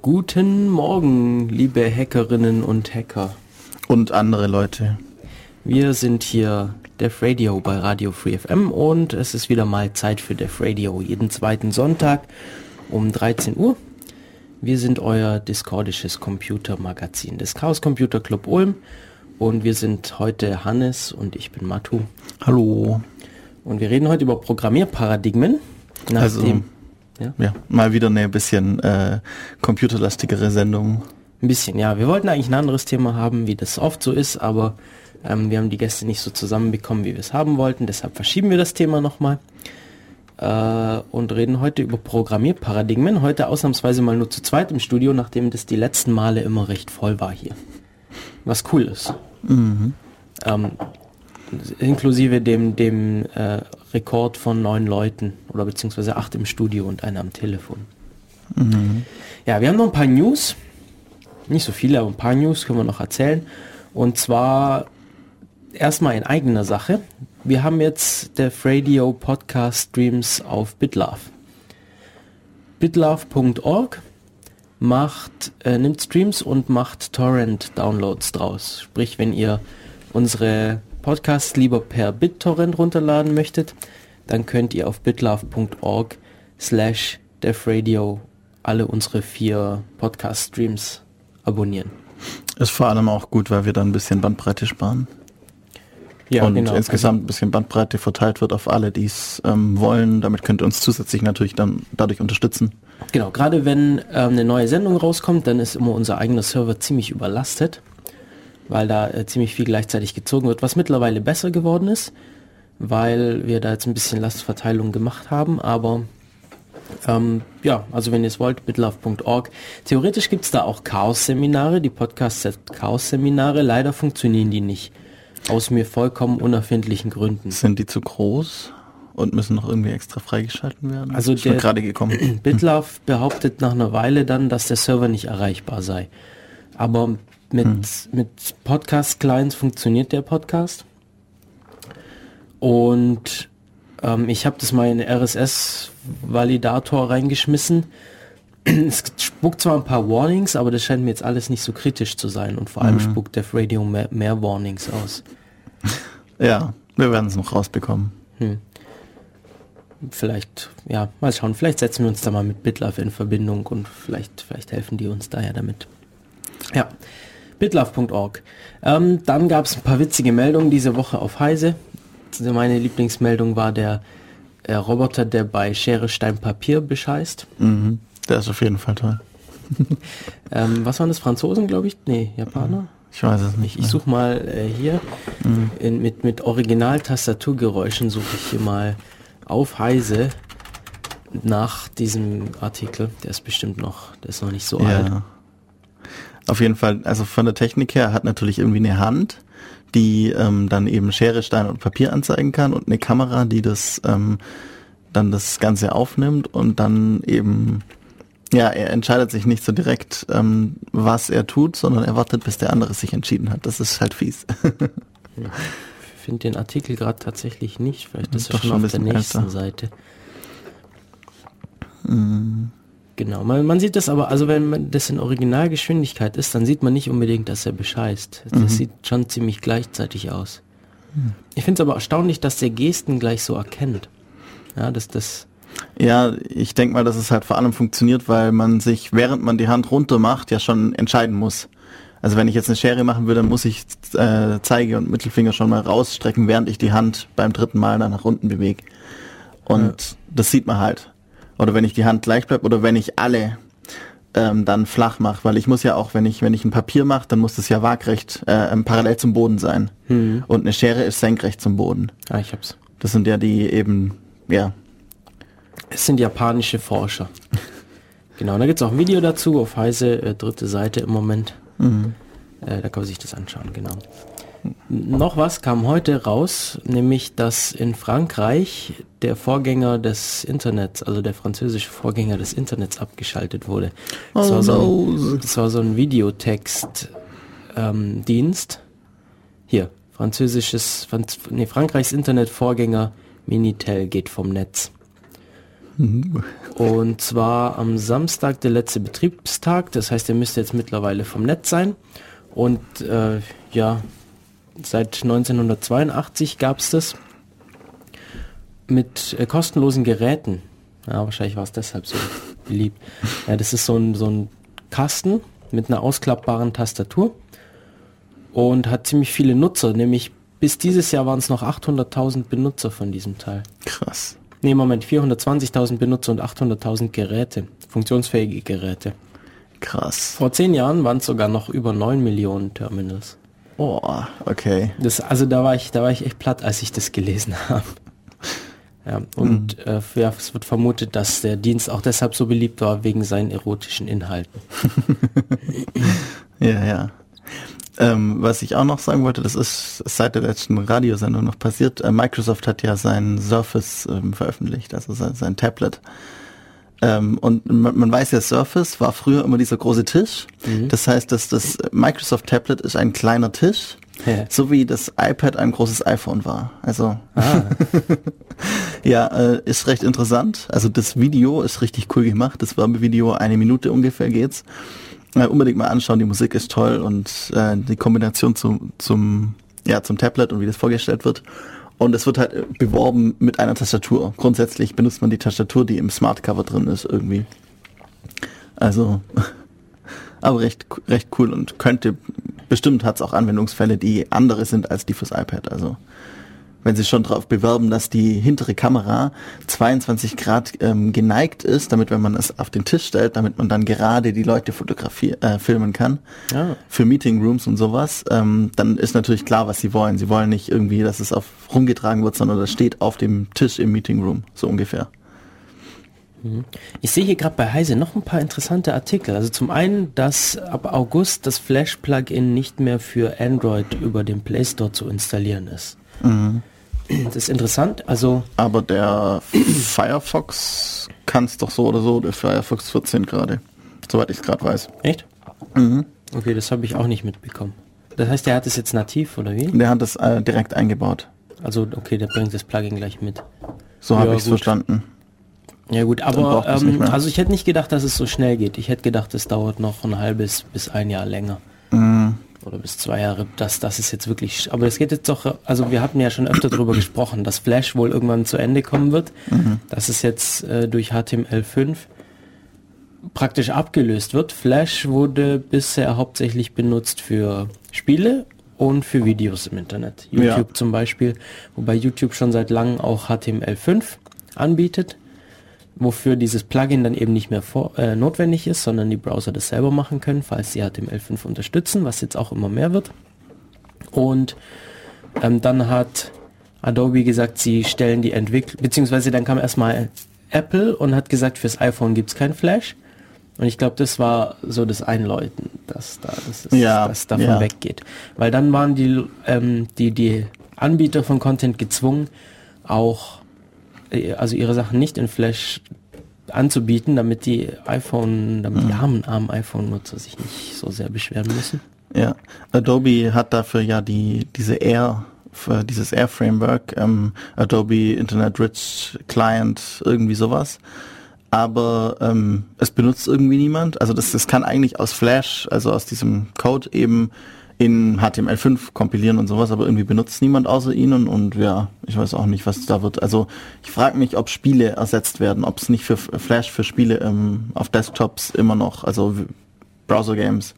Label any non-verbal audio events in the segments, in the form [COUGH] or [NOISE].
Guten Morgen, liebe Hackerinnen und Hacker. Und andere Leute. Wir sind hier Def Radio bei Radio Free FM und es ist wieder mal Zeit für Def Radio. Jeden zweiten Sonntag um 13 Uhr. Wir sind euer discordisches Computermagazin des Chaos Computer Club Ulm und wir sind heute Hannes und ich bin Matu. Hallo. Und wir reden heute über Programmierparadigmen. Nachdem, also ja? ja, mal wieder eine bisschen äh, computerlastigere Sendung. Ein bisschen, ja. Wir wollten eigentlich ein anderes Thema haben, wie das oft so ist, aber ähm, wir haben die Gäste nicht so zusammenbekommen, wie wir es haben wollten. Deshalb verschieben wir das Thema nochmal äh, und reden heute über Programmierparadigmen. Heute ausnahmsweise mal nur zu zweit im Studio, nachdem das die letzten Male immer recht voll war hier. Was cool ist. Mhm. Ähm, inklusive dem, dem äh, Rekord von neun Leuten oder beziehungsweise acht im Studio und einer am Telefon. Mhm. Ja, wir haben noch ein paar News. Nicht so viele, aber ein paar News können wir noch erzählen. Und zwar erstmal in eigener Sache. Wir haben jetzt der Radio Podcast Streams auf BitLove. bitlove.org macht, äh, nimmt Streams und macht Torrent-Downloads draus. Sprich, wenn ihr unsere Podcasts lieber per BitTorrent runterladen möchtet, dann könnt ihr auf bitlove.org slash defradio alle unsere vier Podcast-Streams abonnieren. Ist vor allem auch gut, weil wir dann ein bisschen Bandbreite sparen. Ja, und genau. insgesamt ein bisschen Bandbreite verteilt wird auf alle, die es ähm, wollen. Damit könnt ihr uns zusätzlich natürlich dann dadurch unterstützen. Genau, gerade wenn ähm, eine neue Sendung rauskommt, dann ist immer unser eigener Server ziemlich überlastet weil da äh, ziemlich viel gleichzeitig gezogen wird, was mittlerweile besser geworden ist, weil wir da jetzt ein bisschen Lastverteilung gemacht haben, aber ähm, ja, also wenn ihr es wollt, bitlove.org. Theoretisch gibt es da auch Chaos-Seminare, die Podcasts Chaos-Seminare, leider funktionieren die nicht. Aus mir vollkommen unerfindlichen Gründen. Sind die zu groß? und müssen noch irgendwie extra freigeschalten werden? Also ich der gerade gekommen. [CLEARS THROAT] BitLove behauptet nach einer Weile dann, dass der Server nicht erreichbar sei. Aber mit, hm. mit Podcast-Clients funktioniert der Podcast. Und ähm, ich habe das mal in RSS-Validator reingeschmissen. [CLEARS THROAT] Es spuckt zwar ein paar Warnings, aber das scheint mir jetzt alles nicht so kritisch zu sein. Und vor allem mhm. spuckt Def Radio mehr, mehr, Warnings aus. [LAUGHS] Ja, wir werden es noch rausbekommen. Hm. Vielleicht, ja, mal schauen. Vielleicht setzen wir uns da mal mit BitLove in Verbindung und vielleicht, vielleicht helfen die uns da ja damit. Ja bitlove.org. Ähm, dann gab es ein paar witzige Meldungen diese Woche auf Heise. Meine Lieblingsmeldung war der äh, Roboter, der bei Schere, Stein, Papier bescheißt. Mhm, der ist auf jeden Fall toll. [LAUGHS] ähm, was waren das? Franzosen, glaube ich? Nee, Japaner? Ich weiß es nicht. Ich, ich suche mal äh, hier mhm. in, mit, mit Original-Tastaturgeräuschen suche ich hier mal auf Heise nach diesem Artikel. Der ist bestimmt noch, der ist noch nicht so ja. alt. Auf jeden Fall, also von der Technik her hat natürlich irgendwie eine Hand, die ähm, dann eben Schere, Stein und Papier anzeigen kann und eine Kamera, die das ähm, dann das Ganze aufnimmt und dann eben, ja, er entscheidet sich nicht so direkt, ähm, was er tut, sondern er wartet, bis der andere sich entschieden hat. Das ist halt fies. [LAUGHS] ich finde den Artikel gerade tatsächlich nicht, vielleicht ist er schon, schon auf der nächsten älter. Seite. Mm. Genau, man, man sieht das aber, also wenn man das in Originalgeschwindigkeit ist, dann sieht man nicht unbedingt, dass er bescheißt. Das mhm. sieht schon ziemlich gleichzeitig aus. Mhm. Ich finde es aber erstaunlich, dass der Gesten gleich so erkennt. Ja, dass das. Ja, ich denke mal, dass es halt vor allem funktioniert, weil man sich, während man die Hand runter macht, ja schon entscheiden muss. Also wenn ich jetzt eine Schere machen würde, dann muss ich äh, Zeige und Mittelfinger schon mal rausstrecken, während ich die Hand beim dritten Mal dann nach unten bewege. Und ja. das sieht man halt oder wenn ich die Hand gleich bleibt oder wenn ich alle ähm, dann flach mache, weil ich muss ja auch, wenn ich wenn ich ein Papier mache, dann muss das ja waagrecht äh, ähm, parallel zum Boden sein mhm. und eine Schere ist senkrecht zum Boden. Ah, ich hab's. Das sind ja die eben ja. Es sind japanische Forscher. [LAUGHS] genau, da gibt's auch ein Video dazu auf Heise, äh, dritte Seite im Moment. Mhm. Äh, da kann man sich das anschauen, genau. Noch was kam heute raus, nämlich dass in Frankreich der Vorgänger des Internets, also der französische Vorgänger des Internets abgeschaltet wurde. Das, oh war, so ein, das war so ein Videotext-Dienst. Ähm, Hier, französisches, Franz, nee, Frankreichs Internetvorgänger Minitel geht vom Netz. Und zwar am Samstag der letzte Betriebstag. Das heißt, der müsste jetzt mittlerweile vom Netz sein. Und äh, ja, seit 1982 gab es das mit äh, kostenlosen Geräten. Ja, wahrscheinlich war es deshalb so beliebt. Ja, das ist so ein, so ein Kasten mit einer ausklappbaren Tastatur und hat ziemlich viele Nutzer, nämlich bis dieses Jahr waren es noch 800.000 Benutzer von diesem Teil. Krass. Nee, Moment, 420.000 Benutzer und 800.000 Geräte, funktionsfähige Geräte. Krass. Vor zehn Jahren waren es sogar noch über 9 Millionen Terminals. Oh, okay. Das, also da war ich, da war ich echt platt, als ich das gelesen [LAUGHS] habe. Ja, und äh, ja, es wird vermutet, dass der Dienst auch deshalb so beliebt war, wegen seinen erotischen Inhalten. [LAUGHS] Ja, ja. Ähm, was ich auch noch sagen wollte, das ist seit der letzten Radiosendung noch passiert. Äh, Microsoft hat ja sein Surface ähm, veröffentlicht, also sein, sein Tablet. Ähm, und man, man weiß ja, Surface war früher immer dieser große Tisch. Das heißt, dass das Microsoft Tablet ist ein kleiner Tisch, Ja. [LAUGHS] so wie das iPad ein großes iPhone war. Also Ah, [LAUGHS] ja, äh, ist recht interessant. Also das Video ist richtig cool gemacht. Das Werbevideo, eine Minute ungefähr geht's. Äh, unbedingt mal anschauen, die Musik ist toll und äh, die Kombination zum, zum, ja, zum Tablet und wie das vorgestellt wird. Und es wird halt äh, beworben mit einer Tastatur. Grundsätzlich benutzt man die Tastatur, die im Smart Cover drin ist irgendwie. Also, [LAUGHS] aber recht, recht cool und könnte, bestimmt hat es auch Anwendungsfälle, die andere sind als die fürs iPad. Also, wenn sie schon darauf bewerben, dass die hintere Kamera 22 Grad ähm, geneigt ist, damit wenn man es auf den Tisch stellt, damit man dann gerade die Leute fotografieren, äh, filmen kann. Ja. Für Meeting Rooms und sowas, ähm, dann ist natürlich klar, was sie wollen. Sie wollen nicht irgendwie, dass es auf rumgetragen wird, sondern das steht auf dem Tisch im Meeting Room, so ungefähr. Ich sehe hier gerade bei Heise noch ein paar interessante Artikel. Also zum einen, dass ab August das Flash-Plugin nicht mehr für Android über den Play Store zu installieren ist. Das ist interessant. Also Aber der Firefox kann es doch so oder so, der Firefox 14 gerade, soweit ich es gerade weiß. echt? Okay, das habe ich auch nicht mitbekommen. Das heißt, der hat es jetzt nativ oder wie? Der hat es äh, direkt eingebaut. Also okay, der bringt das Plugin gleich mit. So Ja, habe ich es verstanden. Ja gut, aber ähm, also ich hätte nicht gedacht, dass es so schnell geht. Ich hätte gedacht, es dauert noch ein halbes bis ein Jahr länger. Mhm. Oder bis zwei Jahre. Das, das ist jetzt wirklich. Aber es geht jetzt doch. Also wir hatten ja schon öfter darüber gesprochen, dass Flash wohl irgendwann zu Ende kommen wird. Mhm. Dass es jetzt äh, durch HTML5 praktisch abgelöst wird. Flash wurde bisher hauptsächlich benutzt für Spiele und für Videos im Internet. Ja. YouTube zum Beispiel, wobei YouTube schon seit langem auch HTML5 anbietet, wofür dieses Plugin dann eben nicht mehr vor, äh, notwendig ist, sondern die Browser das selber machen können, falls sie HTML5 unterstützen, was jetzt auch immer mehr wird. Und ähm, dann hat Adobe gesagt, sie stellen die Entwicklung, beziehungsweise dann kam erstmal Apple und hat gesagt, fürs iPhone gibt's kein Flash. Und ich glaube, das war so das Einläuten, dass da dass es, Ja, dass davon ja. weggeht. Weil dann waren die, ähm, die, die Anbieter von Content gezwungen, auch also ihre Sachen nicht in Flash anzubieten, damit die iPhone, damit die armen, armen iPhone-Nutzer sich nicht so sehr beschweren müssen. Ja, Adobe hat dafür ja die diese Air dieses Air Framework, ähm, Adobe Internet Rich Client, irgendwie sowas. Aber ähm, es benutzt irgendwie niemand. Also das, das kann eigentlich aus Flash, also aus diesem Code eben in HTML5 kompilieren und sowas, aber irgendwie benutzt niemand außer ihnen und ja, ich weiß auch nicht, was da wird. Also ich frage mich, ob Spiele ersetzt werden, ob es nicht für Flash für Spiele ähm, auf Desktops immer noch, also Browser Games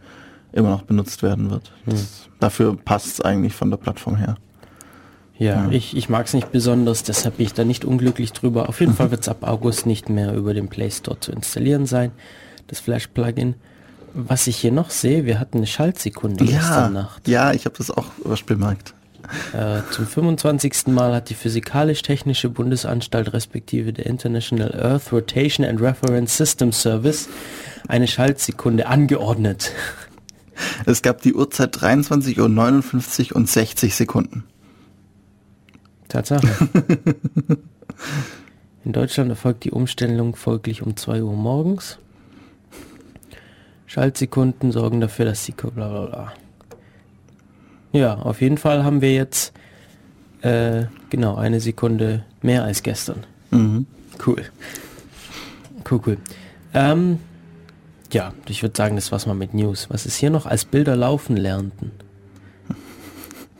immer noch benutzt werden wird. Das, dafür passt es eigentlich von der Plattform her. Ja, Ja. ich, ich mag es nicht besonders, deshalb bin ich da nicht unglücklich drüber. Auf jeden [LAUGHS] Fall wird es ab August nicht mehr über den Play Store zu installieren sein, das Flash-Plugin. Was ich hier noch sehe, wir hatten eine Schaltsekunde Ja, gestern Nacht. ja, ich habe das auch bemerkt. Äh, zum 25. Mal hat die Physikalisch-Technische Bundesanstalt respektive der International Earth Rotation and Reference System Service eine Schaltsekunde angeordnet. Es gab die Uhrzeit 23 Uhr 59 und 60 Sekunden. Tatsache. [LAUGHS] In Deutschland erfolgt die Umstellung folglich um 2 Uhr morgens. Schaltsekunden sorgen dafür, dass die bla bla bla. Ja, auf jeden Fall haben wir jetzt äh, genau eine Sekunde mehr als gestern. Mhm. Cool. Cool, cool. Ähm, ja, ich würde sagen, das war's mal mit News. Was ist hier noch? Als Bilder laufen lernten.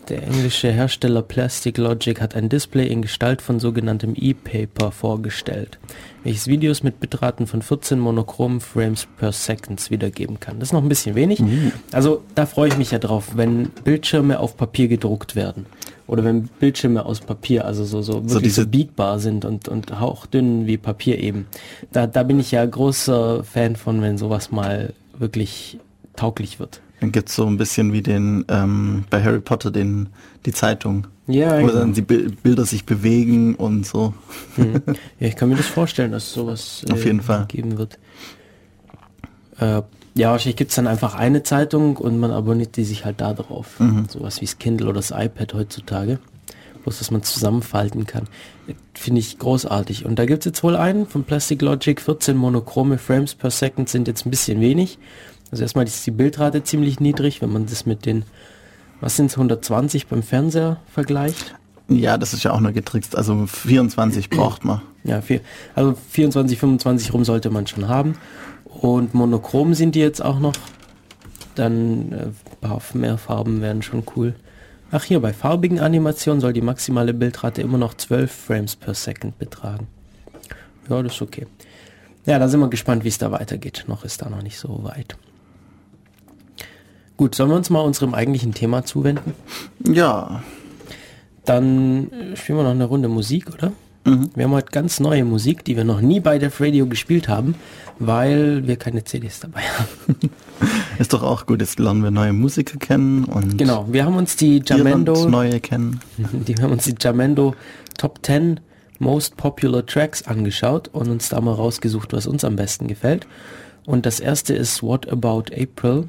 Der englische Hersteller Plastic Logic hat ein Display in Gestalt von sogenanntem E-Paper vorgestellt, welches Videos mit Bitraten von 14 monochromen Frames per Second wiedergeben kann. Das ist noch ein bisschen wenig. Mhm. Also da freue ich mich ja drauf, wenn Bildschirme auf Papier gedruckt werden. Oder wenn Bildschirme aus Papier, also so, so wirklich so, diese so biegbar sind und, und hauchdünn wie Papier eben. Da, da bin ich ja großer Fan von, wenn sowas mal wirklich tauglich wird. Dann gibt es so ein bisschen wie den ähm, bei Harry Potter den die Zeitung. Ja, wo genau. dann die Bilder sich bewegen und so. Mhm. [LAUGHS] Ja, ich kann mir das vorstellen, dass sowas äh, auf jeden Fall geben wird. Äh, ja, wahrscheinlich gibt es dann einfach eine Zeitung und man abonniert die sich halt da drauf. Mhm. Sowas wie das Kindle oder das iPad heutzutage. Bloß, dass man zusammenfalten kann. Finde ich großartig. Und da gibt es jetzt wohl einen von Plastic Logic. 14 monochrome Frames per Second sind jetzt ein bisschen wenig. Also erstmal ist die Bildrate ziemlich niedrig, wenn man das mit den, was sind es, 120 beim Fernseher vergleicht. Ja, das ist ja auch nur getrickst. Also 24 braucht man. Ja, vier, also 24, 25 rum sollte man schon haben. Und monochrom sind die jetzt auch noch. Dann äh, mehr Farben wären schon cool. Ach hier, bei farbigen Animationen soll die maximale Bildrate immer noch 12 Frames per Second betragen. Ja, das ist okay. Ja, da sind wir gespannt, wie es da weitergeht. Noch ist da noch nicht so weit. Gut, sollen wir uns mal unserem eigentlichen Thema zuwenden? Ja. Dann spielen wir noch eine Runde Musik, oder? Mhm. Wir haben heute ganz neue Musik, die wir noch nie bei Def Radio gespielt haben, weil wir keine CDs dabei haben. [LAUGHS] Ist doch auch gut, jetzt lernen wir neue Musiker kennen und genau, wir haben uns die Jamendo neue kennen. [LAUGHS] Die haben uns die Jamendo Top 10 Most Popular Tracks angeschaut und uns da mal rausgesucht, was uns am besten gefällt. Und das erste ist What About April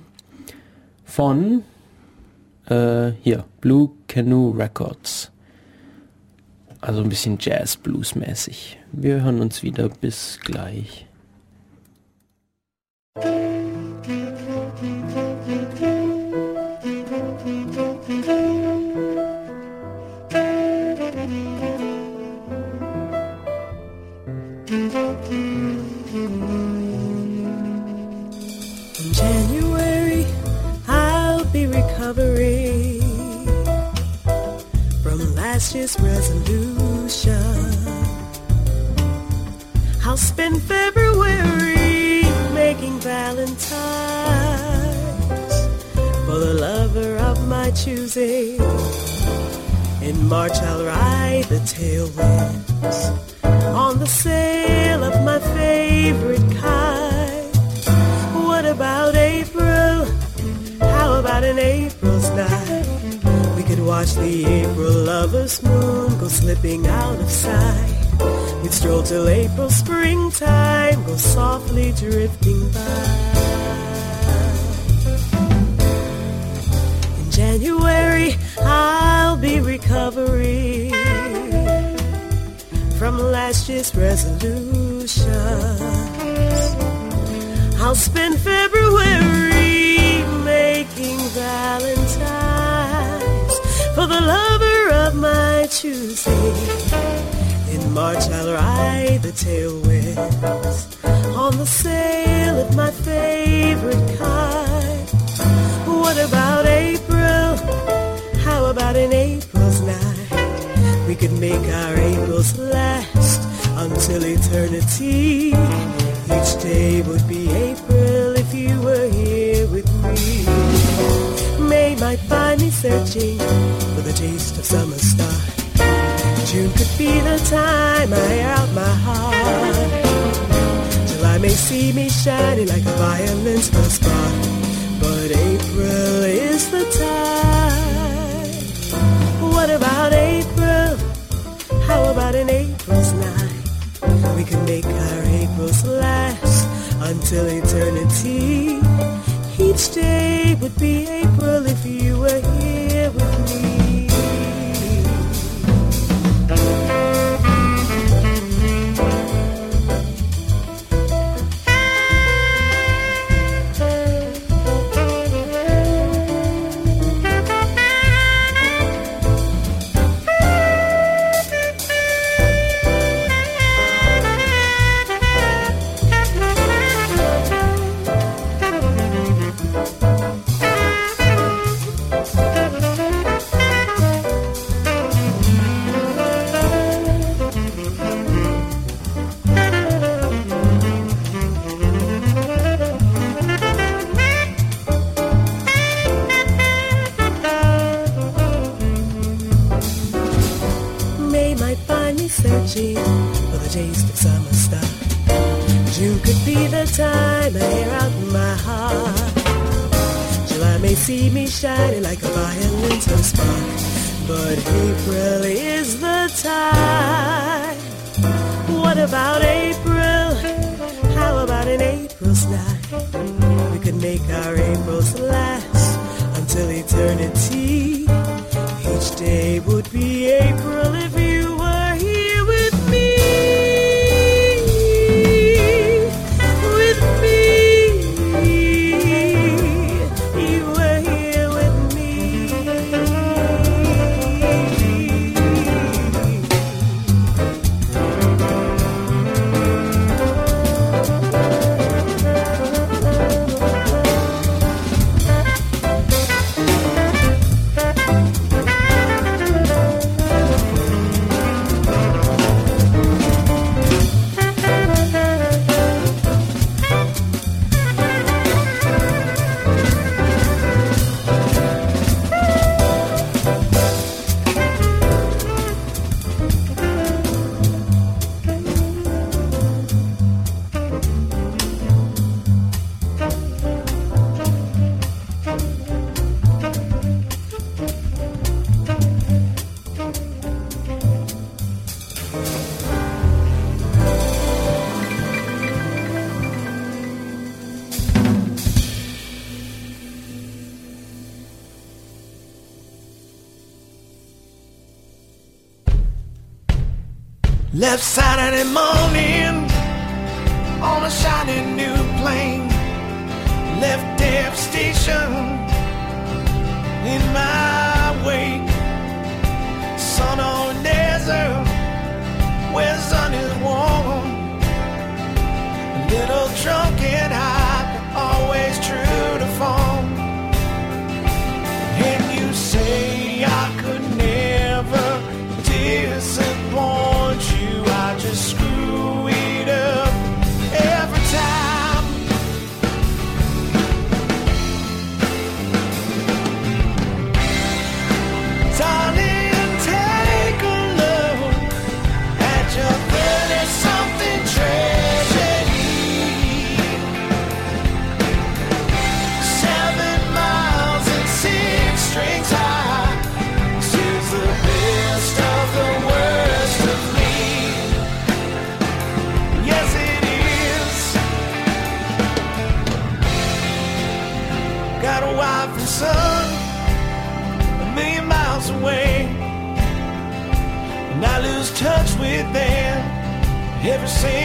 von äh, hier, Blue Canoe Records. Also ein bisschen Jazz-Blues-mäßig. Wir hören uns wieder. Bis gleich. Righteous resolution. I'll spend February making Valentine's for the lover of my choosing. In March I'll ride the tailwinds on the sail of my favorite kite. What about April? How about an April's night? Watch the April lover's moon go slipping out of sight. We'd stroll till April springtime go softly drifting by. In January, I'll be recovering from last year's resolutions. I'll spend February making Valentine's for the lover of my choosing. In March I'll ride the tailwinds on the sail of my favorite kite. What about April? How about an April's night? We could make our Aprils last until eternity. Each day would be April if you were here with me. May might find me searching for the taste of summer start. June could be the time I out my heart. July may see me shining like a violin's first spark. But April is the time. What about April? How about an April's night? We can make our Aprils last until eternity. Each day would be April if you were here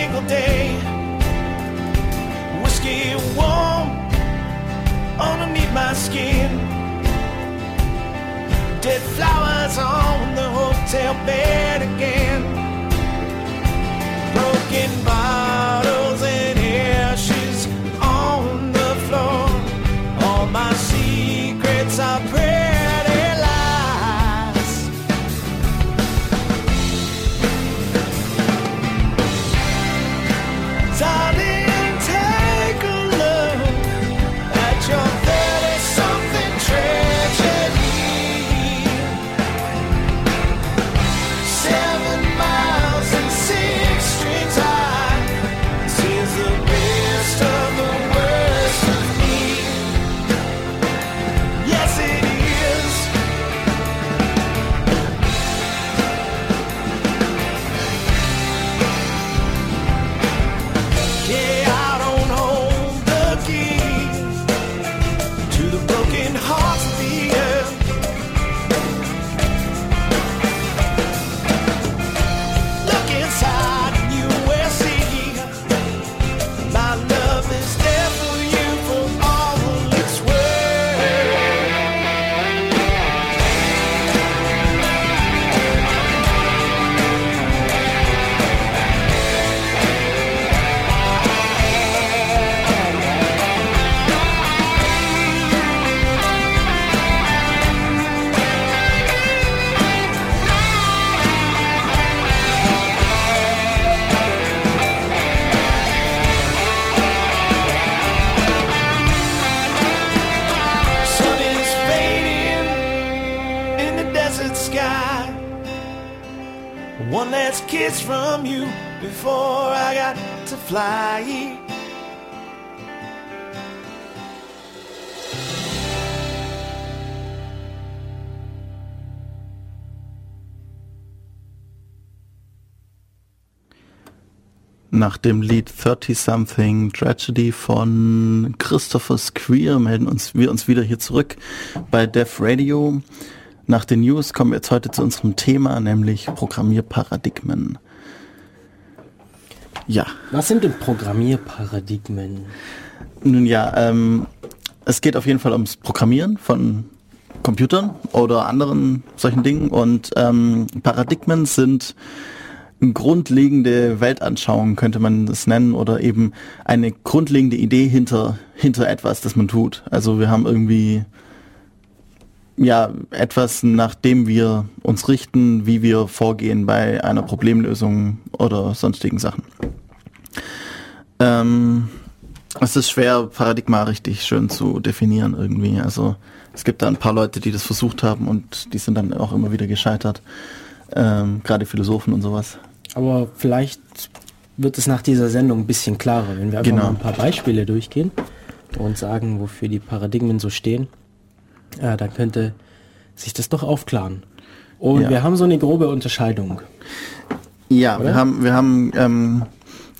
single day. Whiskey warm underneath my skin. Dead flowers on the hotel bed again. Broken bottles. Fly. Nach dem Lied 30 Something Tragedy von Christopher Squeer melden uns, wir uns wieder hier zurück bei Def Radio. Nach den News kommen wir jetzt heute zu unserem Thema, nämlich Programmierparadigmen. Ja. Was sind denn Programmierparadigmen? Nun ja, ähm, es geht auf jeden Fall ums Programmieren von Computern oder anderen solchen Dingen und ähm, Paradigmen sind grundlegende Weltanschauung, könnte man das nennen, oder eben eine grundlegende Idee hinter, hinter etwas, das man tut. Also wir haben irgendwie ja etwas, nach dem wir uns richten, wie wir vorgehen bei einer Problemlösung oder sonstigen Sachen. Ähm, es ist schwer, Paradigma richtig schön zu definieren irgendwie. Also es gibt da ein paar Leute, die das versucht haben und die sind dann auch immer wieder gescheitert. Ähm, gerade Philosophen und sowas. Aber vielleicht wird es nach dieser Sendung ein bisschen klarer, wenn wir einfach genau. mal ein paar Beispiele durchgehen und sagen, wofür die Paradigmen so stehen. Ja, dann könnte sich das doch aufklaren. Und ja. wir haben so eine grobe Unterscheidung. Ja, Oder? wir haben, wir haben ähm,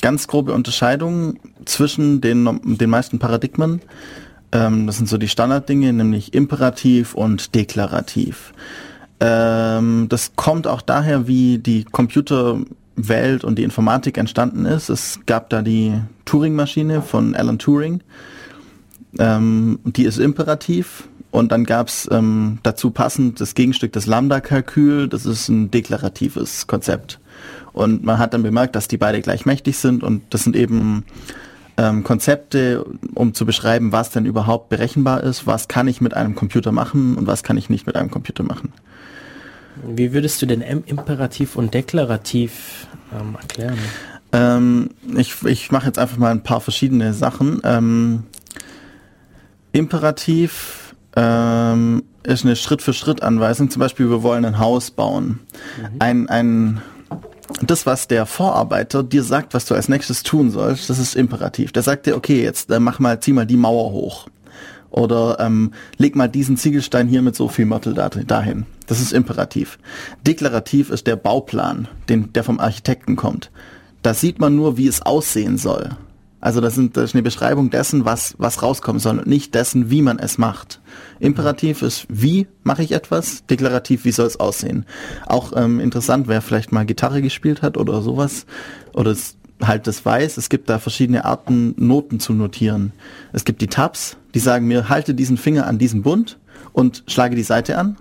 ganz grobe Unterscheidungen zwischen den, den meisten Paradigmen. Ähm, das sind so die Standarddinge, nämlich imperativ und deklarativ. Ähm, das kommt auch daher, wie die Computerwelt und die Informatik entstanden ist. Es gab da die Turing-Maschine von Alan Turing. Ähm, die ist imperativ. Und dann gab es ähm, dazu passend das Gegenstück des Lambda-Kalkül. Das ist ein deklaratives Konzept. Und man hat dann bemerkt, dass die beide gleich mächtig sind. Und das sind eben ähm, Konzepte, um zu beschreiben, was denn überhaupt berechenbar ist, was kann ich mit einem Computer machen und was kann ich nicht mit einem Computer machen. Wie würdest du denn Imperativ und Deklarativ ähm, erklären? Ähm, ich ich mache jetzt einfach mal ein paar verschiedene Sachen. Ähm, Imperativ ähm, ist eine Schritt-für-Schritt-Anweisung. Zum Beispiel, wir wollen ein Haus bauen. Mhm. Ein, ein, das, was der Vorarbeiter dir sagt, was du als nächstes tun sollst, das ist imperativ. Der sagt dir, okay, jetzt äh, mach mal, zieh mal die Mauer hoch. Oder ähm, leg mal diesen Ziegelstein hier mit so viel Mörtel dahin. Das ist imperativ. Deklarativ ist der Bauplan, den, der vom Architekten kommt. Da sieht man nur, wie es aussehen soll. Also das, sind, das ist eine Beschreibung dessen, was, was rauskommen soll und nicht dessen, wie man es macht. Imperativ ist, wie mache ich etwas? Deklarativ, wie soll es aussehen? Auch ähm, interessant, wer vielleicht mal Gitarre gespielt hat oder sowas oder es halt das weiß, es gibt da verschiedene Arten, Noten zu notieren. Es gibt die Tabs, die sagen mir, halte diesen Finger an diesen Bund und schlage die Seite an.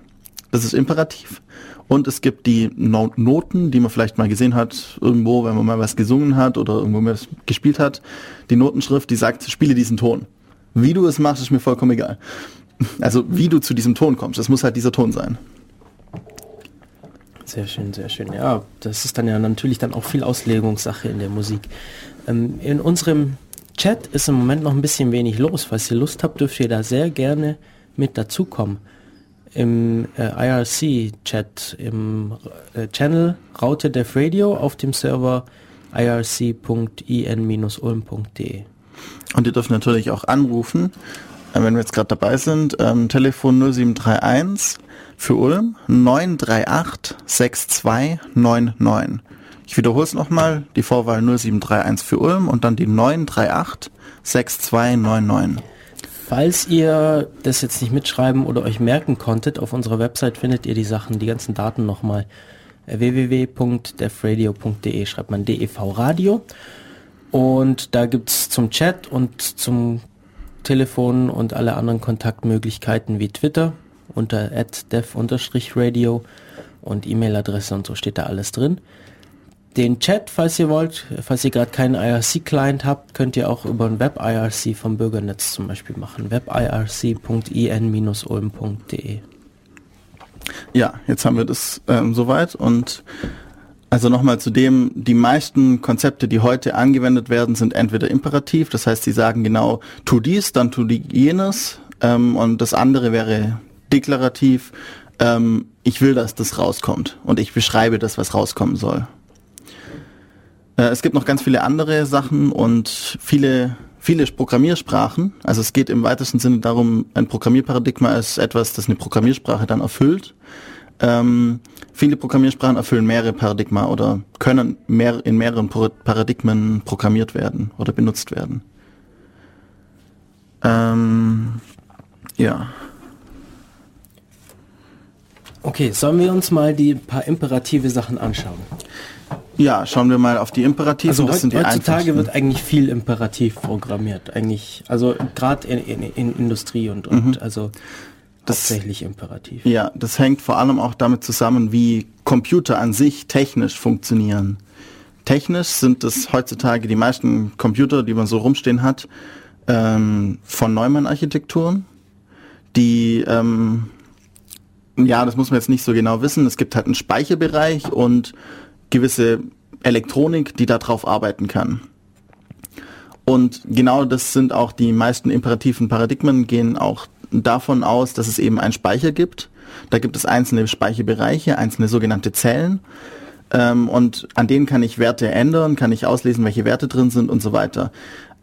Das ist imperativ. Und es gibt die no Noten, die man vielleicht mal gesehen hat, irgendwo, wenn man mal was gesungen hat oder irgendwo mal gespielt hat. Die Notenschrift, die sagt, spiele diesen Ton. Wie du es machst, ist mir vollkommen egal. Also wie du zu diesem Ton kommst, das muss halt dieser Ton sein. Sehr schön, sehr schön. Ja, das ist dann ja natürlich dann auch viel Auslegungssache in der Musik. Ähm, in unserem Chat ist im Moment noch ein bisschen wenig los. Falls ihr Lust habt, dürft ihr da sehr gerne mit dazukommen. Im äh, IRC-Chat, im äh, Channel Raute Def Radio auf dem Server irc.in-ulm.de. Und ihr dürft natürlich auch anrufen, äh, wenn wir jetzt gerade dabei sind. Ähm, Telefon 0731 für Ulm 938 6299. Ich wiederhole es nochmal, die Vorwahl 0731 für Ulm und dann die 938 6299. Falls ihr das jetzt nicht mitschreiben oder euch merken konntet, auf unserer Website findet ihr die Sachen, die ganzen Daten nochmal www.defradio.de schreibt man DEV Radio und da gibt es zum Chat und zum Telefon und alle anderen Kontaktmöglichkeiten wie Twitter unter dev-radio und E-Mail-Adresse und so steht da alles drin. Den Chat, falls ihr wollt, falls ihr gerade keinen IRC-Client habt, könnt ihr auch über ein Web-IRC vom Bürgernetz zum Beispiel machen. webirc.in-ulm.de Ja, jetzt haben wir das ähm, soweit und also nochmal zu dem, die meisten Konzepte, die heute angewendet werden, sind entweder imperativ, das heißt, sie sagen genau, tu dies, dann tu die jenes ähm, und das andere wäre deklarativ, ähm, ich will, dass das rauskommt und ich beschreibe das, was rauskommen soll. Äh, es gibt noch ganz viele andere Sachen und viele, viele Programmiersprachen. Also es geht im weitesten Sinne darum, ein Programmierparadigma ist etwas, das eine Programmiersprache dann erfüllt. Ähm, viele Programmiersprachen erfüllen mehrere Paradigma oder können mehr, in mehreren Paradigmen programmiert werden oder benutzt werden. Ähm, ja. Okay, sollen wir uns mal die paar imperative Sachen anschauen? Ja, schauen wir mal auf die Imperativen. Also das heut, die heutzutage wird eigentlich viel imperativ programmiert, eigentlich, also gerade in, in, in, Industrie und, und mhm. also das, tatsächlich imperativ. Ja, das hängt vor allem auch damit zusammen, wie Computer an sich technisch funktionieren. Technisch sind es heutzutage die meisten Computer, die man so rumstehen hat, ähm, von Neumann-Architekturen, die ähm, ja, das muss man jetzt nicht so genau wissen. Es gibt halt einen Speicherbereich und gewisse Elektronik, die darauf arbeiten kann. Und genau das sind auch die meisten imperativen Paradigmen, gehen auch davon aus, dass es eben einen Speicher gibt. Da gibt es einzelne Speicherbereiche, einzelne sogenannte Zellen. Ähm, und an denen kann ich Werte ändern, kann ich auslesen, welche Werte drin sind und so weiter.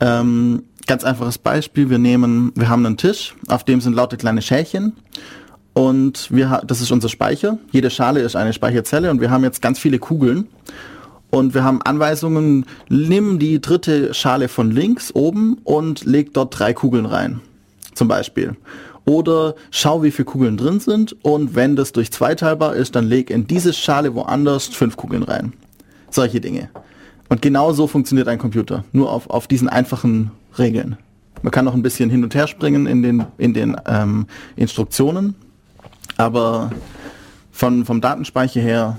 Ähm, ganz einfaches Beispiel, wir nehmen, wir haben einen Tisch, auf dem sind lauter kleine Schälchen und wir, das ist unser Speicher. Jede Schale ist eine Speicherzelle und wir haben jetzt ganz viele Kugeln. Und wir haben Anweisungen, nimm die dritte Schale von links oben und leg dort drei Kugeln rein. Zum Beispiel. Oder schau, wie viele Kugeln drin sind und wenn das durch zwei teilbar ist, dann leg in diese Schale woanders fünf Kugeln rein. Solche Dinge. Und genau so funktioniert ein Computer. Nur auf, auf diesen einfachen Regeln. Man kann noch ein bisschen hin und her springen in den, in den ähm, Instruktionen, aber von, vom Datenspeicher her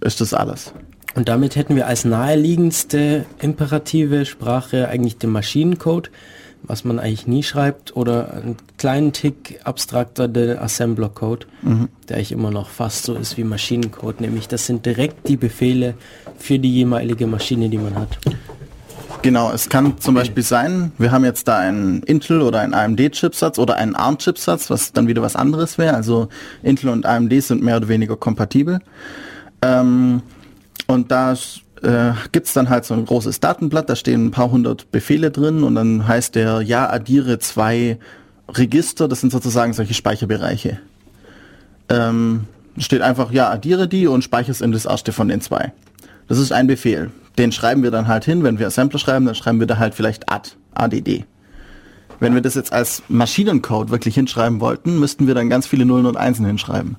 ist das alles. Und damit hätten wir als naheliegendste imperative Sprache eigentlich den Maschinencode, was man eigentlich nie schreibt, oder einen kleinen Tick abstrakter der Assembler-Code, mhm. der eigentlich immer noch fast so ist wie Maschinencode, nämlich das sind direkt die Befehle für die jeweilige Maschine, die man hat. Genau, es kann zum Beispiel sein, wir haben jetzt da einen Intel oder einen AMD-Chipsatz oder einen ARM-Chipsatz, was dann wieder was anderes wäre. Also Intel und AMD sind mehr oder weniger kompatibel. Ähm, und da äh, gibt dann halt so ein großes Datenblatt, da stehen ein paar hundert Befehle drin und dann heißt der, ja, addiere zwei Register, das sind sozusagen solche Speicherbereiche. Ähm, steht einfach, ja, addiere die und speicherst in das erste von den zwei. Das ist ein Befehl den schreiben wir dann halt hin, wenn wir Assembler schreiben, dann schreiben wir da halt vielleicht add, add. Wenn wir das jetzt als Maschinencode wirklich hinschreiben wollten, müssten wir dann ganz viele Nullen und Einsen hinschreiben.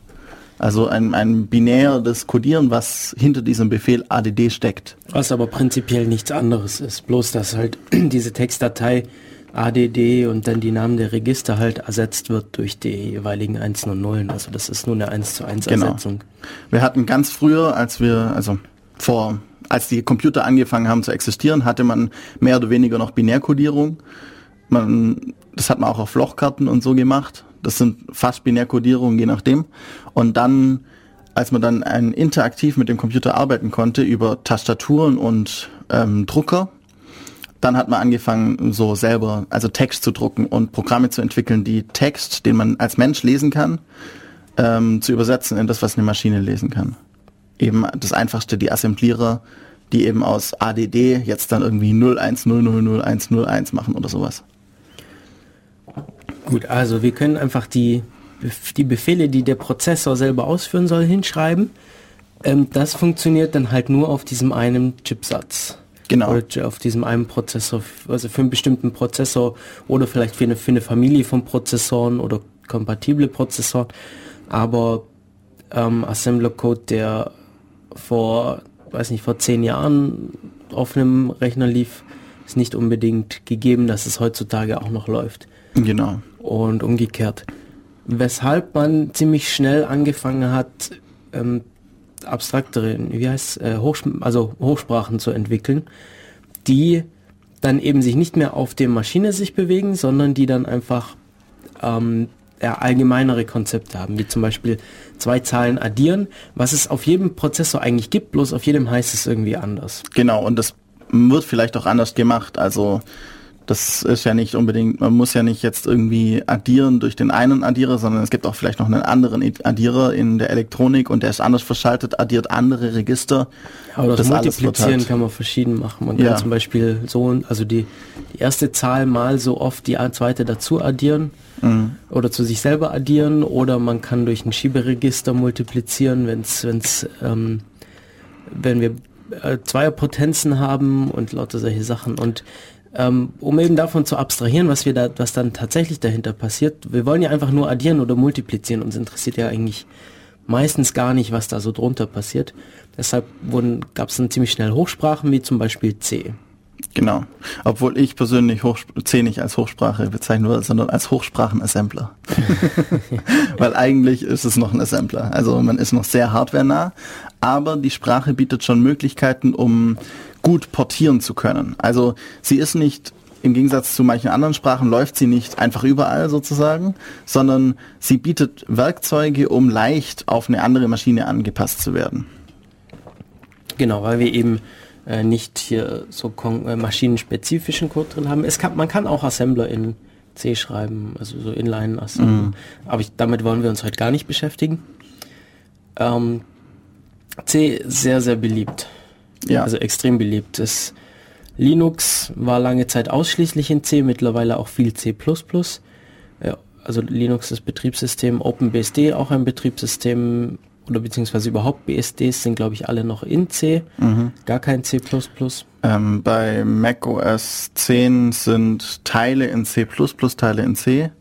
Also ein, ein binäres Codieren, was hinter diesem Befehl add steckt. Was aber prinzipiell nichts anderes ist, bloß dass halt [CLEARS THROAT] diese Textdatei ADD und dann die Namen der Register halt ersetzt wird durch die jeweiligen Einsen und Nullen. Also das ist nur eine 1 zu 1 genau. Ersetzung. Genau. Wir hatten ganz früher, als wir, also vor als die Computer angefangen haben zu existieren, hatte man mehr oder weniger noch Binärkodierung. Man, das hat man auch auf Lochkarten und so gemacht. Das sind fast Binärkodierungen, je nachdem. Und dann, als man dann ein, interaktiv mit dem Computer arbeiten konnte über Tastaturen und ähm, Drucker, dann hat man angefangen, so selber, also Text zu drucken und Programme zu entwickeln, die Text, den man als Mensch lesen kann, ähm, zu übersetzen in das, was eine Maschine lesen kann eben das einfachste, die Assemblierer, die eben aus ADD jetzt dann irgendwie 01000101 machen oder sowas. Gut, also wir können einfach die, die Befehle, die der Prozessor selber ausführen soll, hinschreiben. Ähm, das funktioniert dann halt nur auf diesem einen Chipsatz. Genau. Oder auf diesem einen Prozessor, also für einen bestimmten Prozessor oder vielleicht für eine, für eine Familie von Prozessoren oder kompatible Prozessoren. Aber ähm, Assembler Code, der vor, weiß nicht, vor zehn Jahren auf einem Rechner lief, ist nicht unbedingt gegeben, dass es heutzutage auch noch läuft. Genau. Und umgekehrt. Weshalb man ziemlich schnell angefangen hat, ähm, abstraktere, wie heißt äh, Hochs also Hochsprachen zu entwickeln, die dann eben sich nicht mehr auf der Maschine sich bewegen, sondern die dann einfach ähm, ja, allgemeinere Konzepte haben, wie zum Beispiel zwei Zahlen addieren, was es auf jedem Prozessor eigentlich gibt, bloß auf jedem heißt es irgendwie anders. Genau, und das wird vielleicht auch anders gemacht. Also Das ist ja nicht unbedingt, man muss ja nicht jetzt irgendwie addieren durch den einen Addierer, sondern es gibt auch vielleicht noch einen anderen Addierer in der Elektronik und der ist anders verschaltet, addiert andere Register. Aber das, Das Multiplizieren halt- kann man verschieden machen. Man Ja. kann zum Beispiel so, also die, die erste Zahl mal so oft die zweite dazu addieren Mhm. oder zu sich selber addieren oder man kann durch ein Schieberegister multiplizieren, wenn's, wenn's, ähm, wenn wir äh, Zweierpotenzen haben und lauter solche Sachen. Und um eben davon zu abstrahieren, was wir da, was dann tatsächlich dahinter passiert, wir wollen ja einfach nur addieren oder multiplizieren. Uns interessiert ja eigentlich meistens gar nicht, was da so drunter passiert. Deshalb gab es dann ziemlich schnell Hochsprachen, wie zum Beispiel C. Genau. Obwohl ich persönlich Hochsp C nicht als Hochsprache bezeichnen würde, sondern als Hochsprachenassembler. [LAUGHS] [LAUGHS] Weil eigentlich ist es noch ein Assembler. Also man ist noch sehr hardwarenah, aber die Sprache bietet schon Möglichkeiten, um gut portieren zu können. Also sie ist nicht im Gegensatz zu manchen anderen Sprachen läuft sie nicht einfach überall sozusagen, sondern sie bietet Werkzeuge, um leicht auf eine andere Maschine angepasst zu werden. Genau, weil wir eben äh, nicht hier so äh, maschinenspezifischen Code drin haben. Es kann, man kann auch Assembler in C schreiben, also so Inline-Assembler. Aber ich, damit wollen wir uns heute gar nicht beschäftigen. Ähm, C sehr, sehr beliebt. Ja. Also extrem beliebt. Das Linux war lange Zeit ausschließlich in C, mittlerweile auch viel C++. Also Linux das Betriebssystem, OpenBSD auch ein Betriebssystem oder beziehungsweise überhaupt BSDs sind glaube ich alle noch in C, gar kein C++. Ähm, bei Mac OS 10 sind Teile in C++, Teile in C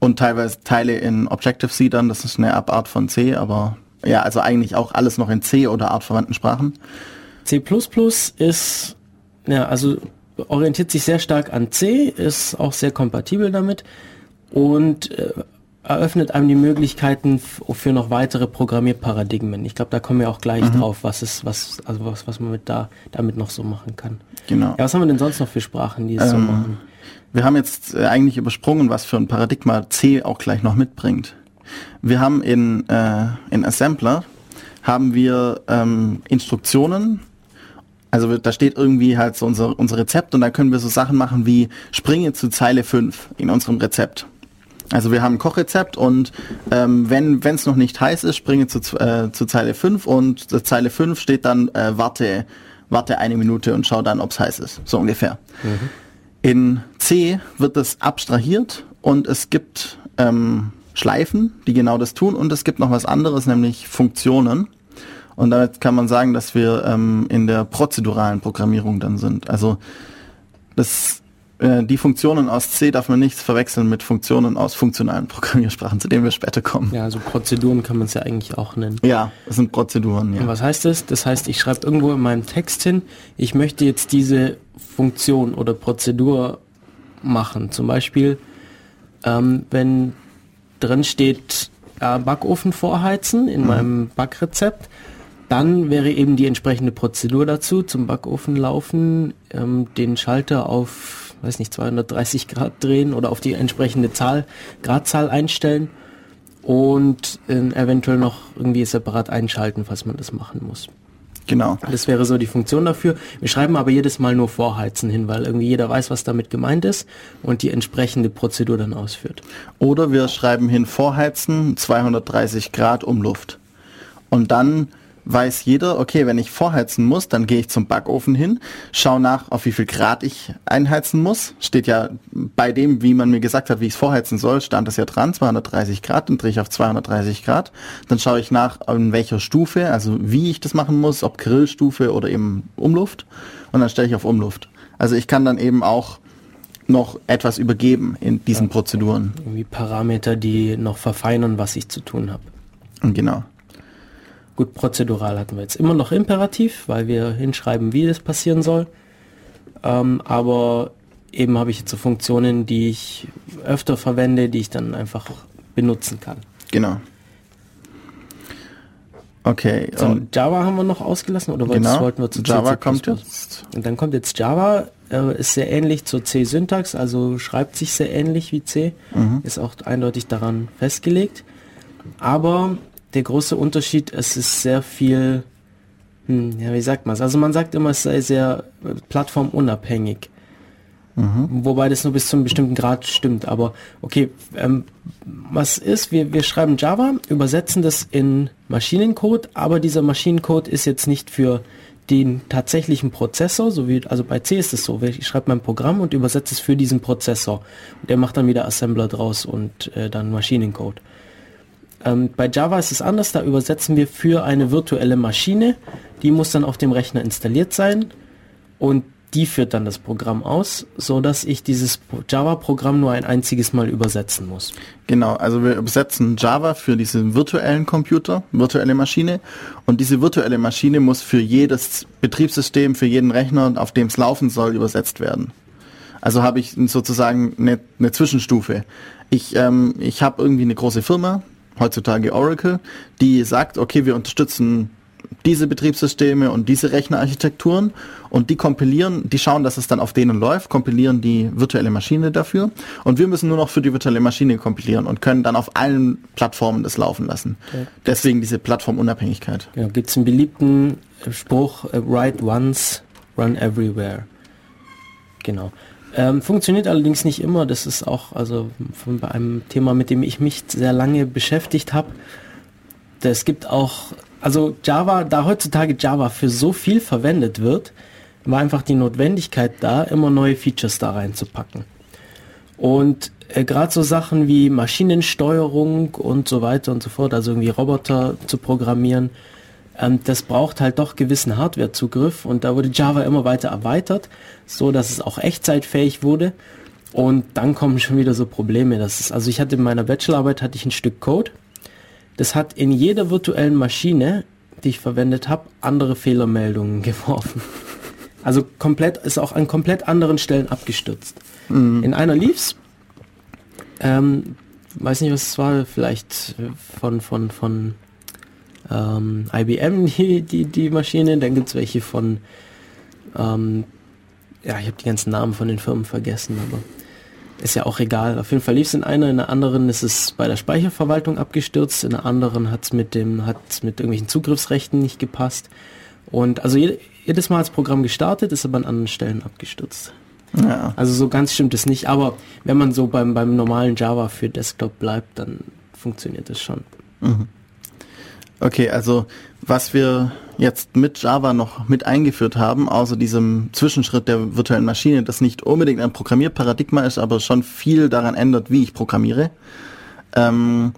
und teilweise Teile in Objective-C dann, das ist eine Abart von C, aber ja, also eigentlich auch alles noch in C oder artverwandten Sprachen. C++ ist, ja, also orientiert sich sehr stark an C, ist auch sehr kompatibel damit und äh, eröffnet einem die Möglichkeiten für noch weitere Programmierparadigmen. Ich glaube, da kommen wir auch gleich drauf, was ist, was, also was, was man mit da, damit noch so machen kann. Genau. Ja, was haben wir denn sonst noch für Sprachen, die es so Ähm, machen? Wir haben jetzt äh, eigentlich übersprungen, was für ein Paradigma C auch gleich noch mitbringt. Wir haben in, äh, in Assembler haben wir ähm, Instruktionen, also da steht irgendwie halt so unser, unser Rezept und da können wir so Sachen machen wie springe zu Zeile 5 in unserem Rezept. Also wir haben ein Kochrezept und ähm, wenn es noch nicht heiß ist, springe zu, äh, zu Zeile 5 und äh, Zeile 5 steht dann äh, warte, warte eine Minute und schau dann, ob es heiß ist. So ungefähr. In C wird es abstrahiert und es gibt ähm, Schleifen, die genau das tun und es gibt noch was anderes, nämlich Funktionen. Und damit kann man sagen, dass wir ähm, in der prozeduralen Programmierung dann sind. Also das, äh, die Funktionen aus C darf man nicht verwechseln mit Funktionen aus funktionalen [LAUGHS] Programmiersprachen, zu denen wir später kommen. Ja, also Prozeduren kann man es ja eigentlich auch nennen. Ja, das sind Prozeduren, Und ja. was heißt das? Das heißt, ich schreibe irgendwo in meinem Text hin, ich möchte jetzt diese Funktion oder Prozedur machen. Zum Beispiel, ähm, wenn drin steht äh, Backofen vorheizen in meinem Backrezept, dann wäre eben die entsprechende Prozedur dazu, zum Backofen laufen, ähm, den Schalter auf, weiß nicht, 230 Grad drehen oder auf die entsprechende Zahl, Gradzahl einstellen und äh, eventuell noch irgendwie separat einschalten, falls man das machen muss. Genau. Das wäre so die Funktion dafür. Wir schreiben aber jedes Mal nur Vorheizen hin, weil irgendwie jeder weiß, was damit gemeint ist und die entsprechende Prozedur dann ausführt. Oder wir schreiben hin Vorheizen 230 Grad Umluft. Und dann weiß jeder, okay, wenn ich vorheizen muss, dann gehe ich zum Backofen hin, schau nach, auf wie viel Grad ich einheizen muss. Steht ja bei dem, wie man mir gesagt hat, wie ich es vorheizen soll, stand das ja dran, 230 Grad, dann drehe ich auf 230 Grad. Dann schaue ich nach, in welcher Stufe, also wie ich das machen muss, ob Grillstufe oder eben Umluft. Und dann stelle ich auf Umluft. Also ich kann dann eben auch noch etwas übergeben in diesen Prozeduren. Irgendwie Parameter, die noch verfeinern, was ich zu tun habe. Und genau. Gut, prozedural hatten wir jetzt immer noch Imperativ, weil wir hinschreiben, wie das passieren soll. Ähm, aber eben habe ich jetzt so Funktionen, die ich öfter verwende, die ich dann einfach benutzen kann. Genau. Okay, So, Java haben wir noch ausgelassen oder genau, wollten wir zu C, Java C++? kommt jetzt. Und dann kommt jetzt Java, äh, ist sehr ähnlich zur C-Syntax, also schreibt sich sehr ähnlich wie C, ist auch eindeutig daran festgelegt. Aber der große Unterschied, es ist sehr viel, hm, ja, wie sagt man es? Also man sagt immer, es sei sehr äh, plattformunabhängig. Wobei das nur bis zu einem bestimmten Grad stimmt. Aber okay, ähm, was ist, wir, wir schreiben Java, übersetzen das in Maschinencode, aber dieser Maschinencode ist jetzt nicht für den tatsächlichen Prozessor, so wie, also bei C ist es so, ich schreibe mein Programm und übersetze es für diesen Prozessor. Und der macht dann wieder Assembler draus und äh, dann Maschinencode. Ähm, bei Java ist es anders, da übersetzen wir für eine virtuelle Maschine, die muss dann auf dem Rechner installiert sein und die führt dann das Programm aus, so dass ich dieses Java-Programm nur ein einziges Mal übersetzen muss. Genau, also wir übersetzen Java für diesen virtuellen Computer, virtuelle Maschine und diese virtuelle Maschine muss für jedes Betriebssystem, für jeden Rechner, auf dem es laufen soll, übersetzt werden. Also habe ich sozusagen eine, eine Zwischenstufe. Ich, ähm, ich habe irgendwie eine große Firma, heutzutage Oracle, die sagt, okay, wir unterstützen diese Betriebssysteme und diese Rechnerarchitekturen und die kompilieren, die schauen, dass es dann auf denen läuft, kompilieren die virtuelle Maschine dafür und wir müssen nur noch für die virtuelle Maschine kompilieren und können dann auf allen Plattformen das laufen lassen. Okay. Deswegen diese Plattformunabhängigkeit. Ja, Gibt es einen beliebten Spruch, uh, write once, run everywhere. Genau. Ähm, funktioniert allerdings nicht immer. Das ist auch also von bei einem Thema, mit dem ich mich sehr lange beschäftigt habe. Es gibt auch also Java, da heutzutage Java für so viel verwendet wird, war einfach die Notwendigkeit da, immer neue Features da reinzupacken. Und äh, gerade so Sachen wie Maschinensteuerung und so weiter und so fort, also irgendwie Roboter zu programmieren, ähm, das braucht halt doch gewissen Hardwarezugriff und da wurde Java immer weiter erweitert, so dass es auch echtzeitfähig wurde. Und dann kommen schon wieder so Probleme. Das ist, also ich hatte in meiner Bachelorarbeit hatte ich ein Stück Code, das hat in jeder virtuellen Maschine, die ich verwendet habe, andere Fehlermeldungen [LAUGHS] geworfen. Also komplett ist auch an komplett anderen Stellen abgestürzt. Mhm. In einer lief's. Ähm, weiß nicht, was es war, vielleicht von von von ähm, IBM [LAUGHS] die, die die Maschine. Dann gibt's welche von ähm, ja, ich habe die ganzen Namen von den Firmen vergessen, aber ist ja auch egal. Auf jeden Fall lief es in einer, in der anderen ist es bei der Speicherverwaltung abgestürzt, in der anderen hat es mit dem, hat mit irgendwelchen Zugriffsrechten nicht gepasst. Und also jedes Mal als Programm gestartet, ist aber an anderen Stellen abgestürzt. Ja. Also so ganz stimmt es nicht, aber wenn man so beim, beim normalen Java für Desktop bleibt, dann funktioniert es schon. Mhm. Okay, also was wir jetzt mit Java noch mit eingeführt haben, außer diesem Zwischenschritt der virtuellen Maschine, das nicht unbedingt ein Programmierparadigma ist, aber schon viel daran ändert, wie ich programmiere. Ähm,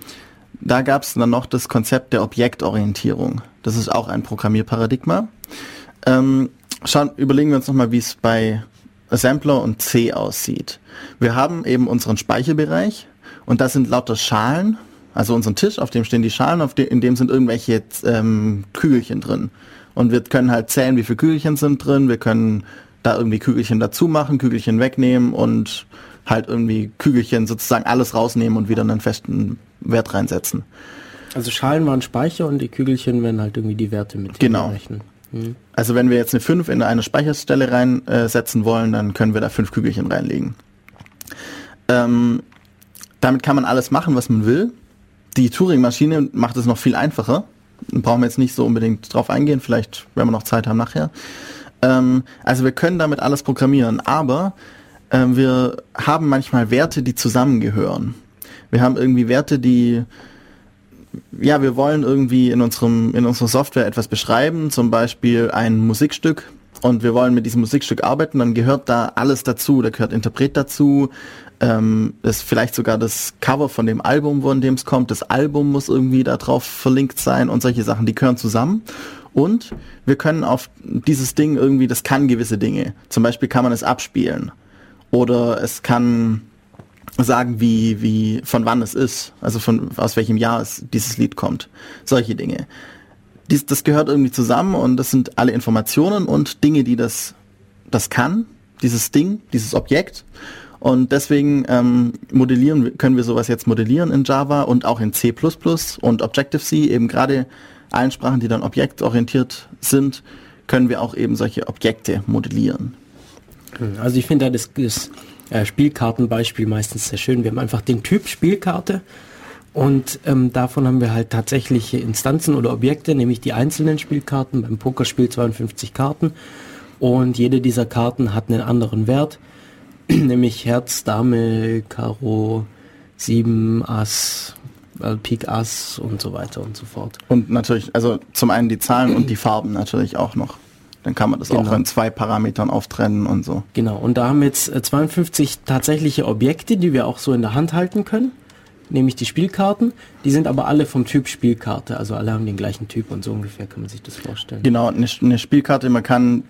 da gab es dann noch das Konzept der Objektorientierung. Das ist auch ein Programmierparadigma. Ähm, schauen, überlegen wir uns nochmal, wie es bei Assembler und C aussieht. Wir haben eben unseren Speicherbereich und das sind lauter Schalen, also unseren Tisch, auf dem stehen die Schalen, auf de in dem sind irgendwelche ähm, Kügelchen drin. Und wir können halt zählen, wie viele Kügelchen sind drin. Wir können da irgendwie Kügelchen dazu machen, Kügelchen wegnehmen und halt irgendwie Kügelchen sozusagen alles rausnehmen und wieder einen festen Wert reinsetzen. Also Schalen waren Speicher und die Kügelchen werden halt irgendwie die Werte mit genau. rechnen. Hm. Also wenn wir jetzt eine 5 in eine Speicherstelle reinsetzen äh, wollen, dann können wir da fünf Kügelchen reinlegen. Ähm, damit kann man alles machen, was man will. Die Turing-Maschine macht es noch viel einfacher. Brauchen wir jetzt nicht so unbedingt drauf eingehen, vielleicht, wenn wir noch Zeit haben nachher. Ähm, also wir können damit alles programmieren, aber äh, wir haben manchmal Werte, die zusammengehören. Wir haben irgendwie Werte, die ja, wir wollen irgendwie in unserem in unserer Software etwas beschreiben, zum Beispiel ein Musikstück und wir wollen mit diesem Musikstück arbeiten, dann gehört da alles dazu. Da gehört Interpret dazu, ähm, ist vielleicht sogar das Cover von dem Album, von dem es kommt. Das Album muss irgendwie da drauf verlinkt sein und solche Sachen, die gehören zusammen. Und wir können auf dieses Ding irgendwie, das kann gewisse Dinge. Zum Beispiel kann man es abspielen. Oder es kann sagen, wie, wie, von wann es ist. Also von, aus welchem Jahr es, dieses Lied kommt. Solche Dinge. Dies, das gehört irgendwie zusammen und das sind alle Informationen und Dinge, die das, das kann. Dieses Ding, dieses Objekt. Und deswegen ähm, modellieren können wir sowas jetzt modellieren in Java und auch in C++ und Objective-C, eben gerade allen Sprachen, die dann objektorientiert sind, können wir auch eben solche Objekte modellieren. Also ich finde das, das äh, Spielkartenbeispiel meistens sehr schön. Wir haben einfach den Typ Spielkarte und ähm, davon haben wir halt tatsächliche Instanzen oder Objekte, nämlich die einzelnen Spielkarten, beim Pokerspiel 52 Karten und jede dieser Karten hat einen anderen Wert [CLEARS THROAT] nämlich Herz, Dame, Karo, 7, Ass, äh, Pik Ass und so weiter und so fort. Und natürlich, also zum einen die Zahlen und die Farben natürlich auch noch. Dann kann man das auch Genau. in zwei Parametern auftrennen und so. Genau, und da haben wir jetzt äh, 52 tatsächliche Objekte, die wir auch so in der Hand halten können, nämlich die Spielkarten. Die sind aber alle vom Typ Spielkarte, also alle haben den gleichen Typ und so ungefähr kann man sich das vorstellen. Genau, eine, eine Spielkarte, man kann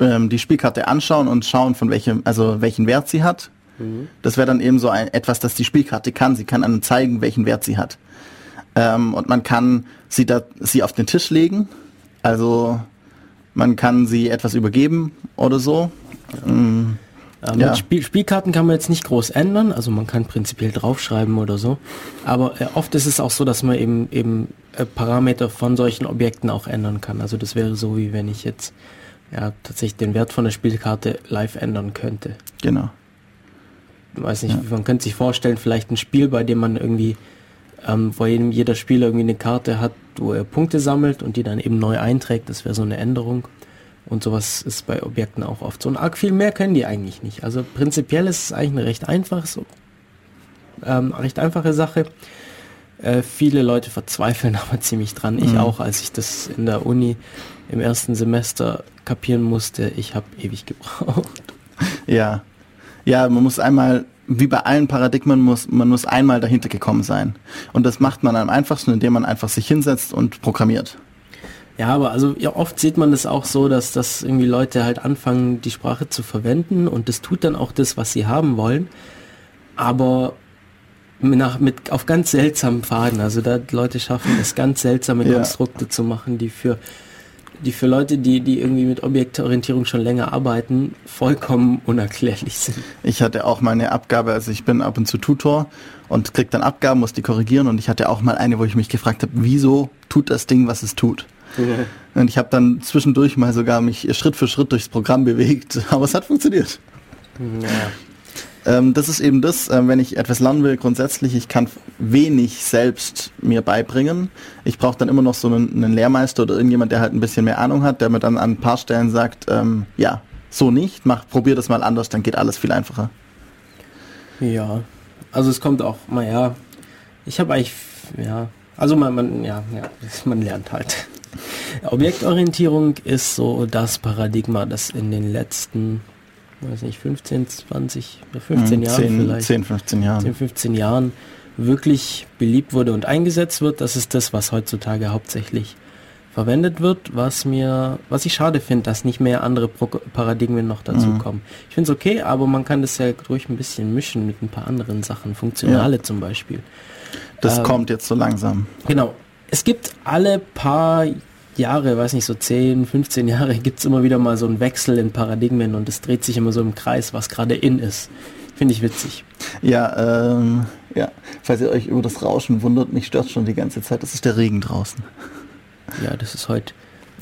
ähm, die Spielkarte anschauen und schauen, von welchem, also welchen Wert sie hat. Das wäre dann eben so ein, etwas, das die Spielkarte kann. Sie kann einem zeigen, welchen Wert sie hat. Ähm, und man kann sie, da, sie auf den Tisch legen. Also man kann sie etwas übergeben oder so. Ähm, Ähm, Ja. mit Spiel Spielkarten kann man jetzt nicht groß ändern, also man kann prinzipiell draufschreiben oder so. Aber äh, oft ist es auch so, dass man eben eben äh, Parameter von solchen Objekten auch ändern kann. Also das wäre so, wie wenn ich jetzt ja tatsächlich den Wert von der Spielkarte live ändern könnte. genau. weiß nicht, man könnte sich vorstellen, vielleicht ein Spiel, bei dem man irgendwie, ähm, wo jedem, jeder Spieler irgendwie eine Karte hat, wo er Punkte sammelt und die dann eben neu einträgt, das wäre so eine Änderung. Und sowas ist bei Objekten auch oft so. Und arg viel mehr können die eigentlich nicht. Also prinzipiell ist es eigentlich eine recht einfache, so, ähm, recht einfache Sache. Äh, viele Leute verzweifeln [LAUGHS] aber ziemlich dran. Ich Mhm. auch, als ich das in der Uni im ersten Semester kapieren musste. Ich habe ewig gebraucht. Ja. Ja, man muss einmal, wie bei allen Paradigmen, muss, man muss einmal dahinter gekommen sein. Und das macht man am einfachsten, indem man einfach sich hinsetzt und programmiert. Ja, aber also ja, oft sieht man das auch so, dass das irgendwie Leute halt anfangen, die Sprache zu verwenden und das tut dann auch das, was sie haben wollen. Aber nach, mit, auf ganz seltsamen Pfaden. Also da Leute schaffen es, ganz seltsame Ja. Konstrukte zu machen, die für die für Leute, die, die irgendwie mit Objektorientierung schon länger arbeiten, vollkommen unerklärlich sind. Ich hatte auch mal eine Abgabe, also ich bin ab und zu Tutor und krieg dann Abgaben, muss die korrigieren und ich hatte auch mal eine, wo ich mich gefragt habe, wieso tut das Ding, was es tut? Und ich habe dann zwischendurch mal sogar mich Schritt für Schritt durchs Programm bewegt, [LAUGHS] aber es hat funktioniert. Ja. Ähm, das ist eben das, ähm, wenn ich etwas lernen will, grundsätzlich, ich kann wenig selbst mir beibringen. Ich brauche dann immer noch so einen, einen Lehrmeister oder irgendjemand, der halt ein bisschen mehr Ahnung hat, der mir dann an ein paar Stellen sagt, ähm, ja, so nicht, mach, probier das mal anders, dann geht alles viel einfacher. Ja, also es kommt auch, naja, ich habe eigentlich, ja, also man, man, ja, ja, [LAUGHS] man lernt halt. [LAUGHS] Objektorientierung ist so das Paradigma, das in den letzten, weiß nicht, 15, 20, oder 15 Mhm, Jahren 10, vielleicht, 10, 15 Jahren. 10, 15 Jahren wirklich beliebt wurde und eingesetzt wird. Das ist das, was heutzutage hauptsächlich verwendet wird, was mir, was ich schade finde, dass nicht mehr andere Pro Paradigmen noch dazu Mhm. kommen. Ich finde es okay, aber man kann das ja durch ein bisschen mischen mit ein paar anderen Sachen, Funktionale zum Beispiel. Das ähm, kommt jetzt so langsam. Genau. Es gibt alle paar Jahre, weiß nicht, so 10, 15 Jahre, [LAUGHS] gibt es immer wieder mal so einen Wechsel in Paradigmen und es dreht sich immer so im Kreis, was gerade in ist. Finde ich witzig. Ja, ähm, ja, falls ihr euch über das Rauschen wundert, mich stört schon die ganze Zeit, das ist der Regen draußen. Ja, das ist heute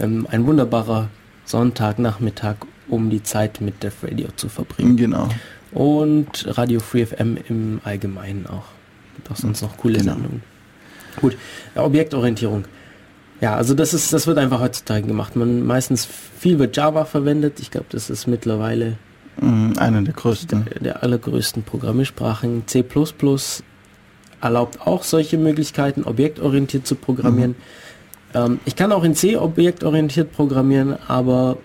ähm, ein wunderbarer Sonntagnachmittag, um die Zeit mit Def Radio zu verbringen. Genau. Und Radio Free FM im Allgemeinen auch. Gibt auch sonst noch coole Genau. Sendungen. Gut, ja, Objektorientierung. Ja, also das ist, das wird einfach heutzutage gemacht. Man meistens viel wird Java verwendet. Ich glaube, das ist mittlerweile Mhm, Eine der größten. der allergrößten Programmiersprachen. C++ erlaubt auch solche Möglichkeiten, objektorientiert zu programmieren. Ähm, ich kann auch in C objektorientiert programmieren, aber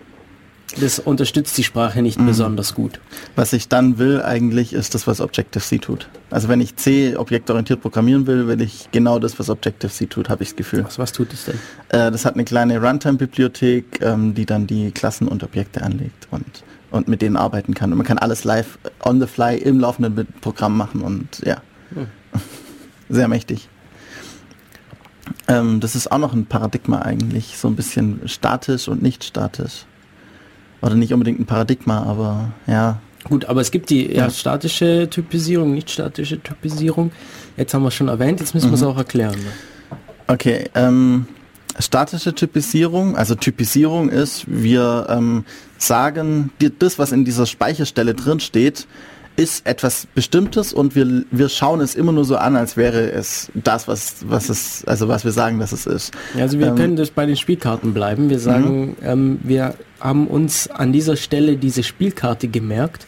das unterstützt die Sprache nicht besonders gut. Was ich dann will eigentlich, ist das, was Objective-C tut. Also wenn ich C objektorientiert programmieren will, will ich genau das, was Objective-C tut, habe ich das Gefühl. Was, was tut es denn? Äh, das hat eine kleine Runtime-Bibliothek, ähm, die dann die Klassen und Objekte anlegt und, und mit denen arbeiten kann. Und man kann alles live on the fly im laufenden Programm machen und ja, Hm. [LAUGHS] sehr mächtig. Ähm, das ist auch noch ein Paradigma eigentlich, so ein bisschen statisch und nicht statisch. Oder nicht unbedingt ein Paradigma, aber ja, Gut, aber es gibt die ja, statische Typisierung, nicht statische Typisierung. Jetzt haben wir schon erwähnt, jetzt müssen wir es Mhm. auch erklären. Ne? Okay, ähm, statische Typisierung, also Typisierung ist, wir ähm, sagen, die, das, was in dieser Speicherstelle drin steht, ist etwas Bestimmtes und wir, wir schauen es immer nur so an, als wäre es das, was, was es, also was wir sagen, dass es ist. Also wir Ähm, können das bei den Spielkarten bleiben. Wir sagen, ähm, wir haben uns an dieser Stelle diese Spielkarte gemerkt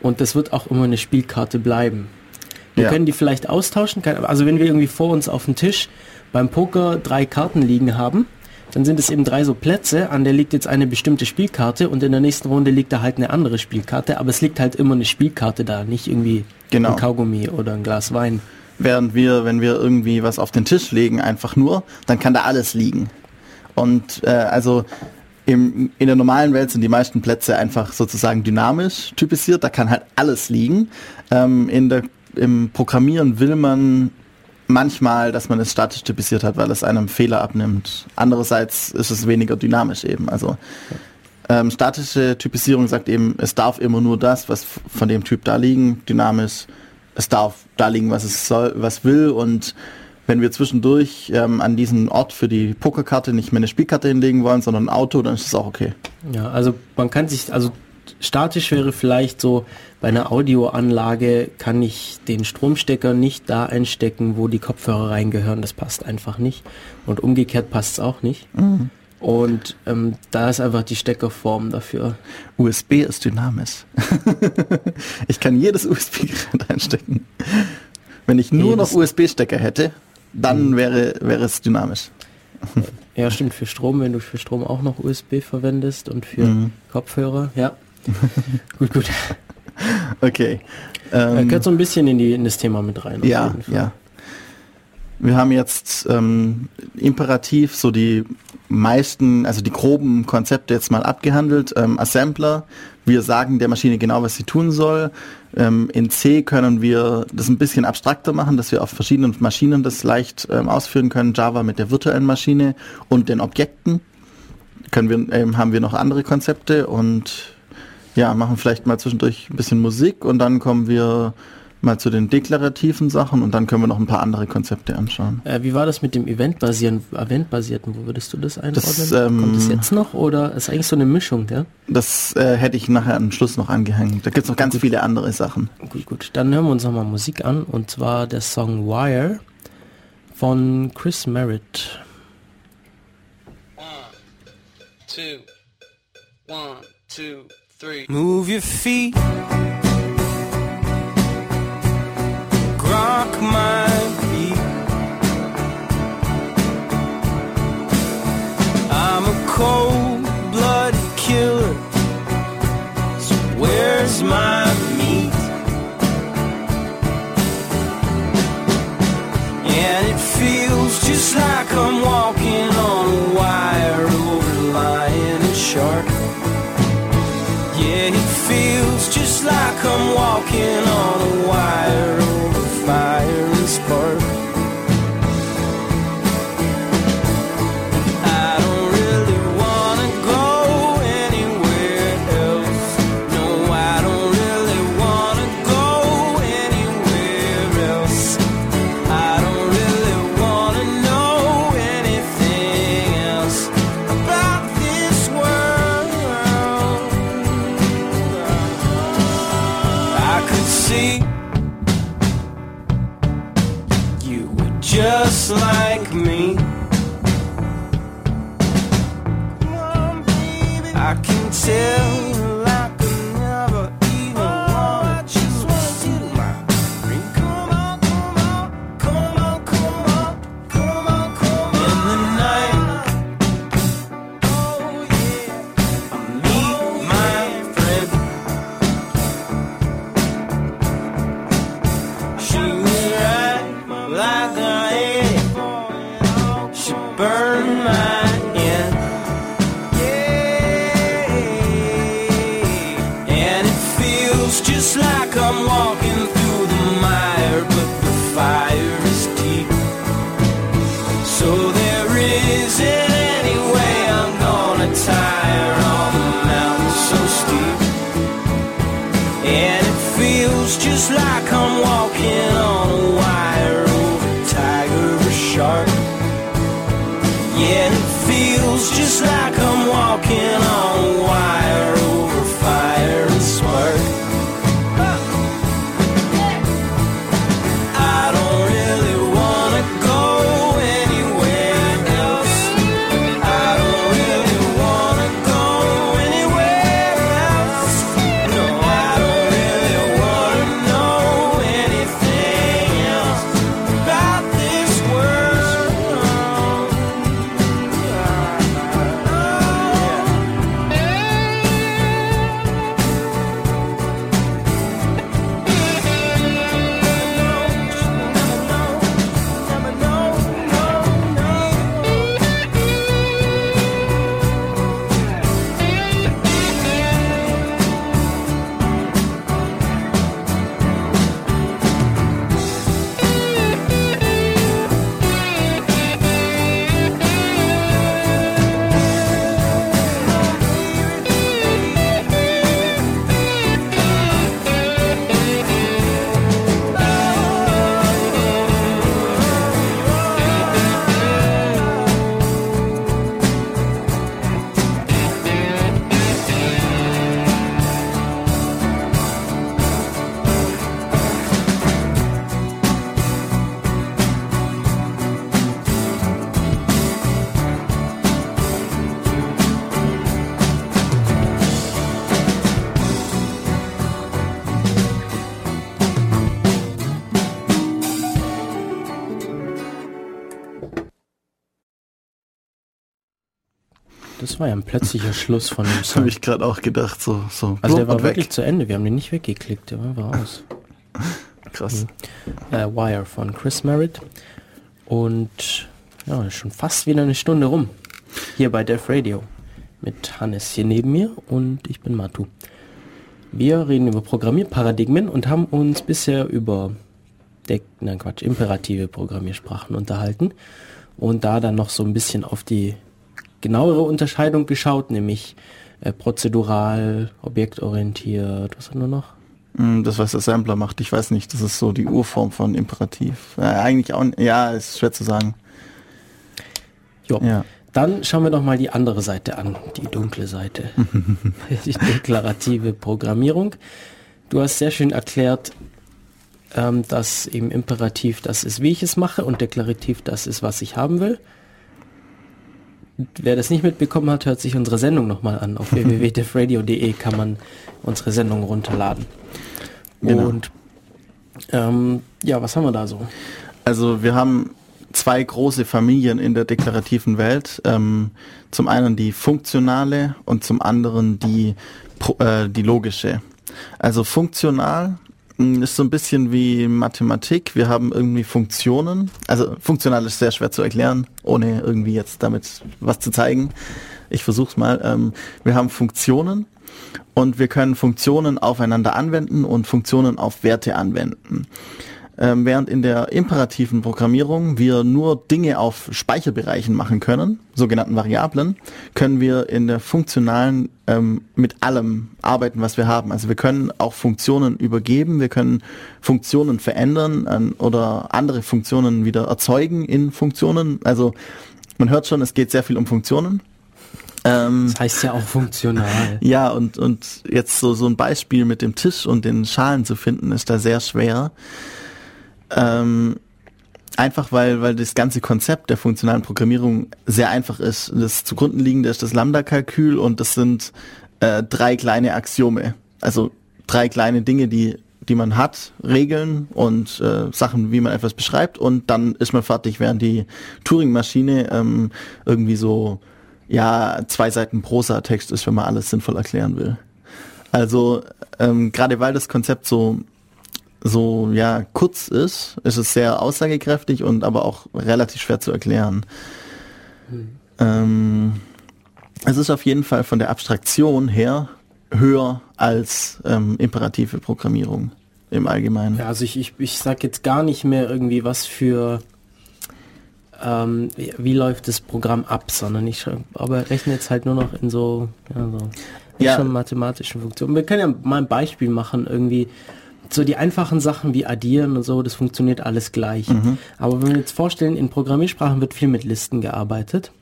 und das wird auch immer eine Spielkarte bleiben. Wir Ja. können die vielleicht austauschen, also wenn wir irgendwie vor uns auf dem Tisch beim Poker drei Karten liegen haben, dann sind es eben drei so Plätze, an der liegt jetzt eine bestimmte Spielkarte und in der nächsten Runde liegt da halt eine andere Spielkarte, aber es liegt halt immer eine Spielkarte da, nicht irgendwie Genau. ein Kaugummi oder ein Glas Wein. Während wir, wenn wir irgendwie was auf den Tisch legen, einfach nur, dann kann da alles liegen. Und äh, also im, in der normalen Welt sind die meisten Plätze einfach sozusagen dynamisch typisiert, da kann halt alles liegen. Ähm, in der, Im Programmieren will man manchmal, dass man es statisch typisiert hat, weil es einem Fehler abnimmt. Andererseits ist es weniger dynamisch eben. Also ähm, statische Typisierung sagt eben, es darf immer nur das, was von dem Typ da liegen, dynamisch, es darf da liegen, was es soll, was will und wenn wir zwischendurch ähm, an diesen Ort für die Pokerkarte nicht mehr eine Spielkarte hinlegen wollen, sondern ein Auto, dann ist es auch okay. Ja, also man kann sich, also statisch wäre vielleicht so, bei einer Audioanlage kann ich den Stromstecker nicht da einstecken, wo die Kopfhörer reingehören. Das passt einfach nicht. Und umgekehrt passt es auch nicht. Und ähm, da ist einfach die Steckerform dafür. USB ist dynamisch. [LAUGHS] ich kann jedes USB-Gerät einstecken. Wenn ich nur Jedes- noch USB-Stecker hätte, dann wäre, wäre es dynamisch. Ja, stimmt, für Strom, wenn du für Strom auch noch USB verwendest und für Mhm. Kopfhörer, ja. [LAUGHS] gut, gut. Okay. Er Ähm, gehört so ein bisschen in, die, in das Thema mit rein. Ja, ja. Wir haben jetzt ähm, imperativ so die meisten, also die groben Konzepte jetzt mal abgehandelt. Ähm, Assembler, wir sagen der Maschine genau, was sie tun soll. Ähm, in C können wir das ein bisschen abstrakter machen, dass wir auf verschiedenen Maschinen das leicht ähm, ausführen können. Java mit der virtuellen Maschine und den Objekten. Können wir, ähm, haben wir noch andere Konzepte und ja, machen vielleicht mal zwischendurch ein bisschen Musik und dann kommen wir mal zu den deklarativen Sachen und dann können wir noch ein paar andere Konzepte anschauen. Äh, wie war das mit dem Eventbasieren, Eventbasierten? Wo würdest du das einordnen? Das, ähm, Kommt das jetzt noch oder ist eigentlich so eine Mischung, ja? Das äh, hätte ich nachher am Schluss noch angehängt. Da gibt's noch ganz viele andere Sachen. Gut, gut. Dann hören wir uns nochmal Musik an und zwar der Song Wire von Chris Merritt. two, one, two, three. Move your feet. Rock my beat. I'm a cold-blooded killer. So where's my meat? And it feels just like I'm walking I'm walking on a wire Das war ja ein plötzlicher Schluss von dem [LAUGHS] Habe Song. ich gerade auch gedacht, so, so. Also der war wirklich zu Ende, wir haben den nicht weggeklickt, der war, aus. [LAUGHS] Krass. Äh, Wire von Chris Merritt. Und ja, schon fast wieder eine Stunde rum. Hier bei Def Radio. Mit Hannes hier neben mir und ich bin Matu. Wir reden über Programmierparadigmen und haben uns bisher über Deck, nein Quatsch, imperative Programmiersprachen unterhalten und da dann noch so ein bisschen auf die genauere Unterscheidung geschaut, nämlich äh, prozedural, objektorientiert, was haben wir noch? Mm, Das, was der Sampler macht, ich weiß nicht, das ist so die Urform von Imperativ. Äh, eigentlich auch, ja, ist schwer zu sagen. Jo. Ja. Dann schauen wir doch mal die andere Seite an, die dunkle Seite. [LAUGHS] die deklarative Programmierung. Du hast sehr schön erklärt, ähm, dass eben Imperativ das ist, wie ich es mache und deklarativ das ist, was ich haben will. Wer das nicht mitbekommen hat, hört sich unsere Sendung nochmal an. Auf [LAUGHS] www.defradio.de kann man unsere Sendung runterladen. Genau. Und ähm, ja, was haben wir da so? Also wir haben zwei große Familien in der deklarativen Welt. Ähm, zum einen die funktionale und zum anderen die, äh, die logische. Also funktional ist so ein bisschen wie Mathematik. Wir haben irgendwie Funktionen. Also funktional ist sehr schwer zu erklären, ohne irgendwie jetzt damit was zu zeigen. Ich versuch's mal. Ähm, wir haben Funktionen und wir können Funktionen aufeinander anwenden und Funktionen auf Werte anwenden. Ähm, während in der imperativen Programmierung wir nur Dinge auf Speicherbereichen machen können, sogenannten Variablen, können wir in der funktionalen ähm, mit allem arbeiten, was wir haben. Also wir können auch Funktionen übergeben, wir können Funktionen verändern ähm, oder andere Funktionen wieder erzeugen in Funktionen. Also man hört schon, es geht sehr viel um Funktionen. Ähm, Das heißt ja auch funktional. [LAUGHS] ja, und, und jetzt so, so ein Beispiel mit dem Tisch und den Schalen zu finden, ist da sehr schwer. Ähm, einfach weil, weil das ganze Konzept der funktionalen Programmierung sehr einfach ist. Das zugrunde liegende ist das Lambda-Kalkül und das sind äh, drei kleine Axiome. Also drei kleine Dinge, die, die man hat, Regeln und äh, Sachen, wie man etwas beschreibt und dann ist man fertig, während die Turing-Maschine ähm, irgendwie so ja, zwei Seiten Prosa-Text ist, wenn man alles sinnvoll erklären will. Also ähm, gerade weil das Konzept so so ja kurz ist, ist es sehr aussagekräftig und aber auch relativ schwer zu erklären. Ähm, es ist auf jeden Fall von der Abstraktion her höher als ähm, imperative Programmierung im Allgemeinen. Ja, also ich, ich, ich sag jetzt gar nicht mehr irgendwie was für ähm, wie, läuft das Programm ab, sondern ich aber rechne jetzt halt nur noch in so, ja, so Ja. schon mathematischen Funktionen. Wir können ja mal ein Beispiel machen, irgendwie so die einfachen Sachen wie addieren und so, das funktioniert alles gleich. Aber wenn wir jetzt vorstellen, in Programmiersprachen wird viel mit Listen gearbeitet.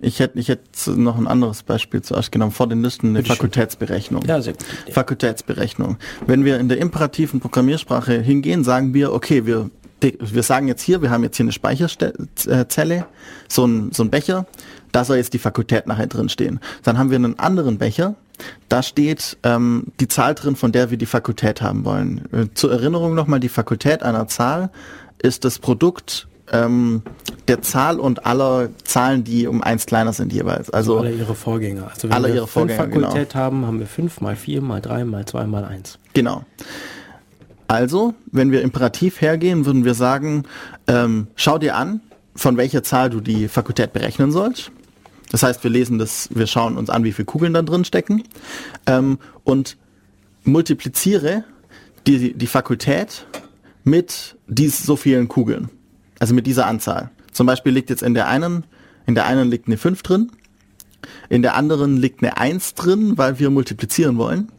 Ich hätte ich hätte noch ein anderes Beispiel zuerst genommen, vor den Listen eine Bitte. Fakultätsberechnung. Ja, sehr Idee. Fakultätsberechnung. Wenn wir in der imperativen Programmiersprache hingehen, sagen wir, okay, wir, wir sagen jetzt hier, wir haben jetzt hier eine Speicherzelle, so ein, so ein Becher, da soll jetzt die Fakultät nachher drin stehen. Dann haben wir einen anderen Becher, da steht ähm, die Zahl drin, von der wir die Fakultät haben wollen. Äh, zur Erinnerung nochmal, die Fakultät einer Zahl ist das Produkt ähm, der Zahl und aller Zahlen, die um eins kleiner sind jeweils. Also alle ihre Vorgänger. Also wenn alle wir ihre fünf genau. Fakultät haben, haben wir fünf mal vier mal drei mal zwei mal eins. Genau. Also, wenn wir imperativ hergehen, würden wir sagen, ähm, schau dir an, von welcher Zahl du die Fakultät berechnen sollst. Das heißt, wir lesen das, wir schauen uns an, wie viele Kugeln da drin stecken ähm, und multipliziere die, die Fakultät mit dies so vielen Kugeln. Also mit dieser Anzahl. Zum Beispiel liegt jetzt in der einen, in der einen liegt eine 5 drin, in der anderen liegt eine 1 drin, weil wir multiplizieren wollen.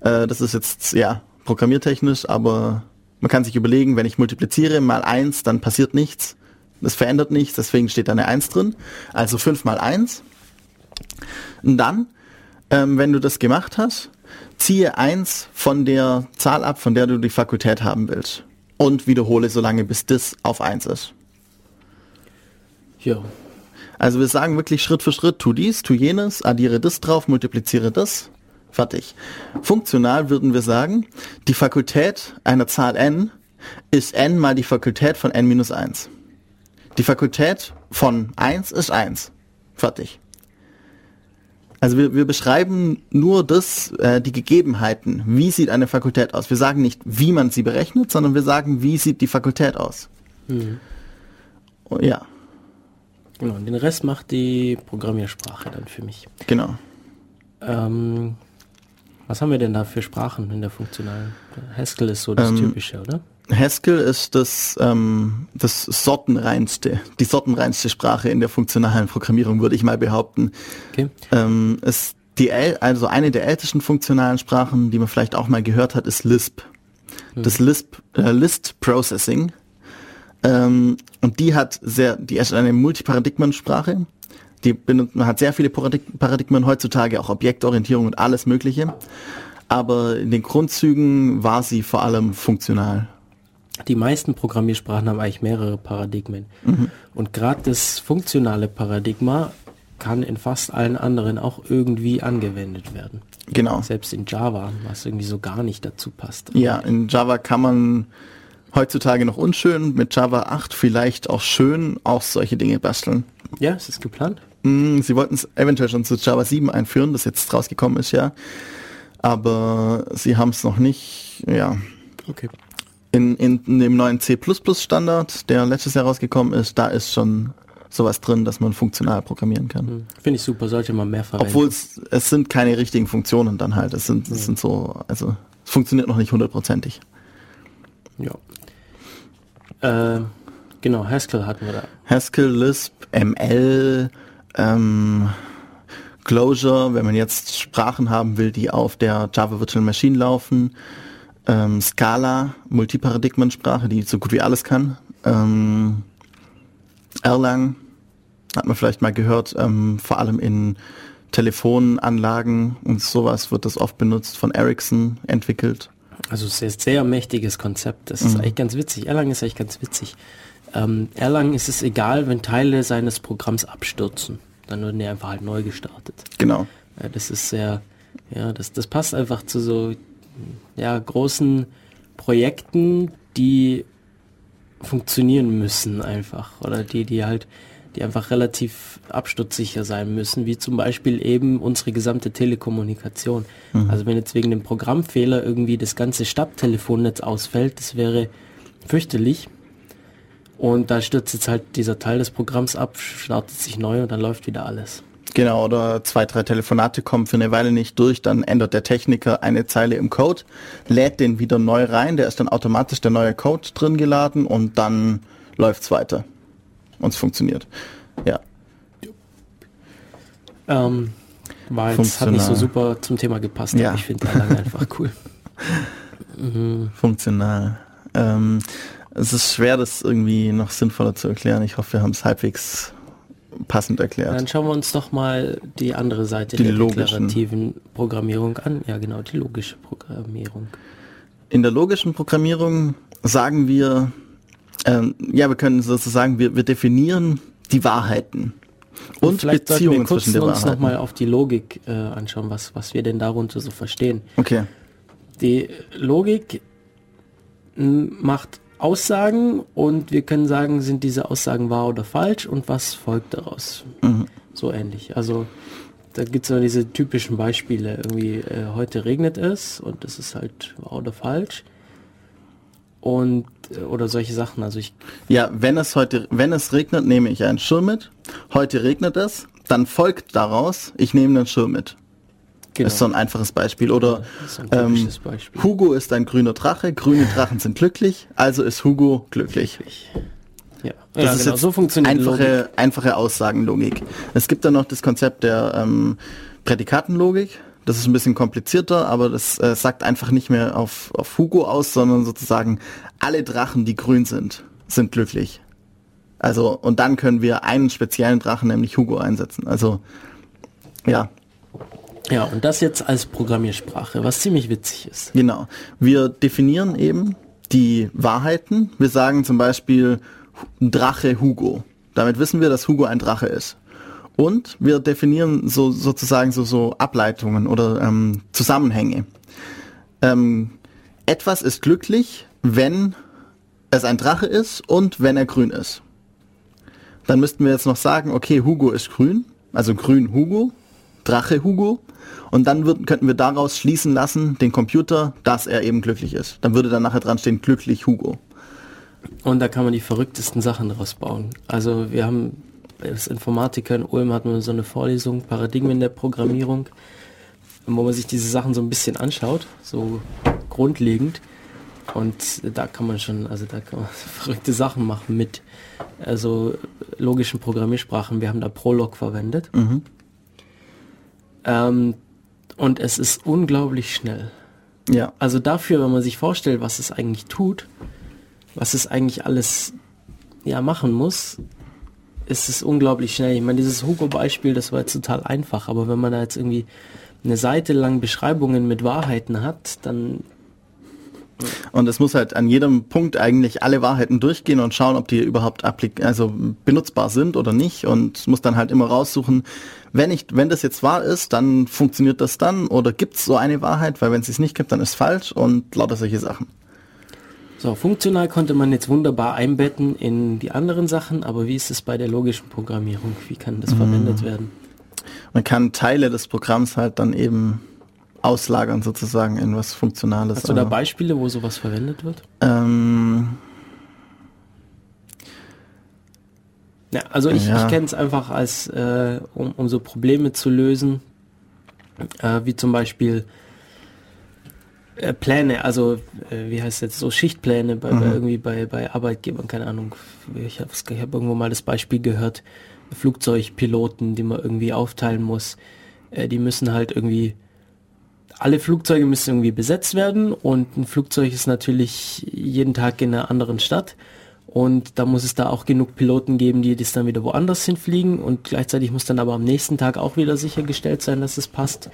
Äh, das ist jetzt, ja, programmiertechnisch, aber man kann sich überlegen, wenn ich multipliziere mal 1, dann passiert nichts. Das verändert nichts, deswegen steht da eine 1 drin. Also 5 mal 1. Und dann, ähm, wenn du das gemacht hast, ziehe 1 von der Zahl ab, von der du die Fakultät haben willst. Und wiederhole so lange, bis das auf 1 ist. Ja. Also wir sagen wirklich Schritt für Schritt, tu dies, tu jenes, addiere das drauf, multipliziere das, fertig. Funktional würden wir sagen, die Fakultät einer Zahl n ist n mal die Fakultät von n minus 1. Die Fakultät von 1 ist 1. Fertig. Also wir, wir beschreiben nur das, äh, die Gegebenheiten. Wie sieht eine Fakultät aus? Wir sagen nicht, wie man sie berechnet, sondern wir sagen, wie sieht die Fakultät aus. Oh, ja, Genau, und den Rest macht die Programmiersprache dann für mich. genau. Ähm, was haben wir denn da für Sprachen in der funktionalen? Haskell ist so das Ähm, Typische, oder? Haskell ist das, ähm, das sortenreinste, die sortenreinste Sprache in der funktionalen Programmierung, würde ich mal behaupten. Okay. Ähm, ist die also eine der ältesten funktionalen Sprachen, die man vielleicht auch mal gehört hat, ist Lisp. Das Lisp, äh, List Processing. Ähm, und die hat sehr, die ist eine Multiparadigmensprache. Die benutzt, man hat sehr viele Paradig Paradigmen heutzutage, auch Objektorientierung und alles Mögliche. Aber in den Grundzügen war sie vor allem funktional. Die meisten Programmiersprachen haben eigentlich mehrere Paradigmen. Und gerade das funktionale Paradigma kann in fast allen anderen auch irgendwie angewendet werden. Genau. Selbst in Java, was irgendwie so gar nicht dazu passt. Ja, in Java kann man heutzutage noch unschön, mit Java 8 vielleicht auch schön auch solche Dinge basteln. Ja, ist das geplant? Mm, Sie wollten es eventuell schon zu Java 7 einführen, das jetzt rausgekommen ist, ja. Aber sie haben es noch nicht, ja. Okay. In, in, in dem neuen C++ Standard, der letztes Jahr rausgekommen ist, da ist schon sowas drin, dass man funktional programmieren kann. Finde ich super, sollte man mehr verwenden. Obwohl es, es sind keine richtigen Funktionen dann halt. Es sind, es sind so, also es funktioniert noch nicht hundertprozentig. Ja. Äh, genau, Haskell hatten wir da. Haskell, Lisp, ML, ähm, Clojure, wenn man jetzt Sprachen haben will, die auf der Java Virtual Machine laufen, ähm, Scala, Multiparadigmensprache, die so gut wie alles kann, ähm, Erlang, hat man vielleicht mal gehört, ähm, vor allem in Telefonanlagen und sowas wird das oft benutzt, von Ericsson entwickelt. Also sehr, sehr mächtiges Konzept. Das ist eigentlich ganz witzig. Erlang ist eigentlich ganz witzig. Ähm, Erlang ist es egal, wenn Teile seines Programms abstürzen. Dann werden die einfach halt neu gestartet. Genau. Ja, das ist sehr, ja, das, das passt einfach zu so ja, großen Projekten, die funktionieren müssen einfach. Oder die, die halt, die einfach relativ absturzsicher sein müssen, wie zum Beispiel eben unsere gesamte Telekommunikation. Also wenn jetzt wegen dem Programmfehler irgendwie das ganze Stadttelefonnetz ausfällt, das wäre fürchterlich. Und da stürzt jetzt halt dieser Teil des Programms ab, startet sich neu und dann läuft wieder alles. Genau, oder zwei, drei Telefonate kommen für eine Weile nicht durch, dann ändert der Techniker eine Zeile im Code, lädt den wieder neu rein, der ist dann automatisch der neue Code drin geladen und dann läuft's weiter. Und es funktioniert. Ja. Ähm, war jetzt, hat nicht so super zum Thema gepasst, Ja. aber ich finde Erlang einfach [LAUGHS] cool. Funktional. Ähm, es ist schwer, das irgendwie noch sinnvoller zu erklären. Ich hoffe, wir haben es halbwegs passend erklärt. Dann schauen wir uns doch mal die andere Seite Die der logischen. deklarativen Programmierung an. Ja, genau, die logische Programmierung. In der logischen Programmierung sagen wir, ähm, ja, wir können sozusagen, wir, wir definieren die Wahrheiten und, vielleicht sollten wir Beziehungen kurz zwischen den uns nochmal auf die Logik äh, anschauen, was, was wir denn darunter so verstehen. Okay. Die Logik macht Aussagen und wir können sagen, sind diese Aussagen wahr oder falsch und was folgt daraus. So ähnlich. Also da gibt es ja diese typischen Beispiele. Irgendwie äh, heute regnet es und das ist halt wahr oder falsch. Und äh, oder solche Sachen. Also ich Ja, wenn es heute, wenn es regnet, nehme ich einen Schirm mit. Heute regnet es, dann folgt daraus, ich nehme einen Schirm mit. Genau, Ist so ein einfaches Beispiel. Oder das ist ein ähm, Beispiel. Hugo ist ein grüner Drache, grüne Drachen sind glücklich, also ist Hugo glücklich. ja, Das ja ist genau, jetzt so funktioniert Logik. einfache, einfache Aussagenlogik. Es gibt dann noch das Konzept der ähm, Prädikatenlogik. Das ist ein bisschen komplizierter, aber das äh, sagt einfach nicht mehr auf, auf Hugo aus, sondern sozusagen alle Drachen, die grün sind, sind glücklich. Also, und dann können wir einen speziellen Drachen, nämlich Hugo, einsetzen. Also, ja, Ja, und das jetzt als Programmiersprache, was ziemlich witzig ist. Genau. Wir definieren eben die Wahrheiten. Wir sagen zum Beispiel Drache Hugo. Damit wissen wir, dass Hugo ein Drache ist. Und wir definieren so sozusagen so, so Ableitungen oder ähm, Zusammenhänge. Ähm, etwas ist glücklich, wenn es ein Drache ist und wenn er grün ist. Dann müssten wir jetzt noch sagen, okay, Hugo ist grün, also grün Hugo. Drache Hugo. Und dann würden, könnten wir daraus schließen lassen, den Computer, dass er eben glücklich ist. Dann würde dann nachher dran stehen, glücklich Hugo. Und da kann man die verrücktesten Sachen draus bauen. Also wir haben als Informatiker in Ulm hatten wir so eine Vorlesung, Paradigmen der Programmierung, wo man sich diese Sachen so ein bisschen anschaut, so grundlegend. Und da kann man schon, also da kann man [LAUGHS] verrückte Sachen machen mit also logischen Programmiersprachen. Wir haben da Prolog verwendet. Ähm, und es ist unglaublich schnell. Ja. Also dafür, wenn man sich vorstellt, was es eigentlich tut, was es eigentlich alles ja machen muss, ist es unglaublich schnell. Ich meine, dieses Hugo-Beispiel, das war jetzt total einfach, aber wenn man da jetzt irgendwie eine Seite lang Beschreibungen mit Wahrheiten hat, dann Und es muss halt an jedem Punkt eigentlich alle Wahrheiten durchgehen und schauen, ob die überhaupt applik also benutzbar sind oder nicht und muss dann halt immer raussuchen, wenn ich, wenn das jetzt wahr ist, dann funktioniert das dann oder gibt es so eine Wahrheit, weil wenn es es nicht gibt, dann ist es falsch und lauter solche Sachen. so funktional konnte man jetzt wunderbar einbetten in die anderen Sachen, aber wie ist es bei der logischen Programmierung? Wie kann das verwendet werden? Man kann Teile des Programms halt dann eben auslagern sozusagen in was Funktionales. Hast du da Beispiele, wo sowas verwendet wird? Ähm, Ja, also ich, Ja. ich kenne es einfach als, äh, um, um so Probleme zu lösen, äh, wie zum Beispiel äh, Pläne, also äh, wie heißt jetzt so Schichtpläne bei, bei irgendwie bei, bei Arbeitgebern, keine Ahnung. Ich habe ich hab irgendwo mal das Beispiel gehört, Flugzeugpiloten, die man irgendwie aufteilen muss, äh, die müssen halt irgendwie alle Flugzeuge müssen irgendwie besetzt werden und ein Flugzeug ist natürlich jeden Tag in einer anderen Stadt und da muss es da auch genug Piloten geben, die das dann wieder woanders hinfliegen und gleichzeitig muss dann aber am nächsten Tag auch wieder sichergestellt sein, dass es passt.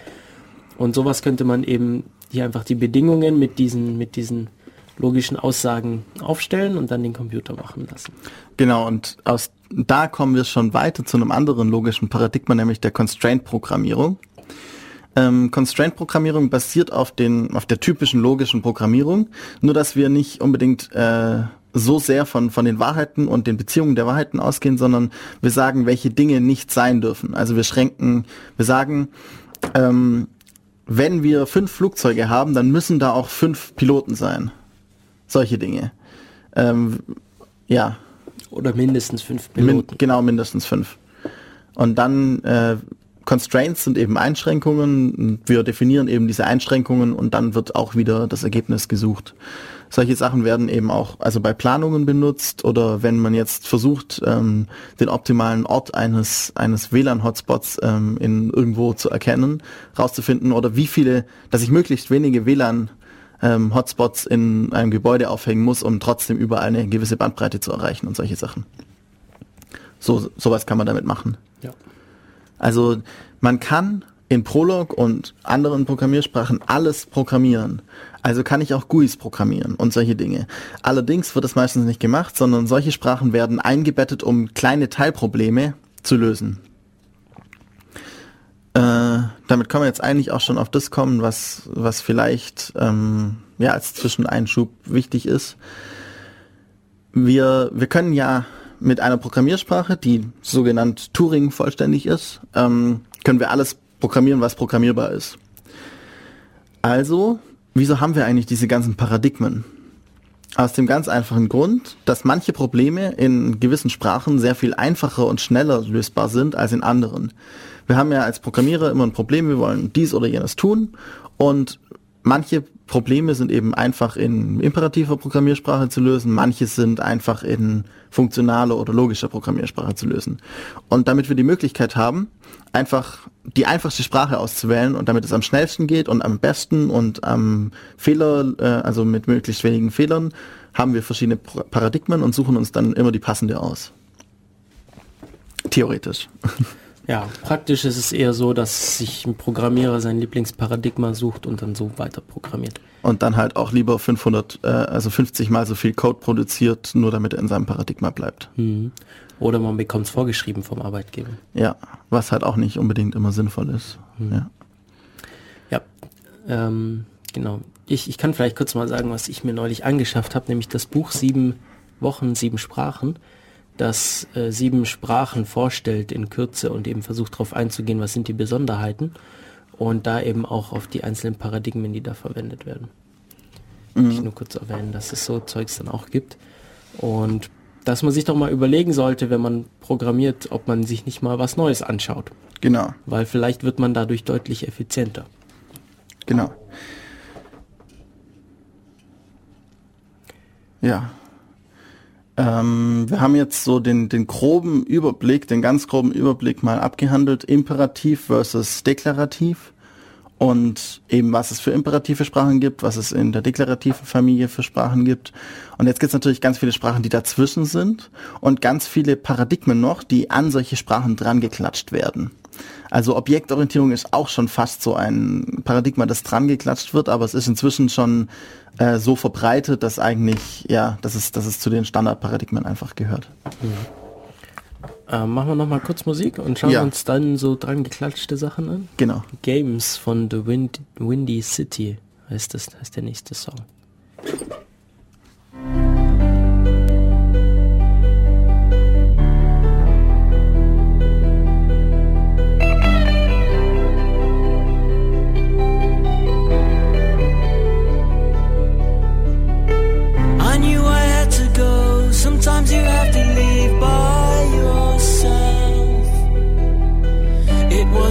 Und sowas könnte man eben hier einfach die Bedingungen mit diesen, mit diesen logischen Aussagen aufstellen und dann den Computer machen lassen. Genau, und aus da kommen wir schon weiter zu einem anderen logischen Paradigma, nämlich der Constraint-Programmierung. Ähm, Constraint-Programmierung basiert auf, den, auf der typischen logischen Programmierung, nur dass wir nicht unbedingt äh, so sehr von, von den Wahrheiten und den Beziehungen der Wahrheiten ausgehen, sondern wir sagen, welche Dinge nicht sein dürfen. Also wir schränken, wir sagen, ähm, wenn wir fünf Flugzeuge haben, dann müssen da auch fünf Piloten sein. Solche Dinge. Ähm, ja, Oder mindestens fünf Min Piloten. genau, mindestens fünf. Und dann äh, Constraints sind eben Einschränkungen. Wir definieren eben diese Einschränkungen und dann wird auch wieder das Ergebnis gesucht. Solche Sachen werden eben auch also bei Planungen benutzt oder wenn man jetzt versucht, ähm, den optimalen Ort eines eines WLAN-Hotspots ähm, in irgendwo zu erkennen, rauszufinden oder wie viele, dass ich möglichst wenige WLAN ähm, Hotspots in einem Gebäude aufhängen muss, um trotzdem überall eine gewisse Bandbreite zu erreichen und solche Sachen. So, sowas kann man damit machen. Ja. Also man kann in Prolog und anderen Programmiersprachen alles programmieren. Also kann ich auch GUIs programmieren und solche Dinge. Allerdings wird das meistens nicht gemacht, sondern solche Sprachen werden eingebettet, um kleine Teilprobleme zu lösen. Äh, damit können wir jetzt eigentlich auch schon auf das kommen, was, was vielleicht ähm, ja, als Zwischeneinschub wichtig ist. Wir, wir können ja mit einer Programmiersprache, die sogenannt Turing vollständig ist, ähm, können wir alles programmieren, was programmierbar ist. Also, wieso haben wir eigentlich diese ganzen Paradigmen? Aus dem ganz einfachen Grund, dass manche Probleme in gewissen Sprachen sehr viel einfacher und schneller lösbar sind als in anderen. Wir haben ja als Programmierer immer ein Problem, wir wollen dies oder jenes tun und manche Probleme sind eben einfach in imperativer Programmiersprache zu lösen, manche sind einfach in funktionaler oder logischer Programmiersprache zu lösen. Und damit wir die Möglichkeit haben, einfach die einfachste Sprache auszuwählen und damit es am schnellsten geht und am besten und am Fehler, äh, also mit möglichst wenigen Fehlern, haben wir verschiedene Paradigmen und suchen uns dann immer die passende aus. Theoretisch. [LAUGHS] Ja, praktisch ist es eher so, dass sich ein Programmierer sein Lieblingsparadigma sucht und dann so weiter programmiert. Und dann halt auch lieber 500, äh, also 50 mal so viel Code produziert, nur damit er in seinem Paradigma bleibt. Mhm. Oder man bekommt es vorgeschrieben vom Arbeitgeber. Ja, was halt auch nicht unbedingt immer sinnvoll ist. Ja. Ja, ähm, genau. Ich, ich kann vielleicht kurz mal sagen, was ich mir neulich angeschafft habe, nämlich das Buch Sieben Wochen, Sieben Sprachen. Das äh, sieben Sprachen vorstellt in Kürze und eben versucht darauf einzugehen, was sind die Besonderheiten und da eben auch auf die einzelnen Paradigmen, die da verwendet werden. Ich nur kurz erwähnen, dass es so Zeugs dann auch gibt und dass man sich doch mal überlegen sollte, wenn man programmiert, ob man sich nicht mal was Neues anschaut, Genau, weil vielleicht wird man dadurch deutlich effizienter. genau. Ja. Ähm, wir haben jetzt so den, den groben Überblick, den ganz groben Überblick mal abgehandelt, Imperativ versus Deklarativ und eben was es für imperative Sprachen gibt, was es in der deklarativen Familie für Sprachen gibt. Und jetzt gibt es natürlich ganz viele Sprachen, die dazwischen sind und ganz viele Paradigmen noch, die an solche Sprachen dran geklatscht werden. Also Objektorientierung ist auch schon fast so ein Paradigma, das dran geklatscht wird, aber es ist inzwischen schon äh, so verbreitet, dass eigentlich, ja, dass es, dass es zu den Standardparadigmen einfach gehört. Ähm, machen wir noch mal kurz Musik und schauen Ja. uns dann so dran geklatschte Sachen an. Genau. Games von The Wind, Windy City heißt das, heißt der nächste Song.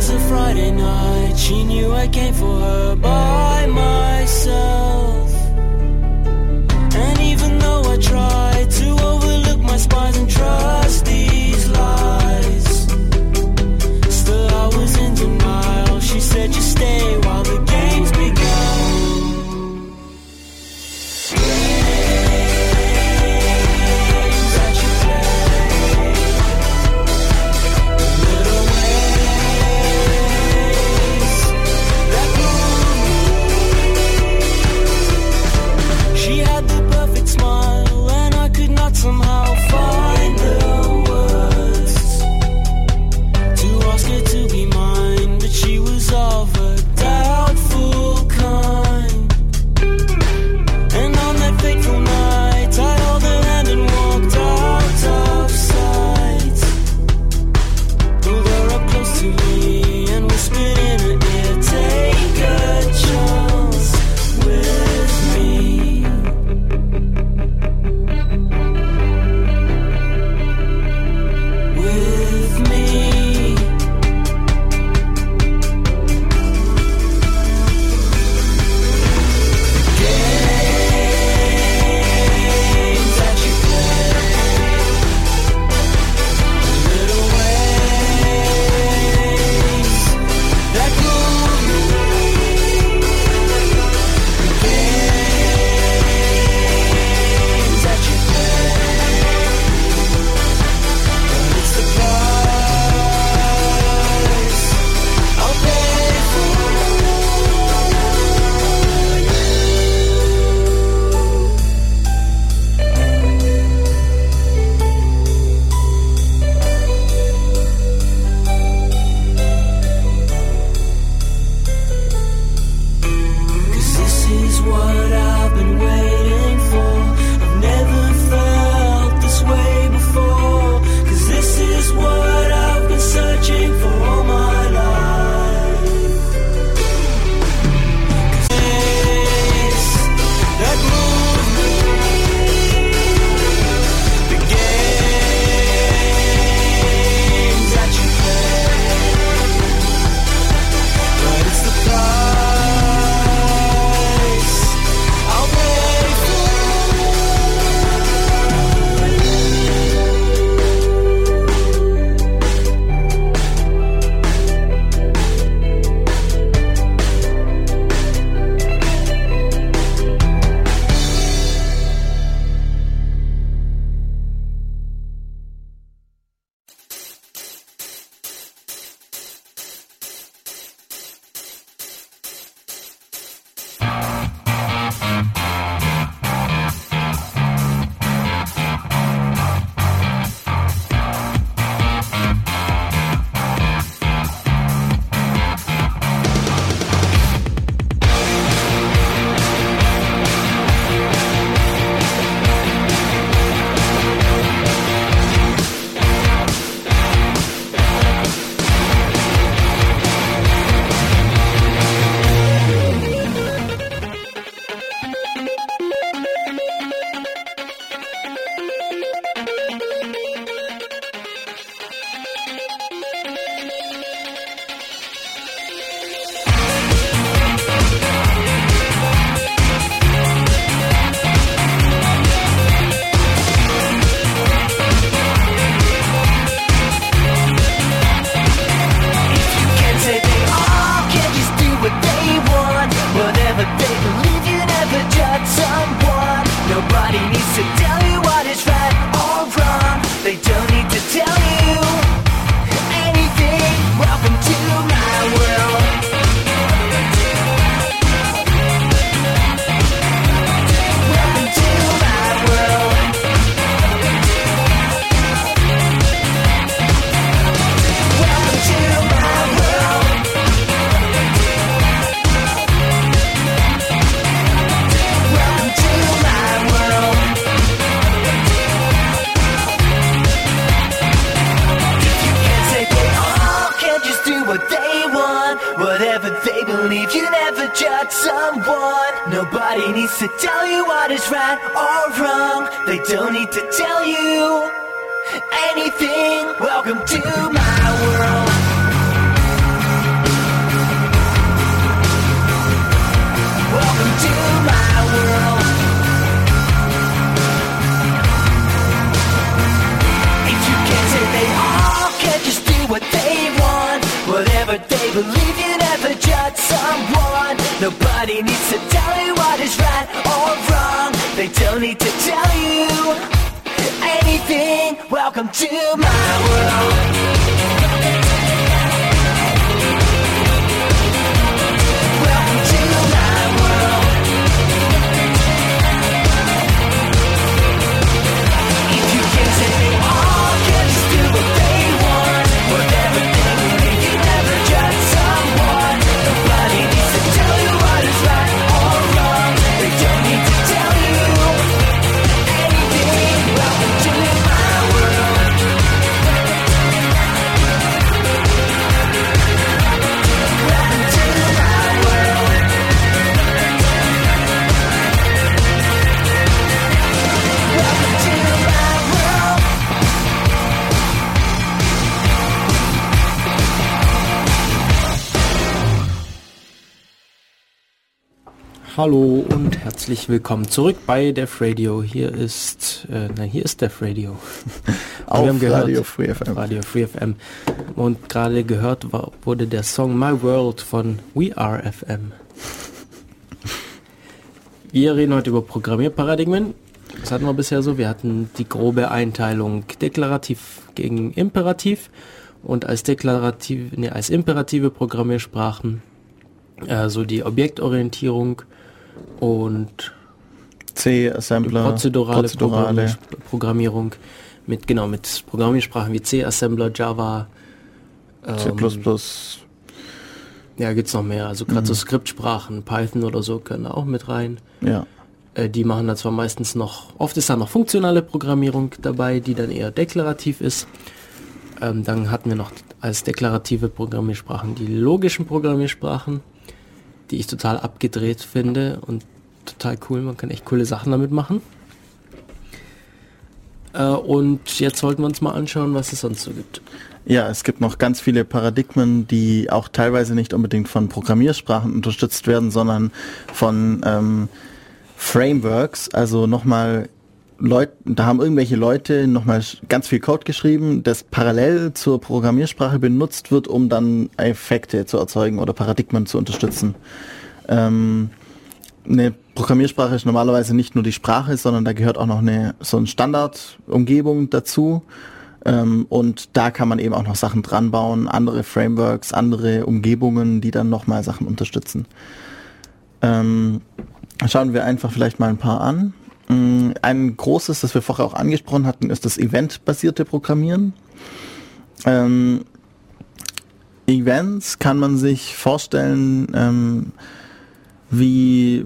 Was a Friday night. She knew I came for her by myself. And even though I tried to overlook my spies and trust Hallo und herzlich willkommen zurück bei Def Radio. Hier ist, äh, nein, hier ist Def Radio. Auf [LAUGHS] Wir haben gehört- Radio Free FM. Radio Free FM. Und gerade gehört war, wurde der Song My World von We Are FM. Wir reden heute über Programmierparadigmen. Das hatten wir bisher so. Wir hatten die grobe Einteilung deklarativ gegen imperativ und als deklarativ, nee, als imperative Programmiersprachen äh, so die Objektorientierung und C, Assembler, prozedurale, prozedurale. Programmier- Programmierung mit genau mit Programmiersprachen wie C, Assembler, Java. C++, ähm, ja, gibt's noch mehr. Also gerade so Skriptsprachen, Python oder so können auch mit rein. ja. Äh, die machen da zwar meistens noch, oft ist da noch funktionale Programmierung dabei, die dann eher deklarativ ist. Ähm, dann hatten wir noch als deklarative Programmiersprachen die logischen Programmiersprachen, die ich total abgedreht finde und total cool. Man kann echt coole Sachen damit machen. Äh, und jetzt sollten wir uns mal anschauen, was es sonst so gibt. Ja, es gibt noch ganz viele Paradigmen, die auch teilweise nicht unbedingt von Programmiersprachen unterstützt werden, sondern von ähm, Frameworks. Also nochmal Leute, da haben irgendwelche Leute nochmal ganz viel Code geschrieben, das parallel zur Programmiersprache benutzt wird, um dann Effekte zu erzeugen oder Paradigmen zu unterstützen. Ähm, eine Programmiersprache ist normalerweise nicht nur die Sprache, sondern da gehört auch noch eine so eine Standardumgebung dazu. Ähm, und da kann man eben auch noch Sachen dran bauen, andere Frameworks, andere Umgebungen, die dann nochmal Sachen unterstützen. Ähm, schauen wir einfach vielleicht mal ein paar an. Mm, Ein großes, das wir vorher auch angesprochen hatten, ist das eventbasierte Programmieren. Ähm, Events kann man sich vorstellen, ähm, wie,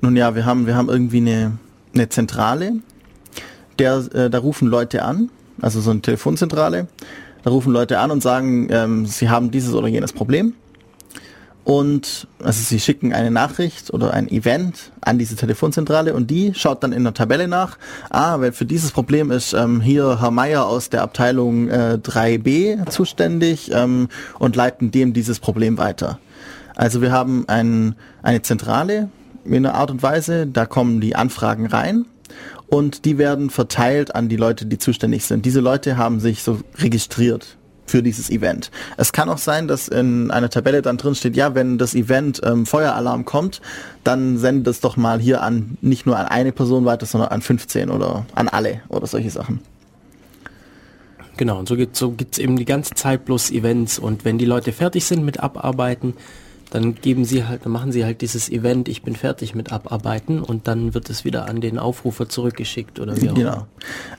nun ja, wir haben, wir haben irgendwie eine, eine Zentrale, der, äh, da rufen Leute an, also so eine Telefonzentrale, da rufen Leute an und sagen, ähm, sie haben dieses oder jenes Problem. Und also sie schicken eine Nachricht oder ein Event an diese Telefonzentrale und die schaut dann in der Tabelle nach, ah, weil für dieses Problem ist ähm, hier Herr Meier aus der Abteilung äh, 3b zuständig ähm, und leiten dem dieses Problem weiter. Also wir haben ein, eine Zentrale in einer Art und Weise, da kommen die Anfragen rein und die werden verteilt an die Leute, die zuständig sind. Diese Leute haben sich so registriert für dieses Event. Es kann auch sein, dass in einer Tabelle dann drin steht, ja, wenn das Event ähm, Feueralarm kommt, dann sendet es doch mal hier an, nicht nur an eine Person weiter, sondern an 15 oder an alle oder solche Sachen. Genau, und so gibt so gibt's eben die ganze Zeit bloß Events und wenn die Leute fertig sind mit Abarbeiten, dann geben sie halt, dann machen sie halt dieses Event, ich bin fertig mit Abarbeiten und dann wird es wieder an den Aufrufer zurückgeschickt oder wie auch immer.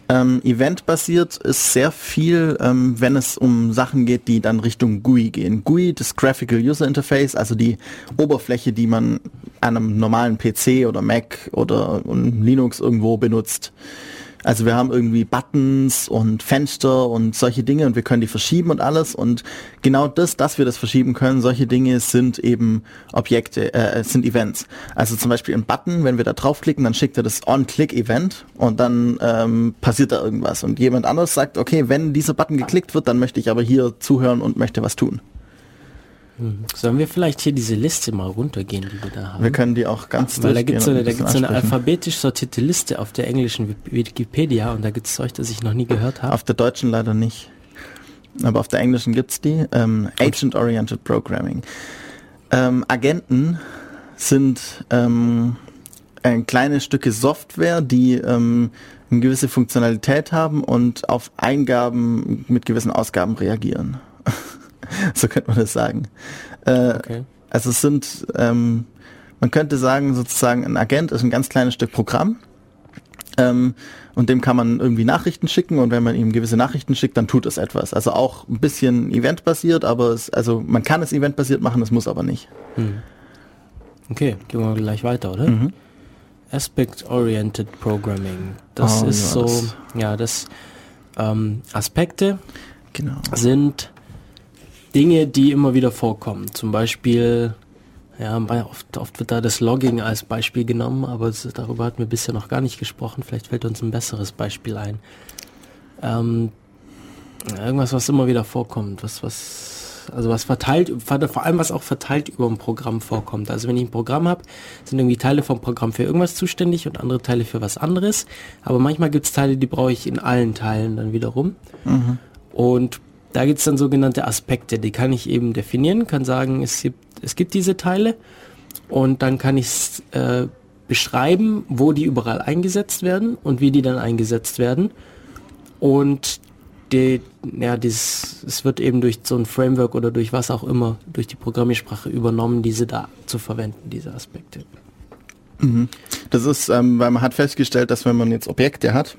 Genau. Ähm, Event-basiert ist sehr viel, ähm, wenn es um Sachen geht, die dann Richtung GUI gehen. GUI, das Graphical User Interface, also die Oberfläche, die man an einem normalen PC oder Mac oder um Linux irgendwo benutzt. Also wir haben irgendwie Buttons und Fenster und solche Dinge und wir können die verschieben und alles und genau das, dass wir das verschieben können, solche Dinge sind eben Objekte, äh, sind Events. Also zum Beispiel ein Button, wenn wir da draufklicken, dann schickt er das On-Click-Event und dann ähm, passiert da irgendwas und jemand anderes sagt, okay, wenn dieser Button geklickt wird, dann möchte ich aber hier zuhören und möchte was tun. Sollen wir vielleicht hier diese Liste mal runtergehen, die wir da haben? Wir können die auch ganz Weil da gibt es so eine, so eine alphabetisch sortierte Liste auf der englischen Wik- Wikipedia und da gibt es Zeug, das ich noch nie gehört habe. Auf der deutschen leider nicht. Aber auf der englischen gibt's die. Ähm, Agent-Oriented Programming. Ähm, Agenten sind ähm, ein kleine Stücke Software, die ähm, eine gewisse Funktionalität haben und auf Eingaben mit gewissen Ausgaben reagieren. [LAUGHS] [LAUGHS] so könnte man das sagen. Äh, Okay. also es sind, ähm, man könnte sagen, sozusagen ein Agent ist ein ganz kleines Stück Programm. Ähm, und dem kann man irgendwie Nachrichten schicken und wenn man ihm gewisse Nachrichten schickt, dann tut es etwas. Also auch ein bisschen eventbasiert, aber es, also man kann es eventbasiert machen, es muss aber nicht. Okay, gehen wir gleich weiter, oder? Mhm. Aspect-Oriented Programming. Das Oh, ist ja, so, das- ja, das ähm, Aspekte Genau. sind Dinge, die immer wieder vorkommen. Zum Beispiel, ja, oft, oft wird da das Logging als Beispiel genommen, aber darüber hatten wir bisher noch gar nicht gesprochen. Vielleicht fällt uns ein besseres Beispiel ein. Ähm, irgendwas, was immer wieder vorkommt, was, was, also was verteilt, vor allem was auch verteilt über ein Programm vorkommt. Also wenn ich ein Programm habe, sind irgendwie Teile vom Programm für irgendwas zuständig und andere Teile für was anderes. Aber manchmal gibt es Teile, die brauche ich in allen Teilen dann wiederum. Und da gibt es dann sogenannte Aspekte, die kann ich eben definieren, kann sagen, es gibt, es gibt diese Teile und dann kann ich äh, beschreiben, wo die überall eingesetzt werden und wie die dann eingesetzt werden. Und die, ja, dieses, es wird eben durch so ein Framework oder durch was auch immer, durch die Programmiersprache übernommen, diese da zu verwenden, diese Aspekte. Das ist, ähm, weil man hat festgestellt, dass wenn man jetzt Objekte hat,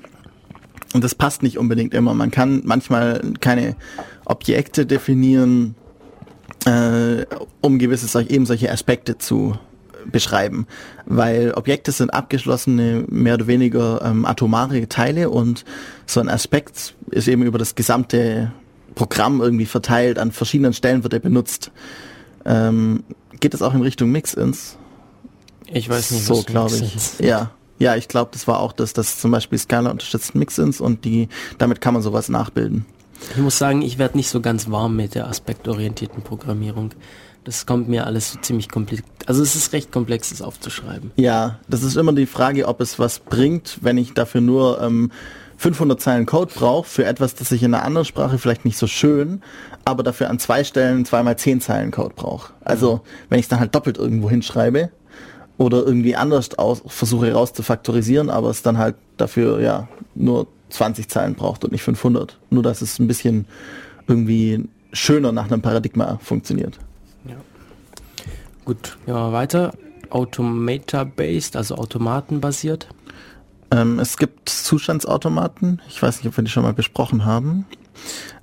und das passt nicht unbedingt immer, man kann manchmal keine Objekte definieren, äh, um gewisse eben solche Aspekte zu beschreiben, weil Objekte sind abgeschlossene, mehr oder weniger ähm, atomare Teile und so ein Aspekt ist eben über das gesamte Programm irgendwie verteilt, an verschiedenen Stellen wird er benutzt. Ähm, geht es auch in Richtung Mix-Ins? Ich weiß nicht, so glaube ich. Ja, ja, ich glaube, das war auch das, dass zum Beispiel Scala unterstützt Mix-ins und die, damit kann man sowas nachbilden. Ich muss sagen, ich werde nicht so ganz warm mit der aspektorientierten Programmierung. Das kommt mir alles so ziemlich komplex. Also es ist recht komplex, das aufzuschreiben. Ja, das ist immer die Frage, ob es was bringt, wenn ich dafür nur ähm, 500 Zeilen Code brauche für etwas, das ich in einer anderen Sprache vielleicht nicht so schön, aber dafür an zwei Stellen zweimal 10 Zeilen Code brauche. Also wenn ich es dann halt doppelt irgendwo hinschreibe oder irgendwie anders aus, versuche raus zu faktorisieren, aber es dann halt dafür ja nur 20 Zeilen braucht und nicht 500. Nur dass es ein bisschen irgendwie schöner nach einem Paradigma funktioniert. Gut, gehen wir mal weiter. Automata-based, also automatenbasiert. Ähm, es gibt Zustandsautomaten. Ich weiß nicht, ob wir die schon mal besprochen haben.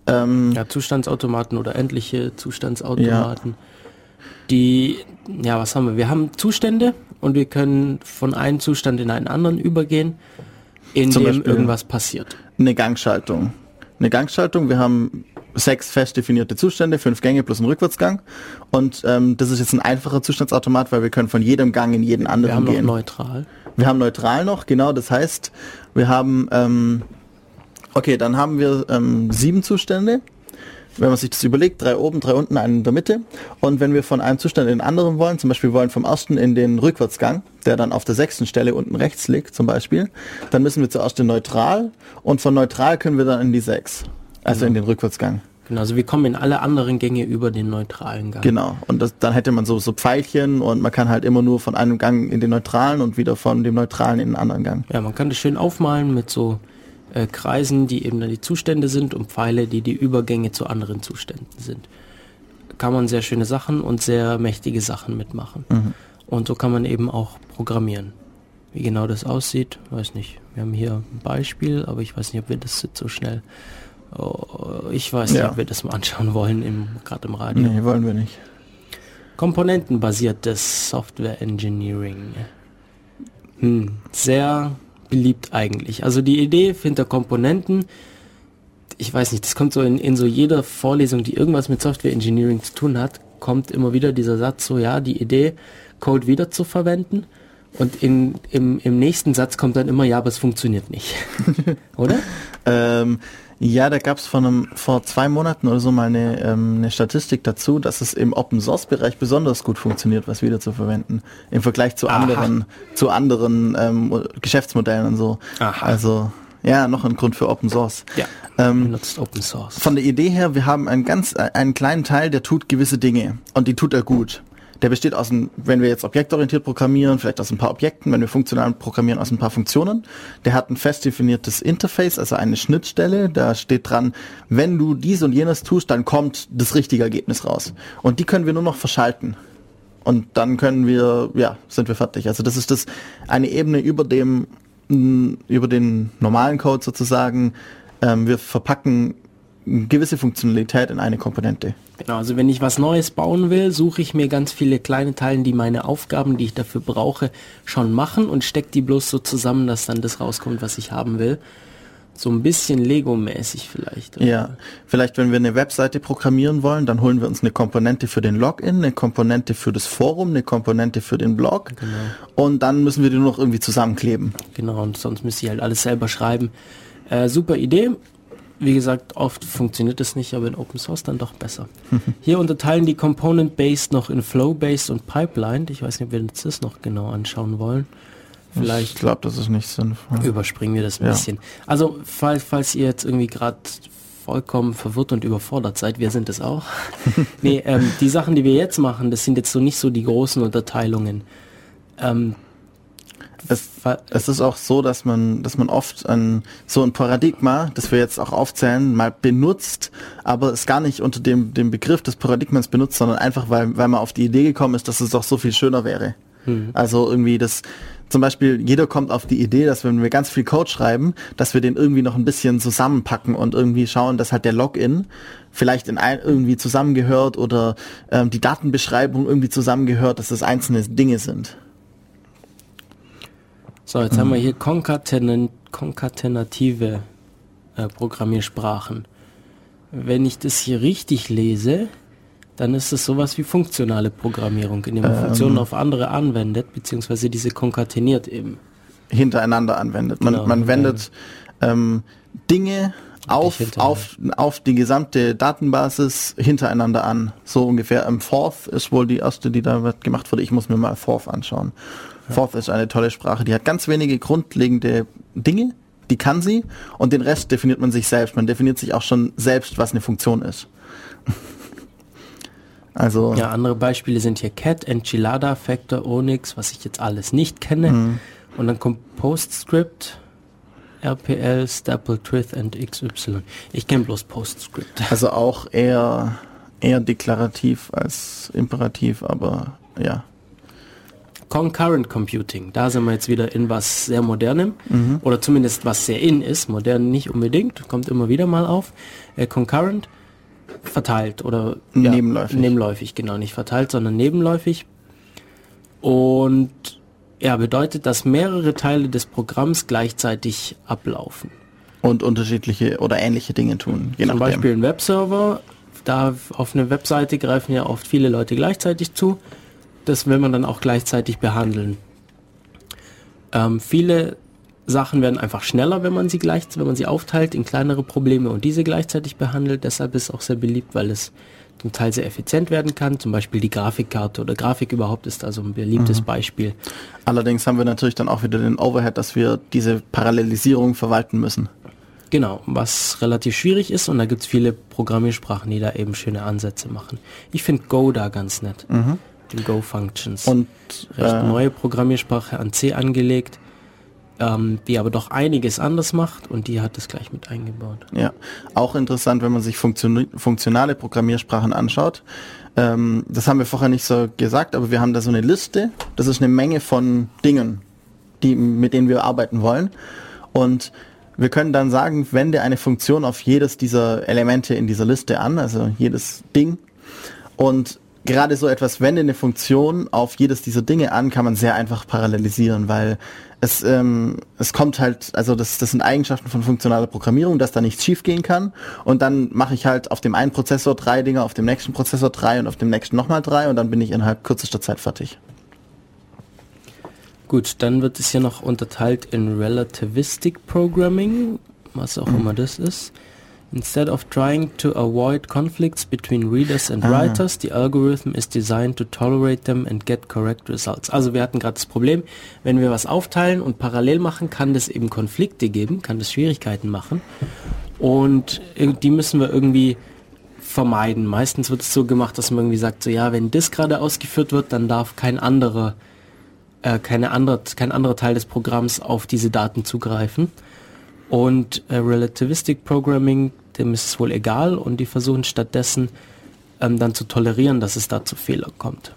Ähm, Ja, Zustandsautomaten oder endliche Zustandsautomaten. Die, ja, was haben wir? Wir haben Zustände und wir können von einem Zustand in einen anderen übergehen, in Zum dem Beispiel- irgendwas passiert. eine Gangschaltung. Eine Gangschaltung, wir haben sechs fest definierte Zustände, fünf Gänge plus einen Rückwärtsgang. Und ähm, das ist jetzt ein einfacher Zustandsautomat, weil wir können von jedem Gang in jeden Wir anderen haben noch gehen. neutral. Wir haben neutral noch, genau, das heißt, wir haben, ähm, okay, dann haben wir ähm, sieben Zustände. Wenn man sich das überlegt, drei oben, drei unten, einen in der Mitte. Und wenn wir von einem Zustand in den anderen wollen, zum Beispiel wollen vom ersten in den Rückwärtsgang, der dann auf der sechsten Stelle unten rechts liegt zum Beispiel, dann müssen wir zuerst in neutral und von neutral können wir dann in die sechs, also in den Rückwärtsgang. Genau, also wir kommen in alle anderen Gänge über den neutralen Gang. Genau. Und das, dann hätte man so, so Pfeilchen und man kann halt immer nur von einem Gang in den neutralen und wieder von dem neutralen in den anderen Gang. Ja, man kann das schön aufmalen mit so äh, Kreisen, die eben dann die Zustände sind und Pfeile, die die Übergänge zu anderen Zuständen sind. Kann man sehr schöne Sachen und sehr mächtige Sachen mitmachen. Und so kann man eben auch programmieren. Wie genau das aussieht, weiß nicht. Wir haben hier ein Beispiel, aber ich weiß nicht, ob wir das jetzt so schnell. Oh, ich weiß nicht, Ja. ob wir das mal anschauen wollen, im, gerade im Radio. Nee, wollen wir nicht. Komponentenbasiertes Software Engineering. Hm, sehr beliebt eigentlich. Also die Idee hinter Komponenten, ich weiß nicht, das kommt so in, in so jeder Vorlesung, die irgendwas mit Software Engineering zu tun hat, kommt immer wieder dieser Satz so, ja, die Idee, Code wieder zu verwenden. Und in, im, im nächsten Satz kommt dann immer, ja, aber es funktioniert nicht. [LAUGHS] Oder? [LAUGHS] Ähm, ja, da gab es vor, einem, vor zwei Monaten oder so mal eine, ähm, eine Statistik dazu, dass es im Open Source Bereich besonders gut funktioniert, was wieder zu verwenden. Im Vergleich zu Aha. anderen, zu anderen ähm, Geschäftsmodellen und so. Aha. Also ja, noch ein Grund für Open Source. Ja. Ähm, Benutzt Open Source. von der Idee her, wir haben einen ganz, einen kleinen Teil, der tut gewisse Dinge und die tut er gut. Der besteht aus, ein, wenn wir jetzt objektorientiert programmieren, vielleicht aus ein paar Objekten, wenn wir funktional programmieren, aus ein paar Funktionen. Der hat ein fest definiertes Interface, also eine Schnittstelle. Da steht dran, wenn du dies und jenes tust, dann kommt das richtige Ergebnis raus. Und die können wir nur noch verschalten. Und dann können wir, ja, sind wir fertig. Also das ist das eine Ebene über dem, über den normalen Code sozusagen. Ähm, wir verpacken gewisse Funktionalität in eine Komponente. Genau, also wenn ich was Neues bauen will, suche ich mir ganz viele kleine Teile, die meine Aufgaben, die ich dafür brauche, schon machen und stecke die bloß so zusammen, dass dann das rauskommt, was ich haben will. So ein bisschen Lego-mäßig vielleicht. oder? Ja, vielleicht wenn wir eine Webseite programmieren wollen, dann holen wir uns eine Komponente für den Login, eine Komponente für das Forum, eine Komponente für den Blog und dann müssen wir die nur noch irgendwie zusammenkleben. Genau, und sonst müsste ich halt alles selber schreiben. Äh, super Idee. Wie gesagt, oft funktioniert es nicht, aber in Open Source dann doch besser. [LAUGHS] Hier unterteilen die Component-Based noch in Flow-Based und Pipeline. Ich weiß nicht, ob wir uns das noch genau anschauen wollen. Ich Vielleicht glaube, das ist nicht sinnvoll. überspringen wir das ein Ja. bisschen. Also, falls, falls ihr jetzt irgendwie gerade vollkommen verwirrt und überfordert seid, wir sind es auch. [LAUGHS] nee, ähm, die Sachen, die wir jetzt machen, das sind jetzt so nicht so die großen Unterteilungen. Ähm, Es, es ist auch so, dass man, dass man oft ein, so ein Paradigma, das wir jetzt auch aufzählen, mal benutzt, aber es gar nicht unter dem, dem Begriff des Paradigmas benutzt, sondern einfach, weil, weil man auf die Idee gekommen ist, dass es doch so viel schöner wäre. Also irgendwie das, zum Beispiel, jeder kommt auf die Idee, dass wenn wir ganz viel Code schreiben, dass wir den irgendwie noch ein bisschen zusammenpacken und irgendwie schauen, dass halt der Login vielleicht in ein, irgendwie zusammengehört oder ähm, die Datenbeschreibung irgendwie zusammengehört, dass das einzelne Dinge sind. So, jetzt haben wir hier konkaten konkatenative äh, Programmiersprachen. Wenn ich das hier richtig lese, dann ist es sowas wie funktionale Programmierung, indem man Funktionen auf andere anwendet, beziehungsweise diese konkateniert eben. hintereinander anwendet. Man, Genau, man wendet ähm, Dinge auf, auf, auf die gesamte Datenbasis hintereinander an. So ungefähr. Ähm, Forth ist wohl die erste, die da gemacht wurde. Ich muss mir mal Forth anschauen. Forth ist eine tolle Sprache. Die hat ganz wenige grundlegende Dinge. Die kann sie. Und den Rest definiert man sich selbst. Man definiert sich auch schon selbst, was eine Funktion ist. [LAUGHS] Also, Ja, andere Beispiele sind hier Cat, Enchilada, Factor, Onyx, was ich jetzt alles nicht kenne. Und dann kommt PostScript, RPL, Staple, Trith und XY. Ich kenne bloß PostScript. [LAUGHS] also auch eher, eher deklarativ als imperativ, aber ja. Concurrent Computing, da sind wir jetzt wieder in was sehr modernem oder zumindest was sehr in ist, modern nicht unbedingt, kommt immer wieder mal auf. Äh, concurrent verteilt oder Nebenläufig. nebenläufig, genau, nicht verteilt, sondern nebenläufig. Und ja, bedeutet, dass mehrere Teile des Programms gleichzeitig ablaufen. und unterschiedliche oder ähnliche Dinge tun, je Zum nachdem. Beispiel ein Webserver, da auf eine Webseite greifen ja oft viele Leute gleichzeitig zu. Das will man dann auch gleichzeitig behandeln. Ähm, viele Sachen werden einfach schneller, wenn man sie gleich, wenn man sie aufteilt in kleinere Probleme und diese gleichzeitig behandelt. Deshalb ist es auch sehr beliebt, weil es zum Teil sehr effizient werden kann. Zum Beispiel die Grafikkarte oder Grafik überhaupt ist also ein beliebtes Beispiel. Allerdings haben wir natürlich dann auch wieder den Overhead, dass wir diese Parallelisierung verwalten müssen. Genau, was relativ schwierig ist und da gibt's viele Programmiersprachen, die da eben schöne Ansätze machen. Ich finde Go da ganz nett. Die Go-Functions. Und Recht äh, neue Programmiersprache an C angelegt, ähm, die aber doch einiges anders macht und die hat es gleich mit eingebaut. ja, auch interessant, wenn man sich funktion funktionale Programmiersprachen anschaut. Ähm, das haben wir vorher nicht so gesagt, aber wir haben da so eine Liste. Das ist eine Menge von Dingen, die, mit denen wir arbeiten wollen. Und wir können dann sagen, wende eine Funktion auf jedes dieser Elemente in dieser Liste an, also jedes Ding. Und gerade so etwas, wende eine Funktion auf jedes dieser Dinge an, kann man sehr einfach parallelisieren, weil es, ähm, es kommt halt, also das, das sind Eigenschaften von funktionaler Programmierung, dass da nichts schiefgehen kann. Und dann mache ich halt auf dem einen Prozessor drei Dinge, auf dem nächsten Prozessor drei und auf dem nächsten nochmal drei und dann bin ich innerhalb kürzester Zeit fertig. Gut, dann wird es hier noch unterteilt in Relativistic Programming, was auch immer das ist. Instead of trying to avoid conflicts between readers and Ah. writers, the algorithm is designed to tolerate them and get correct results. Also wir hatten gerade das Problem, wenn wir was aufteilen und parallel machen, kann das eben Konflikte geben, kann das Schwierigkeiten machen. Und die müssen wir irgendwie vermeiden. Meistens wird es so gemacht, dass man irgendwie sagt, so ja, wenn das gerade ausgeführt wird, dann darf kein anderer äh, keine andere, kein anderer Teil des Programms auf diese Daten zugreifen. Und äh, Relativistic Programming, dem ist es wohl egal und die versuchen stattdessen ähm, dann zu tolerieren, dass es da zu Fehler kommt.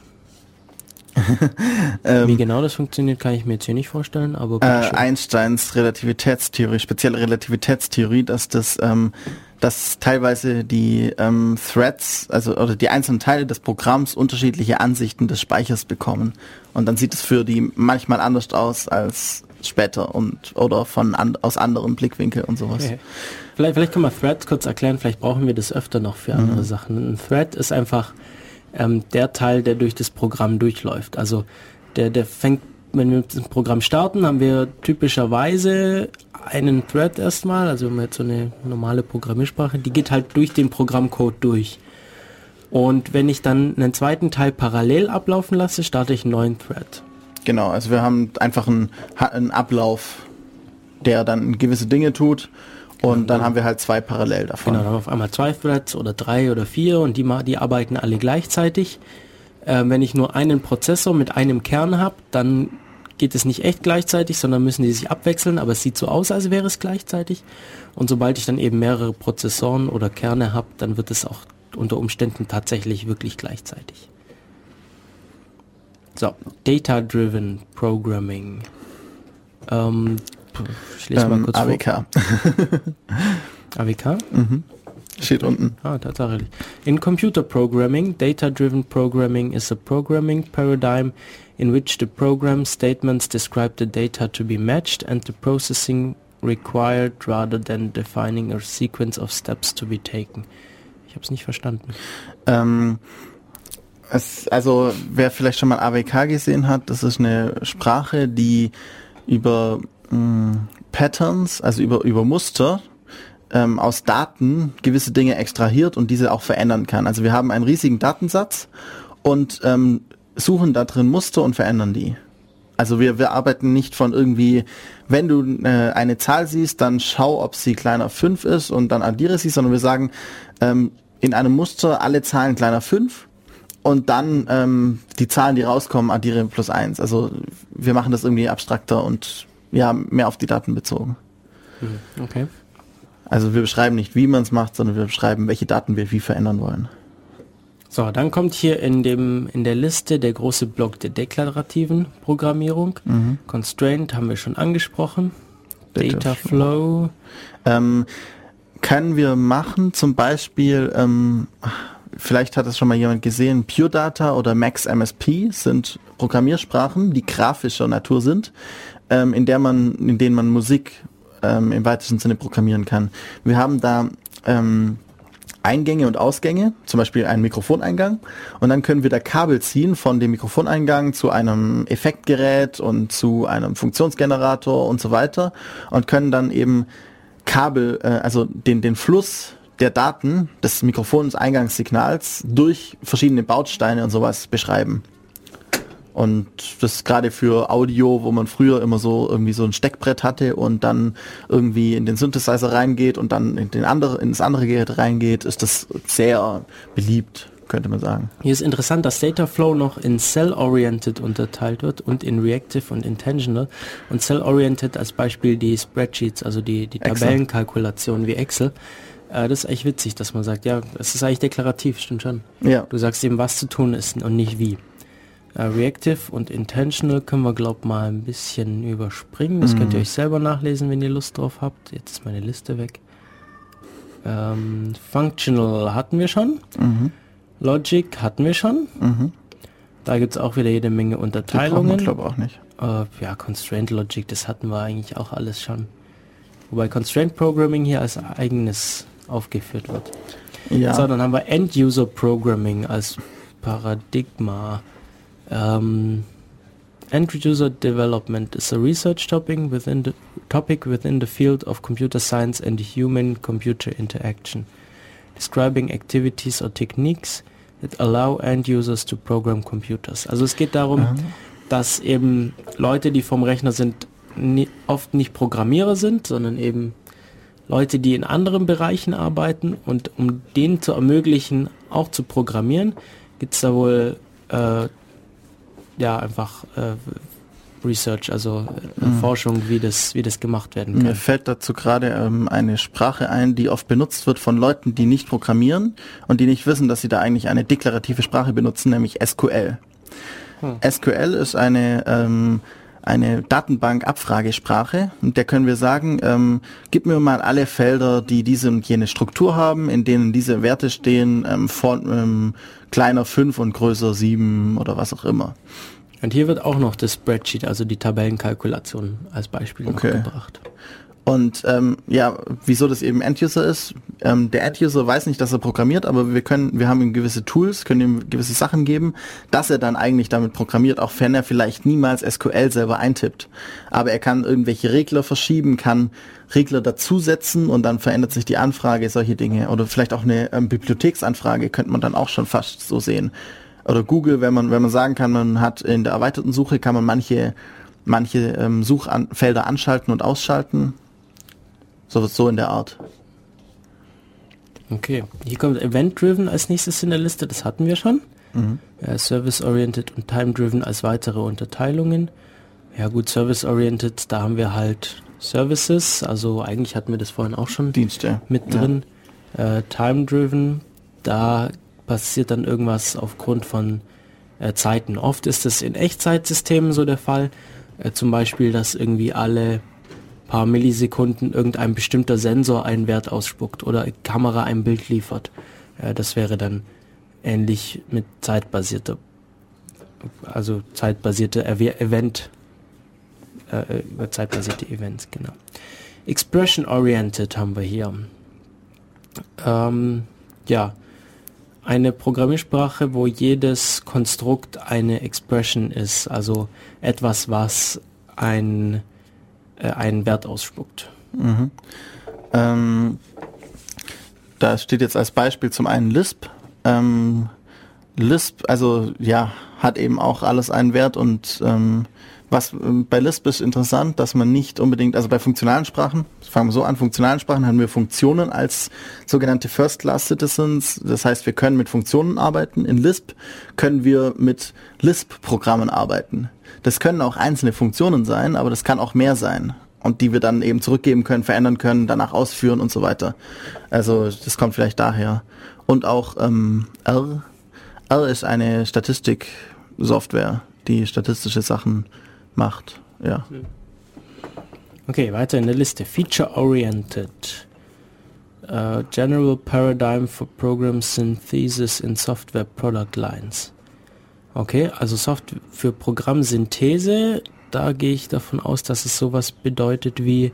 [LAUGHS] Wie genau das funktioniert, kann ich mir jetzt hier nicht vorstellen, aber äh. Einsteins Relativitätstheorie, spezielle Relativitätstheorie, dass das, ähm, dass teilweise die ähm, Threads, also oder die einzelnen Teile des Programms unterschiedliche Ansichten des Speichers bekommen. Und dann sieht es für die manchmal anders aus als später und oder von an, aus anderen Blickwinkeln und sowas. Okay. Vielleicht, vielleicht kann man Threads kurz erklären, vielleicht brauchen wir das öfter noch für andere Sachen. Ein Thread ist einfach ähm, der Teil, der durch das Programm durchläuft. Also der, der fängt, wenn wir dem Programm starten, haben wir typischerweise einen Thread erstmal, also wenn wir jetzt so eine normale Programmiersprache, die geht halt durch den Programmcode durch. Und wenn ich dann einen zweiten Teil parallel ablaufen lasse, starte ich einen neuen Thread. Genau, also wir haben einfach einen, einen Ablauf, der dann gewisse Dinge tut und dann haben wir halt zwei parallel davon. Genau, dann haben wir auf einmal zwei Threads oder drei oder vier und die, die arbeiten alle gleichzeitig. Äh, wenn ich nur einen Prozessor mit einem Kern habe, dann geht es nicht echt gleichzeitig, sondern müssen die sich abwechseln, aber es sieht so aus, als wäre es gleichzeitig. Und sobald ich dann eben mehrere Prozessoren oder Kerne habe, dann wird es auch unter Umständen tatsächlich wirklich gleichzeitig. So, Data-Driven Programming. Ähm, ich lese mal Ähm, kurz vor. AWK AWK? [LAUGHS] steht unten. Ah, tatsächlich. In computer programming, data-driven programming is a programming paradigm in which the program statements describe the data to be matched and the processing required rather than defining a sequence of steps to be taken. Ich habe es nicht verstanden. Ähm, es, also wer vielleicht schon mal AWK gesehen hat, das ist eine Sprache, die über mh, Patterns, also über, über Muster ähm, aus Daten gewisse Dinge extrahiert und diese auch verändern kann. Also wir haben einen riesigen Datensatz und ähm, suchen da drin Muster und verändern die. Also wir, wir arbeiten nicht von irgendwie, wenn du äh, eine Zahl siehst, dann schau, ob sie kleiner 5 ist und dann addiere sie, sondern wir sagen, ähm, in einem Muster alle Zahlen kleiner 5 und dann ähm, die Zahlen, die rauskommen, addiere plus 1. Also wir machen das irgendwie abstrakter und ja, mehr auf die Daten bezogen. Okay. Also wir beschreiben nicht, wie man es macht, sondern wir beschreiben, welche Daten wir wie verändern wollen. So, dann kommt hier in dem in der Liste der große Block der deklarativen Programmierung. Constraint haben wir schon angesprochen. Data Data Flow. Ähm, können wir machen, zum Beispiel, ähm, vielleicht hat es schon mal jemand gesehen, Pure Data oder Max MSP sind Programmiersprachen, die grafischer Natur sind, ähm, in der man, in denen man Musik ähm, im weitesten Sinne programmieren kann. Wir haben da ähm, Eingänge und Ausgänge, zum Beispiel einen Mikrofoneingang. Und dann können wir da Kabel ziehen von dem Mikrofoneingang zu einem Effektgerät und zu einem Funktionsgenerator und so weiter und können dann eben Kabel, äh, also den, den Fluss der Daten des Mikrofons-Eingangssignals durch verschiedene Bausteine und sowas beschreiben. Und das gerade für Audio, wo man früher immer so irgendwie so ein Steckbrett hatte und dann irgendwie in den Synthesizer reingeht und dann in den andere, ins andere Gerät reingeht, ist das sehr beliebt, könnte man sagen. Hier ist interessant, dass Data Flow noch in Cell-Oriented unterteilt wird und in Reactive und Intentional. Und Cell-Oriented als Beispiel die Spreadsheets, also die, die. Tabellenkalkulation wie Excel. Äh, das ist echt witzig, dass man sagt, ja, es ist eigentlich deklarativ, stimmt schon. Ja. Du sagst eben, was zu tun ist und nicht wie. Äh, Reactive und Intentional können wir, glaub mal, ein bisschen überspringen. Das könnt ihr euch selber nachlesen, wenn ihr Lust drauf habt. Jetzt ist meine Liste weg. Ähm, functional hatten wir schon. Logic hatten wir schon. Da gibt es auch wieder jede Menge Unterteilungen. glaube auch nicht. Äh, ja, Constraint Logic, das hatten wir eigentlich auch alles schon. Wobei Constraint Programming hier als eigenes aufgeführt wird. Ja. So, dann haben wir End-User Programming als Paradigma. Ähm, End-User Development is a research topic within the topic within the field of computer science and human-computer interaction, describing activities or techniques that allow end users to program computers. Also es geht darum, dass eben Leute, die vom Rechner sind, nie, oft nicht Programmierer sind, sondern eben Leute, die in anderen Bereichen arbeiten und um denen zu ermöglichen, auch zu programmieren, gibt es da wohl äh, ja einfach äh, Research, also äh, Forschung, wie das, wie das gemacht werden Mir kann. fällt dazu gerade ähm, eine Sprache ein, die oft benutzt wird von Leuten, die nicht programmieren und die nicht wissen, dass sie da eigentlich eine deklarative Sprache benutzen, nämlich SQL. SQL ist eine ähm, eine Datenbank-Abfragesprache und der können wir sagen, ähm, gib mir mal alle Felder, die diese und jene Struktur haben, in denen diese Werte stehen, ähm, von ähm, kleiner 5 und größer 7 oder was auch immer. Und hier wird auch noch das Spreadsheet, also die Tabellenkalkulation als Beispiel Okay. gebracht. Und ähm, ja, wieso das eben End-User ist, ähm, der End-User weiß nicht, dass er programmiert, aber wir können, wir haben ihm gewisse Tools, können ihm gewisse Sachen geben, dass er dann eigentlich damit programmiert, auch wenn er vielleicht niemals SQL selber eintippt. Aber er kann irgendwelche Regler verschieben, kann Regler dazusetzen und dann verändert sich die Anfrage, solche Dinge. Oder vielleicht auch eine ähm, Bibliotheksanfrage könnte man dann auch schon fast so sehen. Oder Google, wenn man, wenn man sagen kann, man hat in der erweiterten Suche, kann man manche, manche ähm, Suchfelder anschalten und ausschalten. So, so in der Art. Okay, hier kommt Event-Driven als nächstes in der Liste, das hatten wir schon. Ja, Service-Oriented und Time-Driven als weitere Unterteilungen. Ja gut, Service-Oriented, da haben wir halt Services, also eigentlich hatten wir das vorhin auch schon Dienste. mit Ja. drin. Äh, Time-Driven, da passiert dann irgendwas aufgrund von äh, Zeiten. Oft ist es in Echtzeitsystemen so der Fall, äh, zum Beispiel, dass irgendwie alle paar Millisekunden irgendein bestimmter Sensor einen Wert ausspuckt oder Kamera ein Bild liefert. Äh, das wäre dann ähnlich mit zeitbasierter, also zeitbasierte Ev- Event, äh, über zeitbasierte Events, genau. Expression-oriented haben wir hier. Ähm, ja, eine Programmiersprache, wo jedes Konstrukt eine Expression ist, also etwas, was ein, äh, einen Wert ausspuckt. Ähm, da steht jetzt als Beispiel zum einen Lisp. Ähm, Lisp, also ja, hat eben auch alles einen Wert und ähm, was ähm, bei Lisp ist interessant, dass man nicht unbedingt, also bei funktionalen Sprachen, fangen wir so an, funktionalen Sprachen haben wir Funktionen als sogenannte First-Class-Citizens. Das heißt, wir können mit Funktionen arbeiten. In Lisp können wir mit Lisp-Programmen arbeiten. Das können auch einzelne Funktionen sein, aber das kann auch mehr sein. Und die wir dann eben zurückgeben können, verändern können, danach ausführen und so weiter. Also das kommt vielleicht daher. Und auch ähm, R. R ist eine Statistik-Software, die statistische Sachen macht. Ja. Okay, weiter in der Liste. Feature-oriented. Uh, general Paradigm for Program Synthesis in Software Product Lines. Okay, also Software für Programmsynthese, da gehe ich davon aus, dass es sowas bedeutet wie,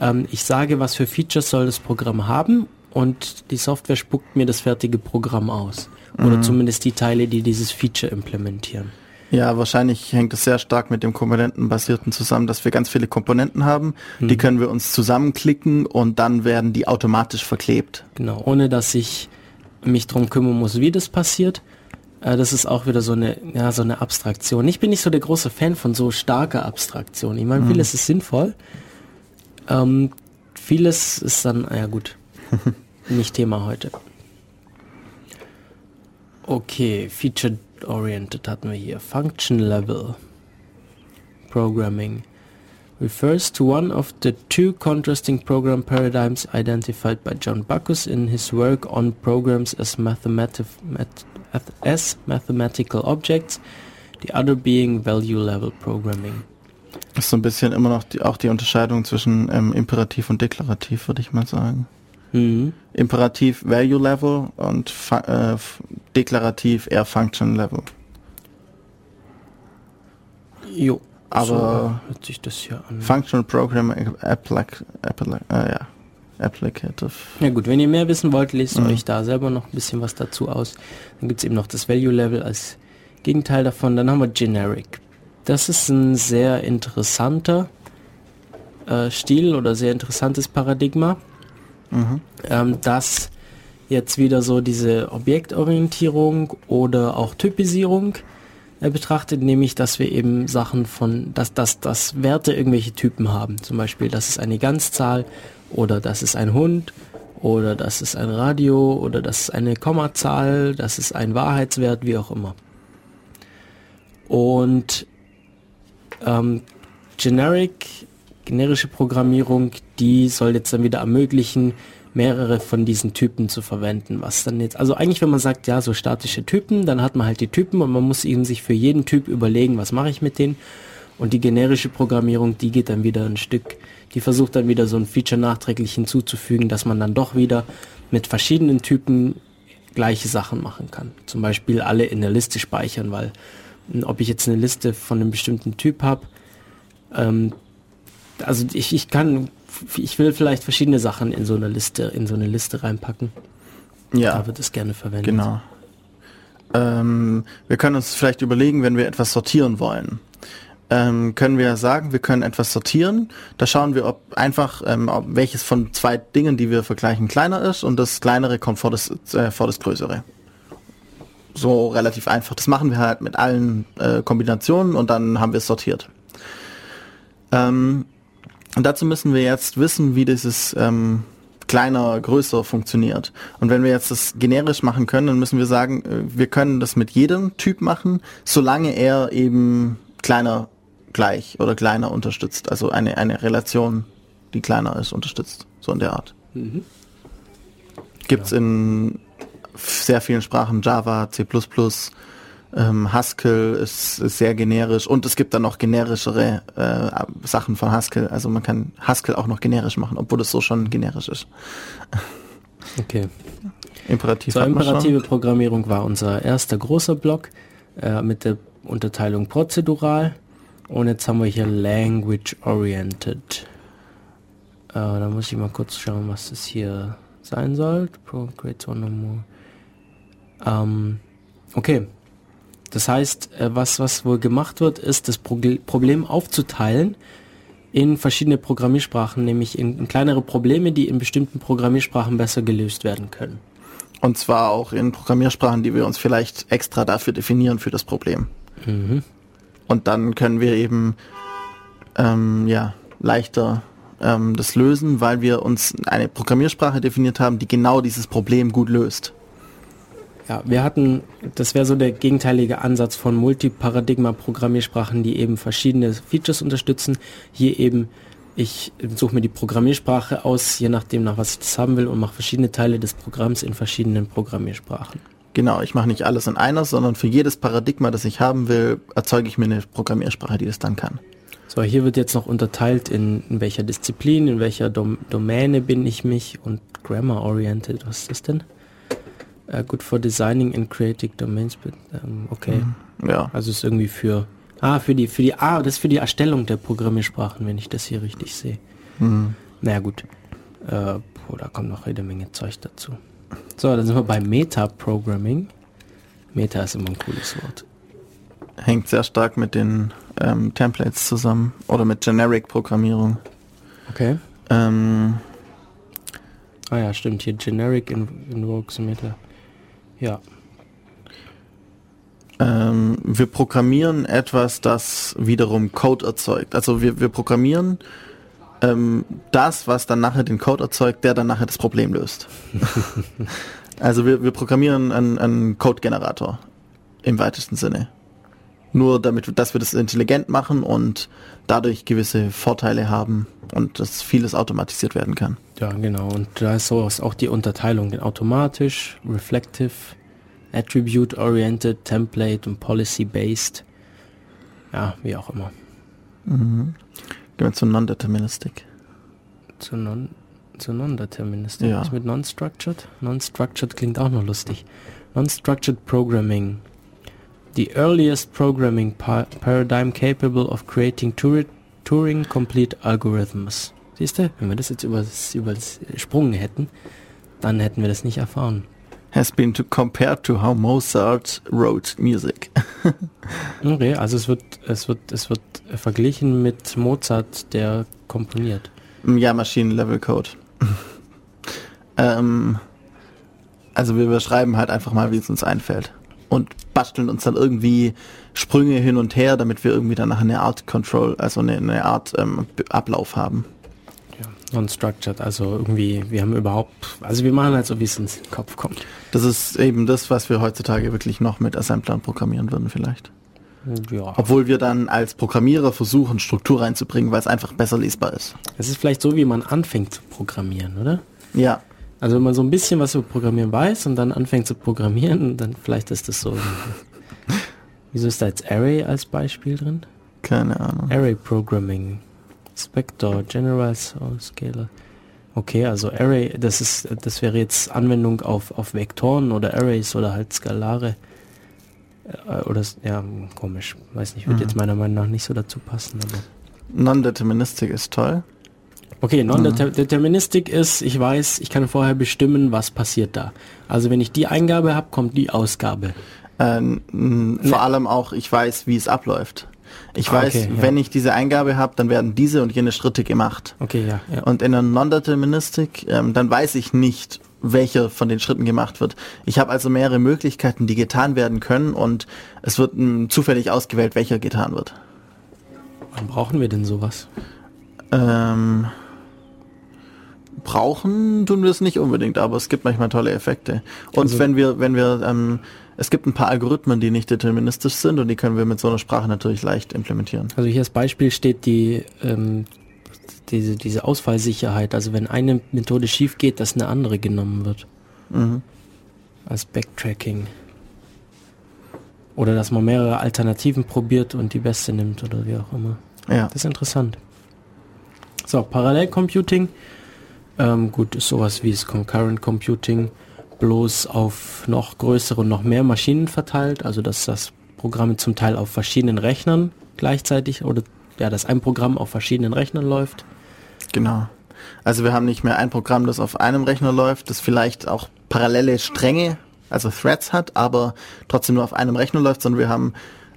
ähm, ich sage, was für Features soll das Programm haben und die Software spuckt mir das fertige Programm aus. Oder zumindest die Teile, die dieses Feature implementieren. Ja, wahrscheinlich hängt es sehr stark mit dem Komponentenbasierten zusammen, dass wir ganz viele Komponenten haben. Die können wir uns zusammenklicken und dann werden die automatisch verklebt. Genau, ohne dass ich mich drum kümmern muss, wie das passiert. Äh, das ist auch wieder so eine, ja, so eine Abstraktion. Ich bin nicht so der große Fan von so starker Abstraktion. Ich meine, vieles ist sinnvoll. Ähm, vieles ist dann, ja gut, [LAUGHS] nicht Thema heute. Okay, Feature-Oriented hatten wir hier. Function Level Programming refers to one of the two contrasting program paradigms identified by John Bacchus in his work on programs as, mathematic, math, as mathematical objects, the other being value-level programming. Das ist so ein bisschen immer noch die, auch die Unterscheidung zwischen ähm, Imperativ und Deklarativ, würde ich mal sagen. Mhm. Imperativ Value Level und äh, deklarativ eher Function Level. Jo. Aber- so hört sich das hier an. Functional Program Applic Applic äh, ja. Applicative. Ja gut, wenn ihr mehr wissen wollt, lest Mhm. euch da selber noch ein bisschen was dazu aus. Dann gibt's eben noch das Value Level als Gegenteil davon. Dann haben wir Generic. Das ist ein sehr interessanter äh, Stil oder sehr interessantes Paradigma, Mhm. ähm, das jetzt wieder so diese Objektorientierung oder auch Typisierung äh, betrachtet, nämlich dass wir eben Sachen von, dass, dass, dass Werte irgendwelche Typen haben. Zum Beispiel, das ist eine Ganzzahl oder das ist ein Hund oder das ist ein Radio oder das ist eine Kommazahl, das ist ein Wahrheitswert, wie auch immer. Und ähm, Generic, generische Programmierung, die soll jetzt dann wieder ermöglichen, mehrere von diesen Typen zu verwenden. Was dann jetzt, also eigentlich, wenn man sagt, ja, so statische Typen, dann hat man halt die Typen und man muss eben sich für jeden Typ überlegen, was mache ich mit denen. Und die generische Programmierung, die geht dann wieder ein Stück, die versucht dann wieder so ein Feature nachträglich hinzuzufügen, dass man dann doch wieder mit verschiedenen Typen gleiche Sachen machen kann. Zum Beispiel alle in der Liste speichern, weil mh, ob ich jetzt eine Liste von einem bestimmten Typ habe, ähm, also ich, ich kann, ich will vielleicht verschiedene Sachen in so eine Liste, in so eine Liste reinpacken. Ja. Da wird es gerne verwendet. Genau. Ähm, wir können uns vielleicht überlegen, wenn wir etwas sortieren wollen. Ähm, können wir sagen, wir können etwas sortieren. Da schauen wir, ob einfach ähm, ob welches von zwei Dingen, die wir vergleichen, kleiner ist und das kleinere kommt vor das, äh, vor das größere. So relativ einfach. Das machen wir halt mit allen äh, Kombinationen und dann haben wir es sortiert. Ähm, und dazu müssen wir jetzt wissen, wie dieses ähm, kleiner, größer funktioniert. Und wenn wir jetzt das generisch machen können, dann müssen wir sagen, äh, wir können das mit jedem Typ machen, solange er eben kleiner gleich oder kleiner unterstützt. Also eine, eine Relation, die kleiner ist, unterstützt. So in der Art. Gibt's in sehr vielen Sprachen, Java, C++, ähm, Haskell ist, ist sehr generisch und es gibt dann noch generischere äh, Sachen von Haskell. Also man kann Haskell auch noch generisch machen, obwohl es so schon generisch ist. Okay. Imperativ So, imperative. Programmierung war unser erster großer Block äh, mit der Unterteilung prozedural. Und jetzt haben wir hier Language Oriented. Äh, da muss ich mal kurz schauen, was das hier sein soll. Creates one or more. Ähm, okay. Das heißt, äh, was, was wohl gemacht wird, ist das Problem aufzuteilen in verschiedene Programmiersprachen, nämlich in, in kleinere Probleme, die in bestimmten Programmiersprachen besser gelöst werden können. Und zwar auch in Programmiersprachen, die wir uns vielleicht extra dafür definieren für das Problem. Mhm. Und dann können wir eben ähm, ja, leichter ähm, das lösen, weil wir uns eine Programmiersprache definiert haben, die genau dieses Problem gut löst. Ja, wir hatten, das wäre so der gegenteilige Ansatz von Multiparadigma-Programmiersprachen, die eben verschiedene Features unterstützen. Hier eben, ich suche mir die Programmiersprache aus, je nachdem, nach was ich das haben will, und mache verschiedene Teile des Programms in verschiedenen Programmiersprachen. Genau, ich mache nicht alles in einer, sondern für jedes Paradigma, das ich haben will, erzeuge ich mir eine Programmiersprache, die das dann kann. So, hier wird jetzt noch unterteilt, in, in welcher Disziplin, in welcher Dom Domäne bin ich mich und Grammar-Oriented, was ist das denn? Uh, good for designing and creating domains, but, ähm, okay. Ja, Also ist irgendwie für ah für die für die ah das ist für die Erstellung der Programmiersprachen, wenn ich das hier richtig sehe. Mhm. Naja gut, äh, boah, da kommt noch jede Menge Zeug dazu. So, dann sind wir bei Meta-Programming. Meta ist immer ein cooles Wort. hängt sehr stark mit den ähm, Templates zusammen oder mit Generic-Programmierung. Okay. Ähm, Ah ja, stimmt. Hier Generic in Invokes Meta. Ja. ähm, wir programmieren etwas, das wiederum Code erzeugt. Also wir, wir programmieren ähm, das, was dann nachher den Code erzeugt, der dann nachher das Problem löst. [LAUGHS] also wir, wir programmieren einen, einen Code-Generator im weitesten Sinne. Nur damit, dass wir das intelligent machen und dadurch gewisse Vorteile haben und dass vieles automatisiert werden kann. Ja, genau. Und da ist so auch die Unterteilung, den automatisch, reflective, attribute-oriented, template und policy-based. Ja, wie auch immer. Gehen wir zu Non-Deterministic. Zu non, zu non-deterministic. Ja. Was mit non-structured? Non-structured klingt auch noch lustig. Non-structured programming. The earliest programming pa paradigm capable of creating Turing, Turing complete algorithms. Siehst du, wenn wir das jetzt übers, übersprungen hätten, dann hätten wir das nicht erfahren. Has been to compared to how Mozart wrote music. [LAUGHS] Okay, also es wird, es wird, es wird verglichen mit Mozart, der komponiert. Ja, Maschinen-Level-Code. [LAUGHS] ähm, also wir beschreiben halt einfach mal, wie es uns einfällt. Und basteln uns dann irgendwie Sprünge hin und her, damit wir irgendwie danach eine Art Control, also eine, eine Art ähm, Ablauf haben. Ja, non-structured, also irgendwie, wir haben überhaupt, also wir machen halt so, wie es uns in den Kopf kommt. Das ist eben das, was wir heutzutage wirklich noch mit Assemblern programmieren würden vielleicht. Ja, Obwohl wir dann als Programmierer versuchen, Struktur reinzubringen, weil es einfach besser lesbar ist. es ist vielleicht so, wie man anfängt zu programmieren, oder? Ja, Also wenn man so ein bisschen was über Programmieren weiß und dann anfängt zu programmieren, [LAUGHS] dann vielleicht ist das so. [LAUGHS] Wieso ist da jetzt Array als Beispiel drin? keine Ahnung. Array Programming. Spector, General Scalar. Okay, also Array, das ist, das wäre jetzt Anwendung auf, auf Vektoren oder Arrays oder halt Skalare. Äh, Oder, ja, komisch. Weiß nicht, wird jetzt meiner Meinung nach nicht so dazu passen, aber. Non-Deterministic ist toll. Okay, Non-Deterministic ist, ich weiß, ich kann vorher bestimmen, was passiert da. Also wenn ich die Eingabe habe, kommt die Ausgabe. Äh, n- vor allem auch, ich weiß, wie es abläuft. Ich Ah, weiß, okay, ja. wenn ich diese Eingabe habe, dann werden diese und jene Schritte gemacht. Okay, ja, ja. Und in der Non-Deterministic, ähm, dann weiß ich nicht, welcher von den Schritten gemacht wird. Ich habe also mehrere Möglichkeiten, die getan werden können und es wird m, zufällig ausgewählt, welcher getan wird. Wann brauchen wir denn sowas? Ähm, brauchen tun wir es nicht unbedingt, aber es gibt manchmal tolle Effekte. Und Also- wenn wir, wenn wir, ähm, es gibt ein paar Algorithmen, die nicht deterministisch sind und die können wir mit so einer Sprache natürlich leicht implementieren. Also hier als Beispiel steht die, ähm, diese, diese Ausfallsicherheit. Also wenn eine Methode schief geht, dass eine andere genommen wird. Mhm. Als Backtracking. Oder dass man mehrere Alternativen probiert und die beste nimmt oder wie auch immer. Ja. Das ist interessant. So, Parallelcomputing. Ähm, gut, ist sowas wie das Concurrent Computing, bloß auf noch größere und noch mehr Maschinen verteilt. Also, dass das Programme zum Teil auf verschiedenen Rechnern gleichzeitig oder ja, dass ein Programm auf verschiedenen Rechnern läuft. Genau. Also wir haben nicht mehr ein Programm, das auf einem Rechner läuft, das vielleicht auch parallele Stränge, also Threads hat, aber trotzdem nur auf einem Rechner läuft, sondern wir haben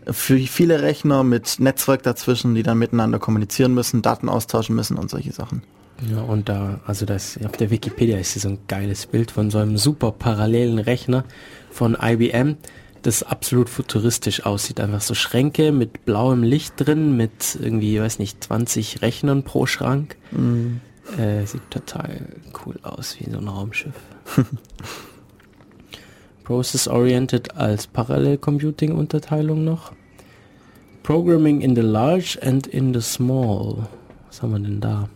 für viele Rechner mit Netzwerk dazwischen, die dann miteinander kommunizieren müssen, Daten austauschen müssen und solche Sachen. Ja, und da, also das, auf der Wikipedia ist hier so ein geiles Bild von so einem super parallelen Rechner von IBM, das absolut futuristisch aussieht. Einfach so Schränke mit blauem Licht drin, mit irgendwie, weiß nicht, 20 Rechnern pro Schrank. Äh, sieht total cool aus, wie so ein Raumschiff. [LAUGHS] Process-Oriented als Parallel-Computing-Unterteilung noch. Programming in the large and in the small. Was haben wir denn da?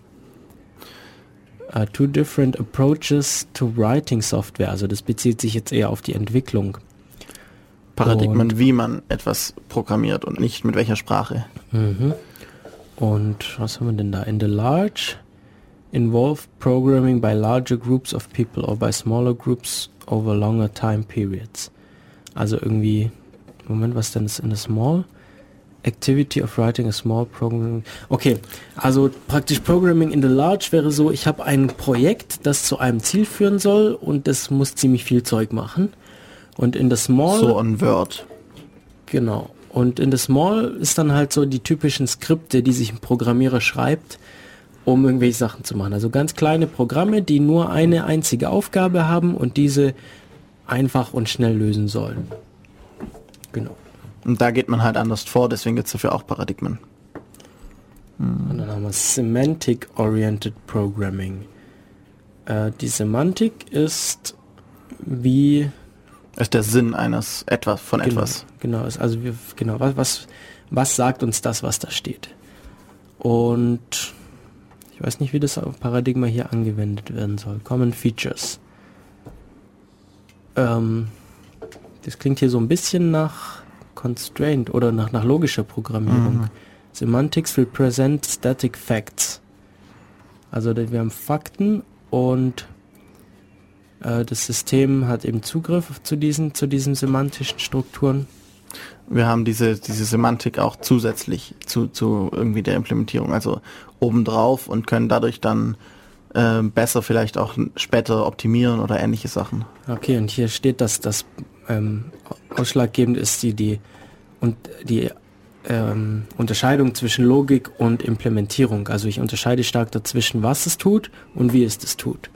Uh, two different approaches to writing software. Also das bezieht sich jetzt eher auf die Entwicklung. Paradigmen, wie man etwas programmiert und nicht mit welcher Sprache. Mhm. Und was haben wir denn da? In the large involve programming by larger groups of people or by smaller groups over longer time periods. Also irgendwie, Moment, was denn ist in the small? Activity of writing a small program. Okay, also praktisch Programming in the large wäre so, ich habe ein Projekt, das zu einem Ziel führen soll und das muss ziemlich viel Zeug machen. Und in the small So ein Word. Genau. Und in the Small ist dann halt so die typischen Skripte, die sich ein Programmierer schreibt, um irgendwelche Sachen zu machen. Also ganz kleine Programme, die nur eine einzige Aufgabe haben und diese einfach und schnell lösen sollen. Genau. Und da geht man halt anders vor, deswegen gibt es dafür auch Paradigmen. Und dann haben wir Semantic Oriented Programming. Äh, die Semantik ist wie ist der Sinn eines etwas von Genau, etwas. Genau, ist also wir, genau, was, was, was sagt uns das, was da steht? Und ich weiß nicht, wie das Paradigma hier angewendet werden soll. Common Features. Ähm, das klingt hier so ein bisschen nach Constraint oder nach, nach logischer Programmierung. Semantics represent static facts. Also wir haben Fakten und das System hat eben Zugriff zu diesen, zu diesen semantischen Strukturen. Wir haben diese, diese Semantik auch zusätzlich zu, zu irgendwie der Implementierung, also obendrauf und können dadurch dann äh, besser vielleicht auch später optimieren oder ähnliche Sachen. Okay, und hier steht, dass das ähm, ausschlaggebend ist die, die, und die ähm, Unterscheidung zwischen Logik und Implementierung. Also ich unterscheide stark dazwischen, was es tut und wie es das tut.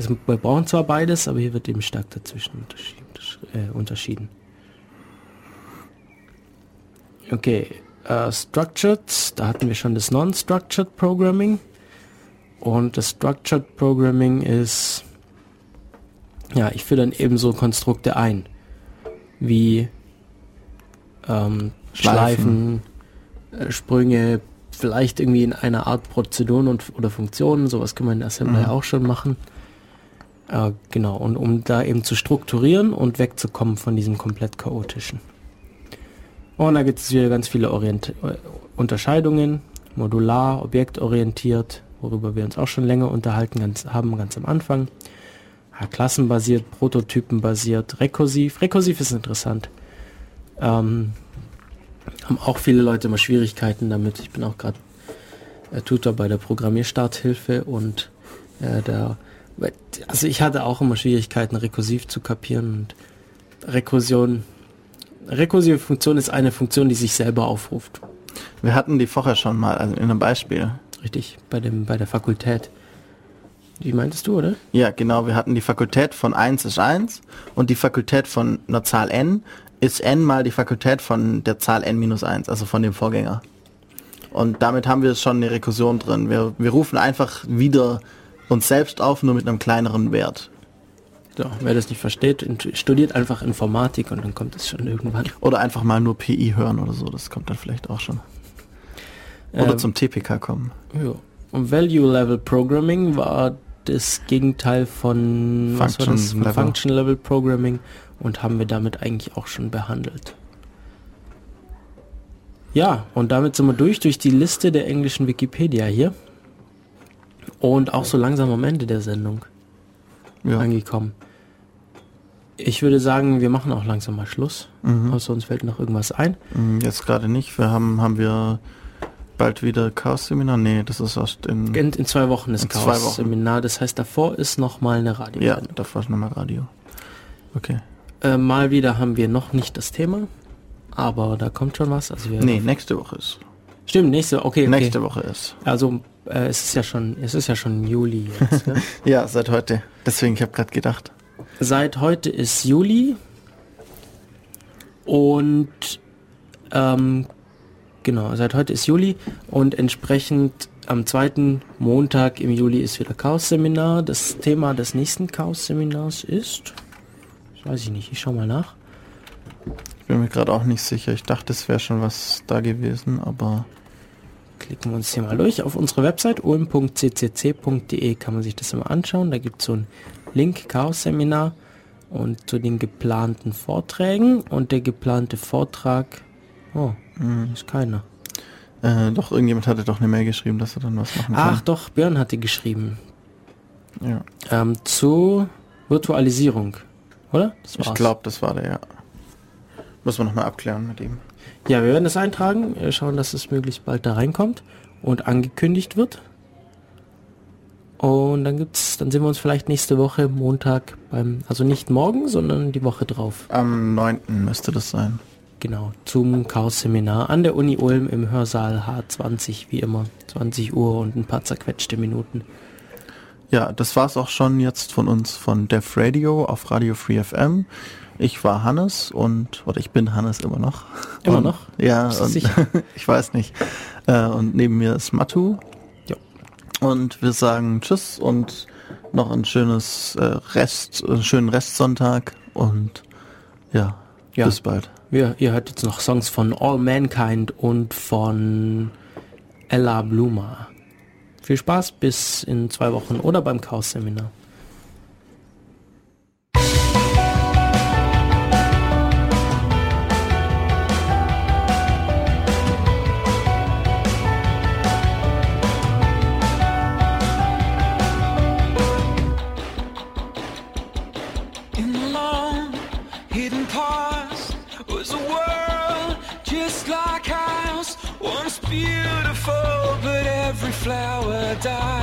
Also wir brauchen zwar beides, aber hier wird eben stark dazwischen unterschieden. Äh. Okay, äh, Structured, da hatten wir schon das Non-Structured Programming. Und das Structured Programming ist, ja, ich führe dann eben so Konstrukte ein, wie ähm, Schleifen, äh, Sprünge, vielleicht irgendwie in einer Art Prozeduren und, oder Funktionen, sowas kann man in Assembly auch schon machen. Äh, genau, und um da eben zu strukturieren und wegzukommen von diesem komplett chaotischen. Und da gibt es wieder ganz viele Orient äh, Unterscheidungen, modular, objektorientiert, worüber wir uns auch schon länger unterhalten ganz, haben, ganz am Anfang. Ja, klassenbasiert, prototypenbasiert, rekursiv. Rekursiv ist interessant. Ähm, haben auch viele Leute immer Schwierigkeiten damit. Ich bin auch gerade äh, Tutor bei der Programmierstarthilfe und äh, da, also ich hatte auch immer Schwierigkeiten, rekursiv zu kapieren und Rekursion. Rekursive Funktion ist eine Funktion, die sich selber aufruft. Wir hatten die vorher schon mal, also in einem Beispiel. Richtig, bei dem, bei der Fakultät. Die meintest du, oder? Ja, genau, wir hatten die Fakultät von 1 ist 1 und die Fakultät von einer Zahl n ist n mal die Fakultät von der Zahl n minus 1, also von dem Vorgänger. Und damit haben wir schon eine Rekursion drin. Wir, wir rufen einfach wieder uns selbst auf, nur mit einem kleineren Wert. So, wer das nicht versteht, studiert einfach Informatik und dann kommt es schon irgendwann. Oder einfach mal nur PI hören oder so, das kommt dann vielleicht auch schon. Oder Ähm, zum TPK kommen. Ja. Und Value Level Programming war das Gegenteil von war das? Function Level. Function Level Programming und haben wir damit eigentlich auch schon behandelt. Ja, und damit sind wir durch, durch die Liste der englischen Wikipedia hier. Und auch so langsam am Ende der Sendung Ja. angekommen. Ich würde sagen, wir machen auch langsam mal Schluss. Mhm. Außer uns fällt noch irgendwas ein. Mm, Jetzt gerade nicht. Wir haben, haben wir bald wieder Chaos-Seminar? Nee, das ist erst in... In, in zwei Wochen ist In zwei Chaos Wochen. Seminar. Das heißt, davor ist noch mal eine Radio. ja, davor ist nochmal Radio. Okay. Äh, mal wieder haben wir noch nicht das Thema, aber da kommt schon was. Also wir Nee, nächste Woche ist. Stimmt, nächste, okay, okay. Nächste Woche ist. Also äh, es ist ja schon, es ist ja schon Juli jetzt. ne? [LAUGHS] Ja, seit heute. Deswegen, ich habe gerade gedacht. Seit heute ist Juli und ähm, genau, seit heute ist Juli und entsprechend am zweiten Montag im Juli ist wieder Chaos-Seminar. Das Thema des nächsten Chaos-Seminars ist, das weiß ich nicht, ich schau mal nach. Ich bin mir gerade auch nicht sicher. Ich dachte, es wäre schon was da gewesen, aber Klicken wir uns hier mal durch. Auf unsere Website ulm.ccc.de kann man sich das immer anschauen. Da gibt es so einen Link, Chaos-Seminar und zu den geplanten Vorträgen. Und der geplante Vortrag, oh, ist keiner. äh, doch, irgendjemand hatte doch eine Mail geschrieben, dass er dann was machen kann. Ach doch, Björn hatte geschrieben. ja. Ähm, zu Virtualisierung, oder? Ich glaube, das war der, ja. Muss man nochmal abklären mit ihm. Ja, wir werden das eintragen, schauen, dass es möglichst bald da reinkommt und angekündigt wird. Und dann gibt's, dann sehen wir uns vielleicht nächste Woche Montag beim, also nicht morgen, sondern die Woche drauf. Am 9. müsste das sein. Genau, zum Chaos-Seminar an der Uni Ulm im Hörsaal H20, wie immer. 20 Uhr und ein paar zerquetschte Minuten. Ja, das war's auch schon jetzt von uns von Def Radio auf Radio Free FM. Ich war Hannes und, oder ich bin Hannes immer noch. Immer und, noch? Ja, Bist und, sicher? [LAUGHS] ich weiß nicht. Äh, und neben mir ist Matu. Ja. Und wir sagen Tschüss und noch ein schönes äh, Rest, einen schönen Restsonntag und ja, Ja. bis bald. Wir, ihr hört jetzt noch Songs von All Mankind und von Ella Bluma. Viel Spaß bis in zwei Wochen oder beim Chaos-Seminar. Ours. Once